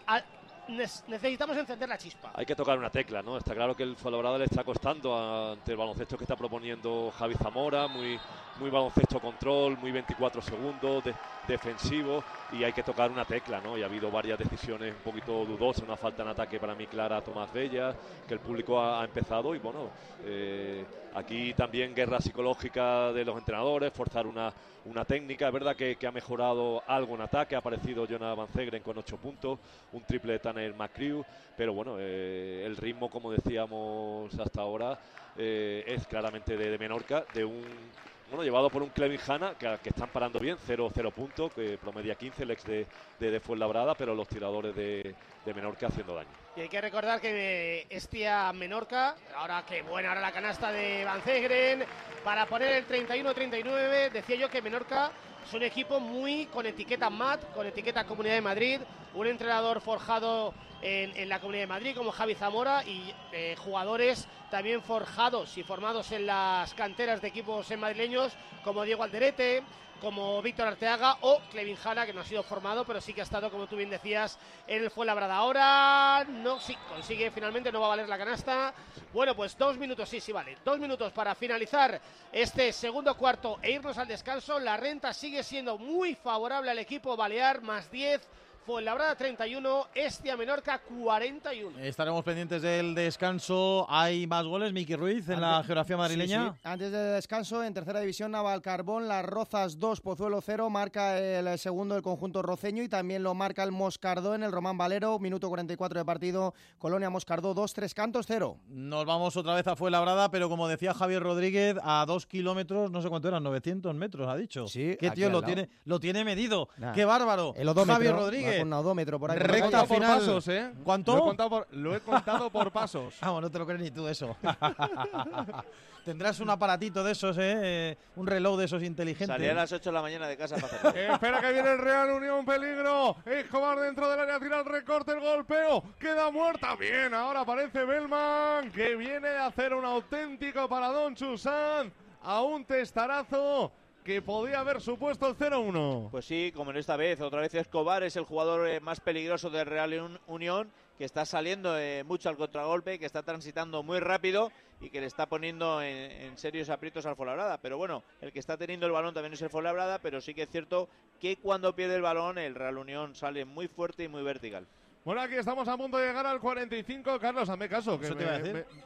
necesitamos encender la chispa. Hay que tocar una tecla, ¿no? Está claro que el Fuenlabrada le está costando ante el baloncesto que está proponiendo Javi Zamora, muy, muy baloncesto control, muy 24 segundos, defensivo, y hay que tocar una tecla, ¿no? Y ha habido varias decisiones un poquito dudosas, una falta en ataque para mí clara a Tomás Bella, que el público ha, empezado, y bueno, eh, aquí también guerra psicológica de los entrenadores, forzar una, una técnica. Es verdad que, ha mejorado algo en ataque, ha aparecido Jonathan Van con 8 puntos, un triple de Tanner McCrew, pero bueno, eh, el ritmo, como decíamos hasta ahora, eh, es claramente de, de Menorca, de un bueno, llevado por un Clevin Hanna, que, están parando bien, 0-0 puntos, que promedia 15, el ex de, de, Fuenlabrada, pero los tiradores de, de, Menorca haciendo daño. Y hay que recordar que Estia Menorca, ahora que buena ahora la canasta de Van Zegren, para poner el 31-39, decía yo que Menorca es un equipo muy con etiqueta MAT, con etiqueta Comunidad de Madrid, un entrenador forjado en, la Comunidad de Madrid como Javi Zamora y eh, jugadores también forjados y formados en las canteras de equipos madrileños como Diego Alderete, como Víctor Arteaga o Clevin Jana, que no ha sido formado, pero sí que ha estado, como tú bien decías, en el Fuenlabrada. Ahora no, sí, consigue finalmente, no va a valer la canasta. Bueno, pues dos minutos, sí, sí, vale. Dos minutos para finalizar este segundo cuarto e irnos al descanso. La renta sigue siendo muy favorable al equipo Balear, más 10 Fuenlabrada 31, Estia Menorca 41. Estaremos pendientes del descanso. ¿Hay más goles, Miki Ruiz, en la geografía madrileña? Antes del descanso, en tercera división, Naval Carbón, Las Rozas 2, Pozuelo 0, marca el segundo del conjunto roceño y también lo marca el Moscardó en el Román Valero, minuto 44 de partido, Colonia Moscardó 2, 3 cantos 0. Nos vamos otra vez a Fuenlabrada, pero como decía Javier Rodríguez, a dos kilómetros, no sé cuánto eran, 900 metros, ha dicho. Sí, ¿Qué tío lo tiene, lo tiene medido? ¡Qué bárbaro! El Javier Rodríguez un odómetro por ahí. Recta final. Por pasos, ¿eh? ¿Cuánto? Lo he contado por, lo he contado por pasos. Vamos, no te lo crees ni tú eso. Tendrás un aparatito de esos, ¿eh? Un reloj de esos inteligentes. Salí a las 8 de la mañana de casa para hacerlo. Espera que viene el Real Unión, peligro. Escobar dentro del área, tira el recorte, el golpeo. Queda muerta. Bien, ahora aparece Belman, que viene a hacer un auténtico paradón, Chusan. A un testarazo que podía haber supuesto el 0-1. Pues sí, como en esta vez, otra vez Escobar es el jugador eh, más peligroso del Real Unión, que está saliendo eh, mucho al contragolpe, que está transitando muy rápido y que le está poniendo en, serios aprietos al Fuenlabrada. Pero bueno, el que está teniendo el balón también es el Fuenlabrada, pero sí que es cierto que cuando pierde el balón el Real Unión sale muy fuerte y muy vertical. Bueno, aquí estamos a punto de llegar al 45. Carlos, hazme caso, que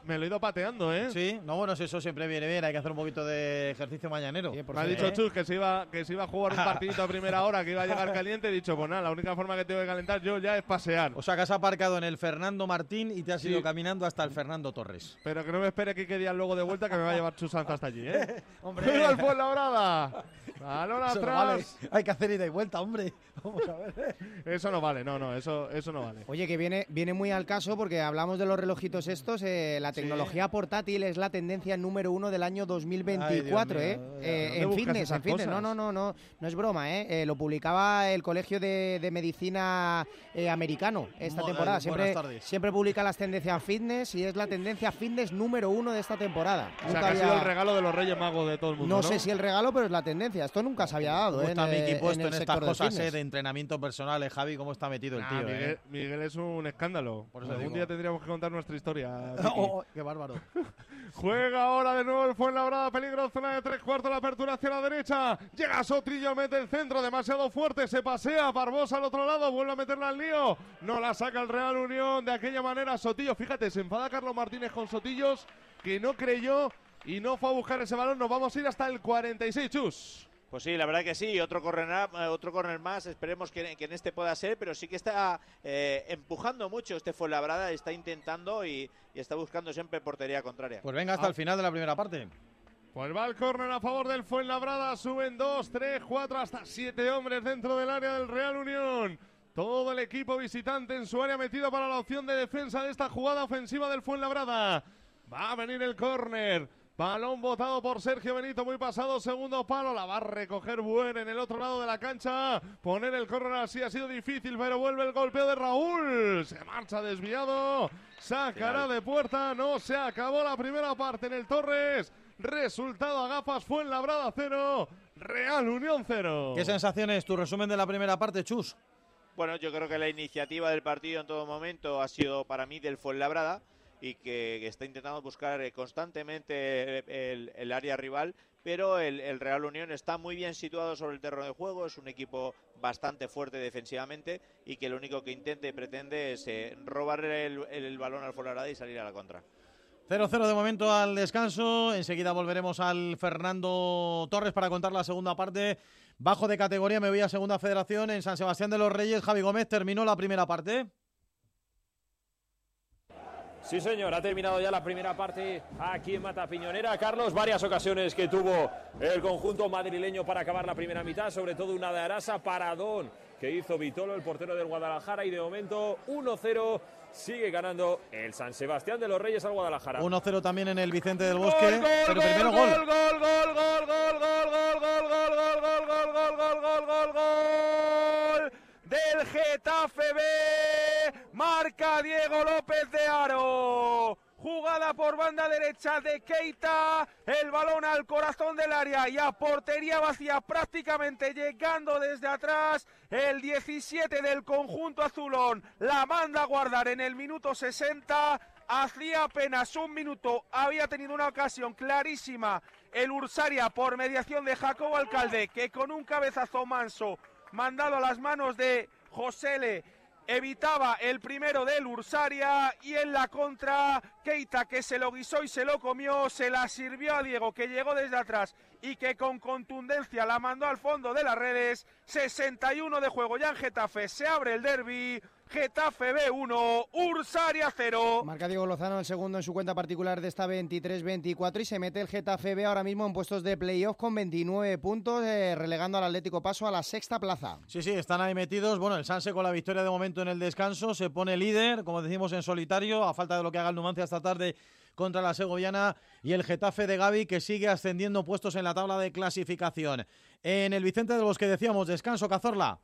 me, lo he ido pateando, ¿eh? Sí, no, bueno, eso siempre viene bien. Hay que hacer un poquito de ejercicio mañanero. me ha dicho Chus que se, iba, que se iba a jugar un partidito a primera hora, que iba a llegar caliente. He dicho, pues nada, la única forma que tengo de calentar yo ya es pasear. O sea, que has aparcado en el Fernando Martín y te has ido caminando hasta el Fernando Torres. Pero que no me espere que quede luego de vuelta, que me va a llevar Chus hasta allí, ¿eh? ¡Hombre! ¡Pero el Fuenlabrada! ¡Balón atrás! Hay que hacer ida y vuelta, hombre. Vamos a ver. eso no vale, no, no, eso, eso no vale. Oye, que viene, viene muy al caso porque hablamos de los relojitos estos. Eh, la tecnología portátil es la tendencia número uno del año 2024, ¿eh? eh en fitness, en fitness. No, no, no, no, no es broma, ¿eh? eh lo publicaba el Colegio de, Medicina Americano esta temporada. Siempre, siempre publica las tendencias fitness y es la tendencia fitness número uno de esta temporada. O sea, que ha sido el regalo de los Reyes Magos de todo el mundo. No, sé si el regalo, pero es la tendencia. Esto nunca se había dado. ¿eh? Está Miki puesto en, estas cosas de, entrenamiento personal, Javi, cómo está metido el tío. Miguel es un escándalo. Por eso Algún día tendríamos que contar nuestra historia. Oh, oh, ¡Qué bárbaro! Juega ahora de nuevo el Fuenlabrada, peligro, zona de tres cuartos, la apertura hacia la derecha. Llega Sotrillo, mete el centro, demasiado fuerte, se pasea, Barbosa al otro lado, vuelve a meterla al lío. No la saca el Real Unión de aquella manera. Sotillo, fíjate, se enfada Carlos Martínez con Sotillos, que no creyó y no fue a buscar ese balón. Nos vamos a ir hasta el 46, chus. Pues sí, la verdad que sí, otro corner, eh, otro corner más, esperemos que, en este pueda ser, pero sí que está eh, empujando mucho este Fuenlabrada, está intentando y, está buscando siempre portería contraria. Pues venga hasta el final de la primera parte. Pues va el córner a favor del Fuenlabrada, suben dos, tres, cuatro, hasta siete hombres dentro del área del Real Unión. Todo el equipo visitante en su área metido para la opción de defensa de esta jugada ofensiva del Fuenlabrada. Va a venir el córner. Balón botado por Sergio Benito, muy pasado, segundo palo, la va a recoger Buen en el otro lado de la cancha. Poner el córner así ha sido difícil, pero vuelve el golpeo de Raúl. Se marcha desviado, sacará de puerta, no se acabó la primera parte en el Torres. Resultado a gafas fue en Labrada cero, Real Unión cero. ¿Qué sensaciones? Tu resumen de la primera parte, Chus. Bueno, yo creo que la iniciativa del partido en todo momento ha sido para mí del Fuenlabrada y que, está intentando buscar eh, constantemente el, área rival, pero el, Real Unión está muy bien situado sobre el terreno de juego, es un equipo bastante fuerte defensivamente y que lo único que intente y pretende es eh, robar el, balón al Fuenlabrada y salir a la contra. 0-0 de momento al descanso. Enseguida volveremos al Fernando Torres para contar la segunda parte. Bajo de categoría me voy a Segunda Federación en San Sebastián de los Reyes. Javi Gómez terminó la primera parte. Sí, señor, ha terminado ya la primera parte aquí en Mata Piñonera. Carlos, varias ocasiones que tuvo el conjunto madrileño para acabar la primera mitad, sobre todo una de Arasa, paradón que hizo Vitolo, el portero del Guadalajara, y de momento 1-0 sigue ganando el San Sebastián de los Reyes al Guadalajara. 1-0 también en el Vicente del Bosque, pero primero gol. Gol, gol, gol, gol, gol, gol, gol, gol, gol, gol, gol, gol, gol, gol, gol, gol, gol del Getafe B. Marca Diego López de Aro. Jugada por banda derecha de Keita. El balón al corazón del área y a portería vacía prácticamente llegando desde atrás. El 17 del conjunto azulón la manda a guardar en el minuto 60. Hacía apenas un minuto había tenido una ocasión clarísima el Ursaria por mediación de Jacobo Alcalde que con un cabezazo manso mandado a las manos de Josele evitaba el primero del Ursaria y en la contra Keita que se lo guisó y se lo comió, se la sirvió a Diego que llegó desde atrás y que con contundencia la mandó al fondo de las redes. 61 de juego ya en Getafe, se abre el derby. Getafe B1, Ursaria 0. Marca Diego Lozano el segundo en su cuenta particular de esta 23-24 y se mete el Getafe B ahora mismo en puestos de playoff con 29 puntos, eh, relegando al Atlético Paso a la sexta plaza. Sí, sí, están ahí metidos. Bueno, el Sanse con la victoria de momento en el descanso se pone líder, como decimos, en solitario, a falta de lo que haga el Numancia esta tarde contra la Segoviana y el Getafe de Gaby que sigue ascendiendo puestos en la tabla de clasificación. En el Vicente de los que decíamos, descanso, Cazorla.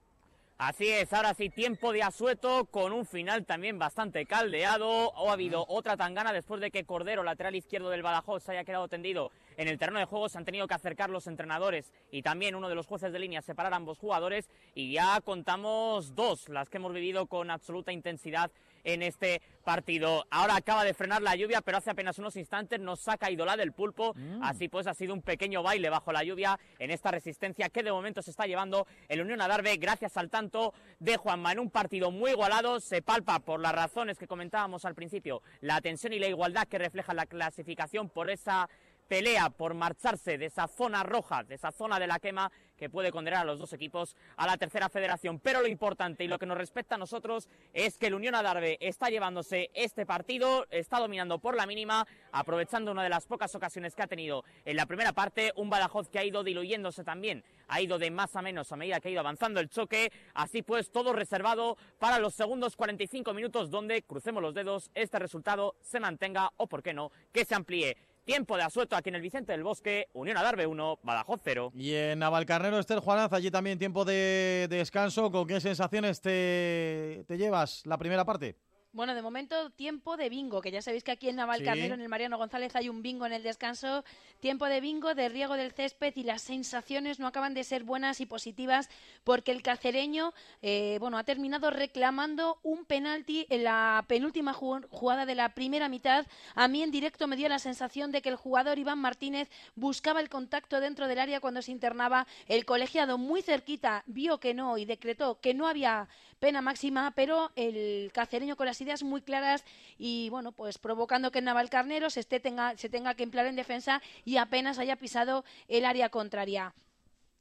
Así es, ahora sí, tiempo de asueto con un final también bastante caldeado. Ha habido otra tangana después de que Cordero, lateral izquierdo del Badajoz, se haya quedado tendido en el terreno de juego. Se han tenido que acercar los entrenadores y también uno de los jueces de línea separar a ambos jugadores. Y ya contamos dos, las que hemos vivido con absoluta intensidad en este partido. Ahora acaba de frenar la lluvia, pero hace apenas unos instantes nos ha caído la del pulpo. Mm. Así pues ha sido un pequeño baile bajo la lluvia en esta resistencia que de momento se está llevando el Unión Adarve gracias al tanto de Juanma en un partido muy igualado. Se palpa por las razones que comentábamos al principio, la tensión y la igualdad que refleja la clasificación por esa pelea por marcharse de esa zona roja, de esa zona de la quema que puede condenar a los dos equipos a la tercera federación. Pero lo importante y lo que nos respecta a nosotros es que el Unión Adarve está llevándose este partido, está dominando por la mínima, aprovechando una de las pocas ocasiones que ha tenido en la primera parte, un Badajoz que ha ido diluyéndose también, ha ido de más a menos a medida que ha ido avanzando el choque, así pues todo reservado para los segundos 45 minutos donde, crucemos los dedos, este resultado se mantenga o, por qué no, que se amplíe. Tiempo de asueto aquí en el Vicente del Bosque, Unión Adarve 1, Badajoz 0. Y en Navalcarnero, Esther Juanaz, allí también tiempo de descanso. ¿Con qué sensaciones te, te llevas la primera parte? Bueno, de momento tiempo de bingo, que ya sabéis que aquí en Navalcarnero, en el Mariano González, hay un bingo en el descanso. Tiempo de bingo, de riego del césped y las sensaciones no acaban de ser buenas y positivas porque el cacereño, eh, bueno, ha terminado reclamando un penalti en la penúltima jugada de la primera mitad. A mí en directo me dio la sensación de que el jugador Iván Martínez buscaba el contacto dentro del área cuando se internaba. El colegiado muy cerquita vio que no y decretó que no había pena máxima, pero el cacereño con las ideas muy claras y bueno, pues provocando que el Navalcarnero se, esté, tenga, se tenga que emplear en defensa y apenas haya pisado el área contraria.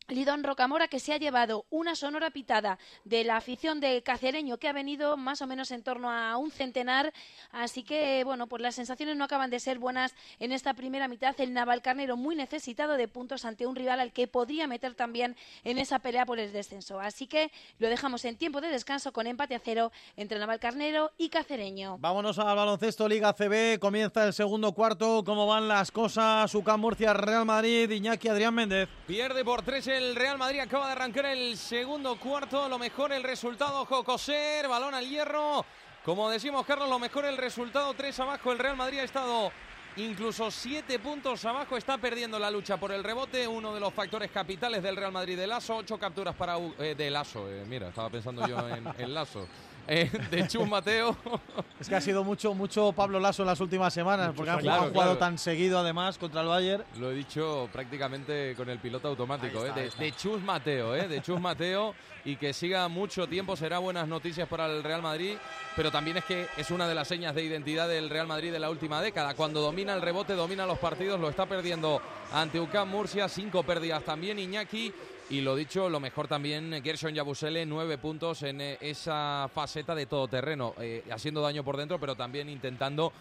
Lidón Rocamora que se ha llevado una sonora pitada de la afición de Cacereño que ha venido más o menos en torno a un centenar, así que bueno, pues las sensaciones no acaban de ser buenas en esta primera mitad. El Navalcarnero muy necesitado de puntos ante un rival al que podría meter también en esa pelea por el descenso. Así que lo dejamos en tiempo de descanso con empate a cero entre Navalcarnero y Cacereño. Vámonos al baloncesto Liga CB, comienza el segundo cuarto, ¿cómo van las cosas? UCAM Murcia, Real Madrid, Iñaki Adrián Méndez. Pierde por tres el Real Madrid acaba de arrancar el segundo cuarto. Lo mejor el resultado, Jocoser, balón al hierro. Como decimos, Carlos, lo mejor el resultado, tres abajo. El Real Madrid ha estado incluso siete puntos abajo. Está perdiendo la lucha por el rebote. Uno de los factores capitales del Real Madrid de Lazo. Ocho capturas para. Eh, de Lazo, eh, mira, estaba pensando yo en, en Lazo. Eh, de Chus Mateo. es que ha sido mucho, mucho Pablo Lasso en las últimas semanas, porque ha jugado, tan seguido además contra el Bayern. Lo he dicho prácticamente con el piloto automático, eh, de, Chus Mateo, eh, de Chus Mateo, y que siga mucho tiempo será buenas noticias para el Real Madrid, pero también es que es una de las señas de identidad del Real Madrid de la última década. Cuando domina el rebote, domina los partidos, lo está perdiendo ante UCAM Murcia, cinco pérdidas también Iñaki y lo dicho, lo mejor también, Gerson Yabusele, nueve puntos en eh, esa faceta de todoterreno, eh, haciendo daño por dentro, pero también intentando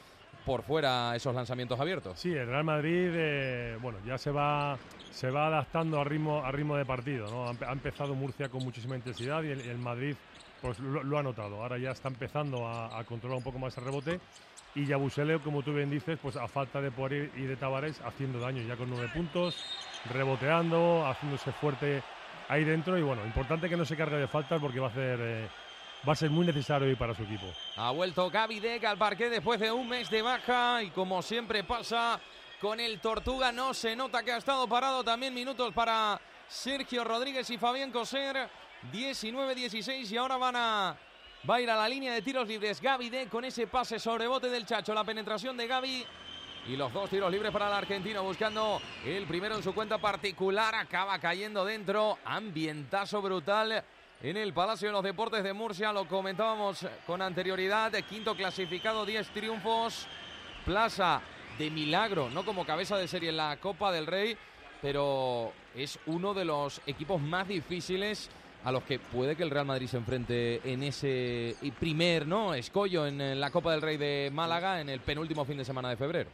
por fuera esos lanzamientos abiertos. Sí, el Real Madrid, eh, bueno, ya se va, se va adaptando a ritmo, a ritmo de partido. Ha, empezado Murcia con muchísima intensidad y el, Madrid pues lo, ha notado. Ahora ya está empezando a, controlar un poco más el rebote y Yabusele, como tú bien dices, pues a falta de poder y de Tavares haciendo daño ya con nueve puntos reboteando, haciéndose fuerte ahí dentro. Y bueno, importante que no se cargue de faltas porque va a ser eh, va a ser muy necesario ir para su equipo. Ha vuelto Gaby Deck al parque después de un mes de baja y como siempre pasa con el Tortuga no se nota que ha estado parado también minutos para Sergio Rodríguez y Fabián Coser. 19-16 y ahora van a va a ir a la línea de tiros libres. Gaby Deck con ese pase sobre bote del Chacho, la penetración de Gaby y los dos tiros libres para el argentino buscando el primero en su cuenta particular. Acaba cayendo dentro. Ambientazo brutal en el Palacio de los Deportes de Murcia. Lo comentábamos con anterioridad. Quinto clasificado, 10 triunfos. Plaza de milagro, no como cabeza de serie en la Copa del Rey, pero es uno de los equipos más difíciles a los que puede que el Real Madrid se enfrente en ese primer no escollo en la Copa del Rey de Málaga en el penúltimo fin de semana de febrero.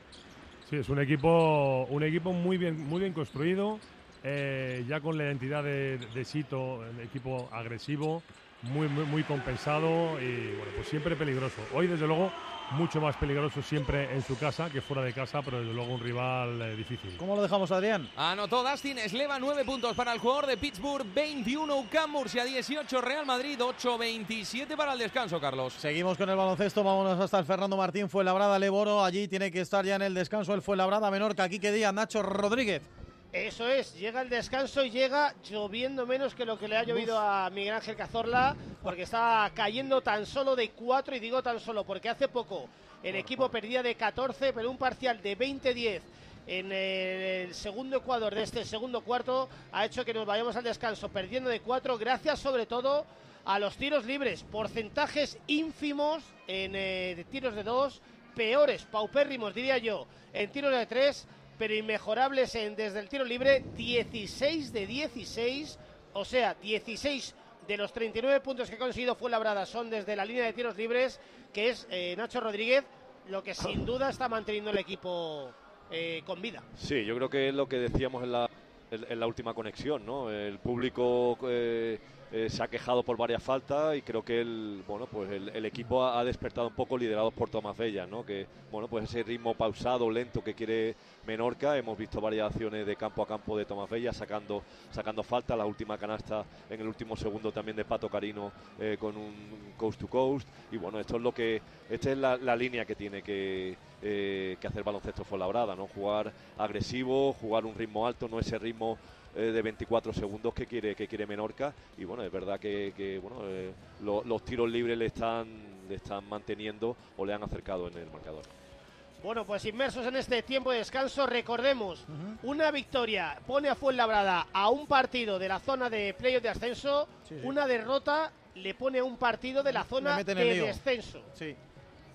Sí, es un equipo, un equipo muy bien, muy bien construido, eh, ya con la identidad de, de Sito, un equipo agresivo, muy, muy, muy compensado y bueno, pues siempre peligroso. Hoy, desde luego, mucho más peligroso siempre en su casa que fuera de casa, pero desde luego un rival eh, difícil. ¿Cómo lo dejamos, Adrián? Anotó Dustin Sleva, 9 puntos para el jugador de Pittsburgh, 21 UCAM Murcia, 18 Real Madrid, 8 27 para el descanso, Carlos. Seguimos con el baloncesto, vámonos hasta el Fernando Martín, fue labrada Leboro, allí tiene que estar ya en el descanso, el fue labrada Menorca, aquí que día Nacho Rodríguez. Eso es, llega el descanso y llega lloviendo menos que lo que le ha llovido a Miguel Ángel Cazorla, porque está cayendo tan solo de 4, y digo tan solo porque hace poco el equipo perdía de 14, pero un parcial de 20-10 en el segundo Ecuador de este segundo cuarto ha hecho que nos vayamos al descanso perdiendo de 4, gracias sobre todo a los tiros libres, porcentajes ínfimos en eh, tiros de 2, peores, paupérrimos diría yo, en tiros de 3 pero inmejorables en, desde el tiro libre, 16 de 16, o sea, 16 de los 39 puntos que ha conseguido fue labrada son desde la línea de tiros libres, que es eh, Nacho Rodríguez, lo que sin duda está manteniendo el equipo eh, con vida. Sí, yo creo que es lo que decíamos en la, en, la última conexión, ¿no? El público eh, eh, se ha quejado por varias faltas y creo que el bueno pues el, equipo ha, despertado un poco liderado por Tomás Bella, ¿no? Que bueno pues ese ritmo pausado, lento que quiere Menorca, hemos visto varias acciones de campo a campo de Tomás Bella sacando sacando falta, la última canasta en el último segundo también de Pato Carino eh, con un coast to coast y bueno esto es lo que esta es la, línea que tiene que eh, que hacer baloncesto Fuenlabrada, ¿no? Jugar agresivo, jugar un ritmo alto, no ese ritmo eh, de 24 segundos que quiere que quiere Menorca y bueno es verdad que, bueno los tiros libres le están le están manteniendo o le han acercado en el marcador. Bueno, pues inmersos en este tiempo de descanso, recordemos, una victoria pone a Fuenlabrada a un partido de la zona de playoff de ascenso, una derrota le pone a un partido de la zona de descenso. Sí.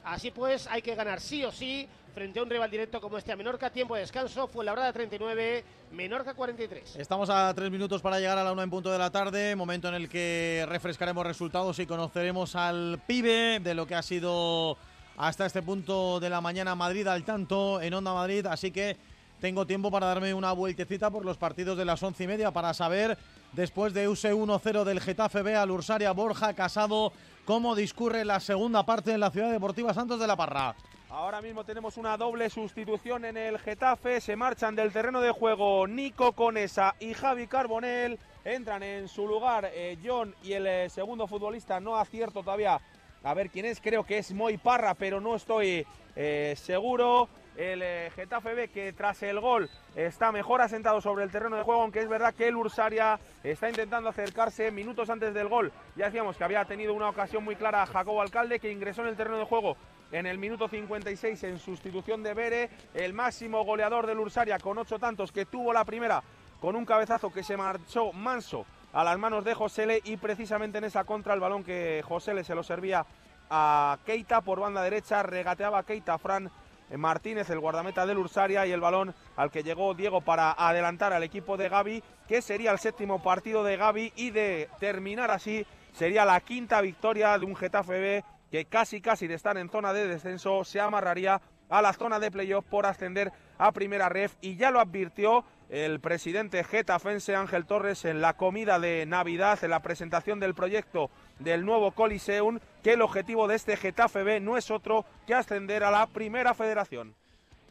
Así pues, hay que ganar sí o sí frente a un rival directo como este a Menorca. Tiempo de descanso, fue la hora 39, Menorca 43. Estamos a tres minutos para llegar a la una en punto de la tarde, momento en el que refrescaremos resultados y conoceremos al pibe de lo que ha sido hasta este punto de la mañana Madrid al tanto en Onda Madrid. Así que tengo tiempo para darme una vueltecita por los partidos de las once y media para saber, después de UC 1-0 del Getafe B al Ursaria Borja Casado, cómo discurre la segunda parte en la Ciudad Deportiva Santos de la Parra. Ahora mismo tenemos una doble sustitución en el Getafe. Se marchan del terreno de juego Nico Conesa y Javi Carbonel. Entran en su lugar eh, John y el eh, segundo futbolista. No acierto todavía a ver quién es. Creo que es Moy Parra, pero no estoy eh, seguro. El Getafe ve que tras el gol está mejor asentado sobre el terreno de juego, aunque es verdad que el Ursaria está intentando acercarse minutos antes del gol. Ya decíamos que había tenido una ocasión muy clara Jacobo Alcalde, que ingresó en el terreno de juego en el minuto 56 en sustitución de Bere, el máximo goleador del Ursaria con ocho tantos que tuvo la primera con un cabezazo que se marchó manso a las manos de Josele y precisamente en esa contra el balón que Josele se lo servía a Keita por banda derecha, regateaba Keita Fran Martínez, el guardameta del Ursaria, y el balón al que llegó Diego para adelantar al equipo de Gaby, que sería el séptimo partido de Gaby y de terminar así sería la quinta victoria de un Getafe B que casi casi de estar en zona de descenso se amarraría a la zona de playoff por ascender a primera ref y ya lo advirtió el presidente getafense Ángel Torres en la comida de Navidad, en la presentación del proyecto del nuevo Coliseum, que el objetivo de este Getafe B no es otro que ascender a la primera federación.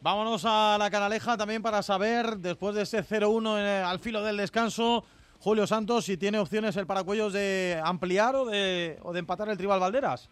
Vámonos a la canaleja también para saber, después de ese 0-1 eh, al filo del descanso, Julio Santos, si tiene opciones el paracuellos de ampliar o de, o de empatar el Tribal Valderas.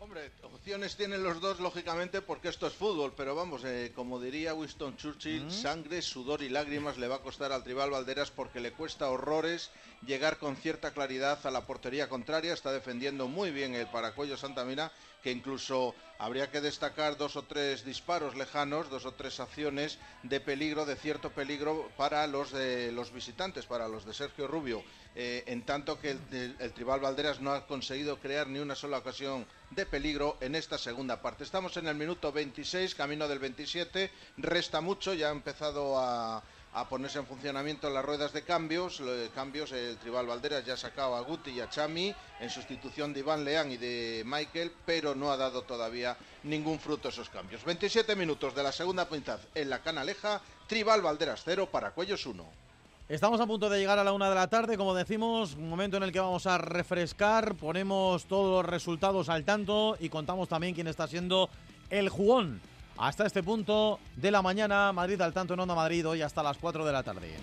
Hombre, opciones tienen los dos, lógicamente, porque esto es fútbol, pero vamos, eh, como diría Winston Churchill, sangre, sudor y lágrimas le va a costar al Tribal Valderas porque le cuesta horrores llegar con cierta claridad a la portería contraria. Está defendiendo muy bien el Paracuello Mina que incluso habría que destacar dos o tres disparos lejanos, dos o tres acciones de peligro, de cierto peligro para los de los visitantes, para los de Sergio Rubio. eh, en tanto que el, Tribal Valderas no ha conseguido crear ni una sola ocasión de peligro en esta segunda parte. Estamos en el minuto 26, camino del 27, resta mucho, ya ha empezado a, ponerse en funcionamiento las ruedas de cambios. cambios, el Tribal Valderas ya ha sacado a Guti y a Chami en sustitución de Iván Leán y de Michael, pero no ha dado todavía ningún fruto esos cambios. 27 minutos de la segunda mitad en la Canaleja, Tribal Valderas 0, Paracuellos 1. Estamos a punto de llegar a la una de la tarde, como decimos, un momento en el que vamos a refrescar, ponemos todos los resultados al tanto y contamos también quién está siendo el jugón hasta este punto de la mañana. Madrid al tanto en Onda Madrid, hoy hasta las 4 de la tarde.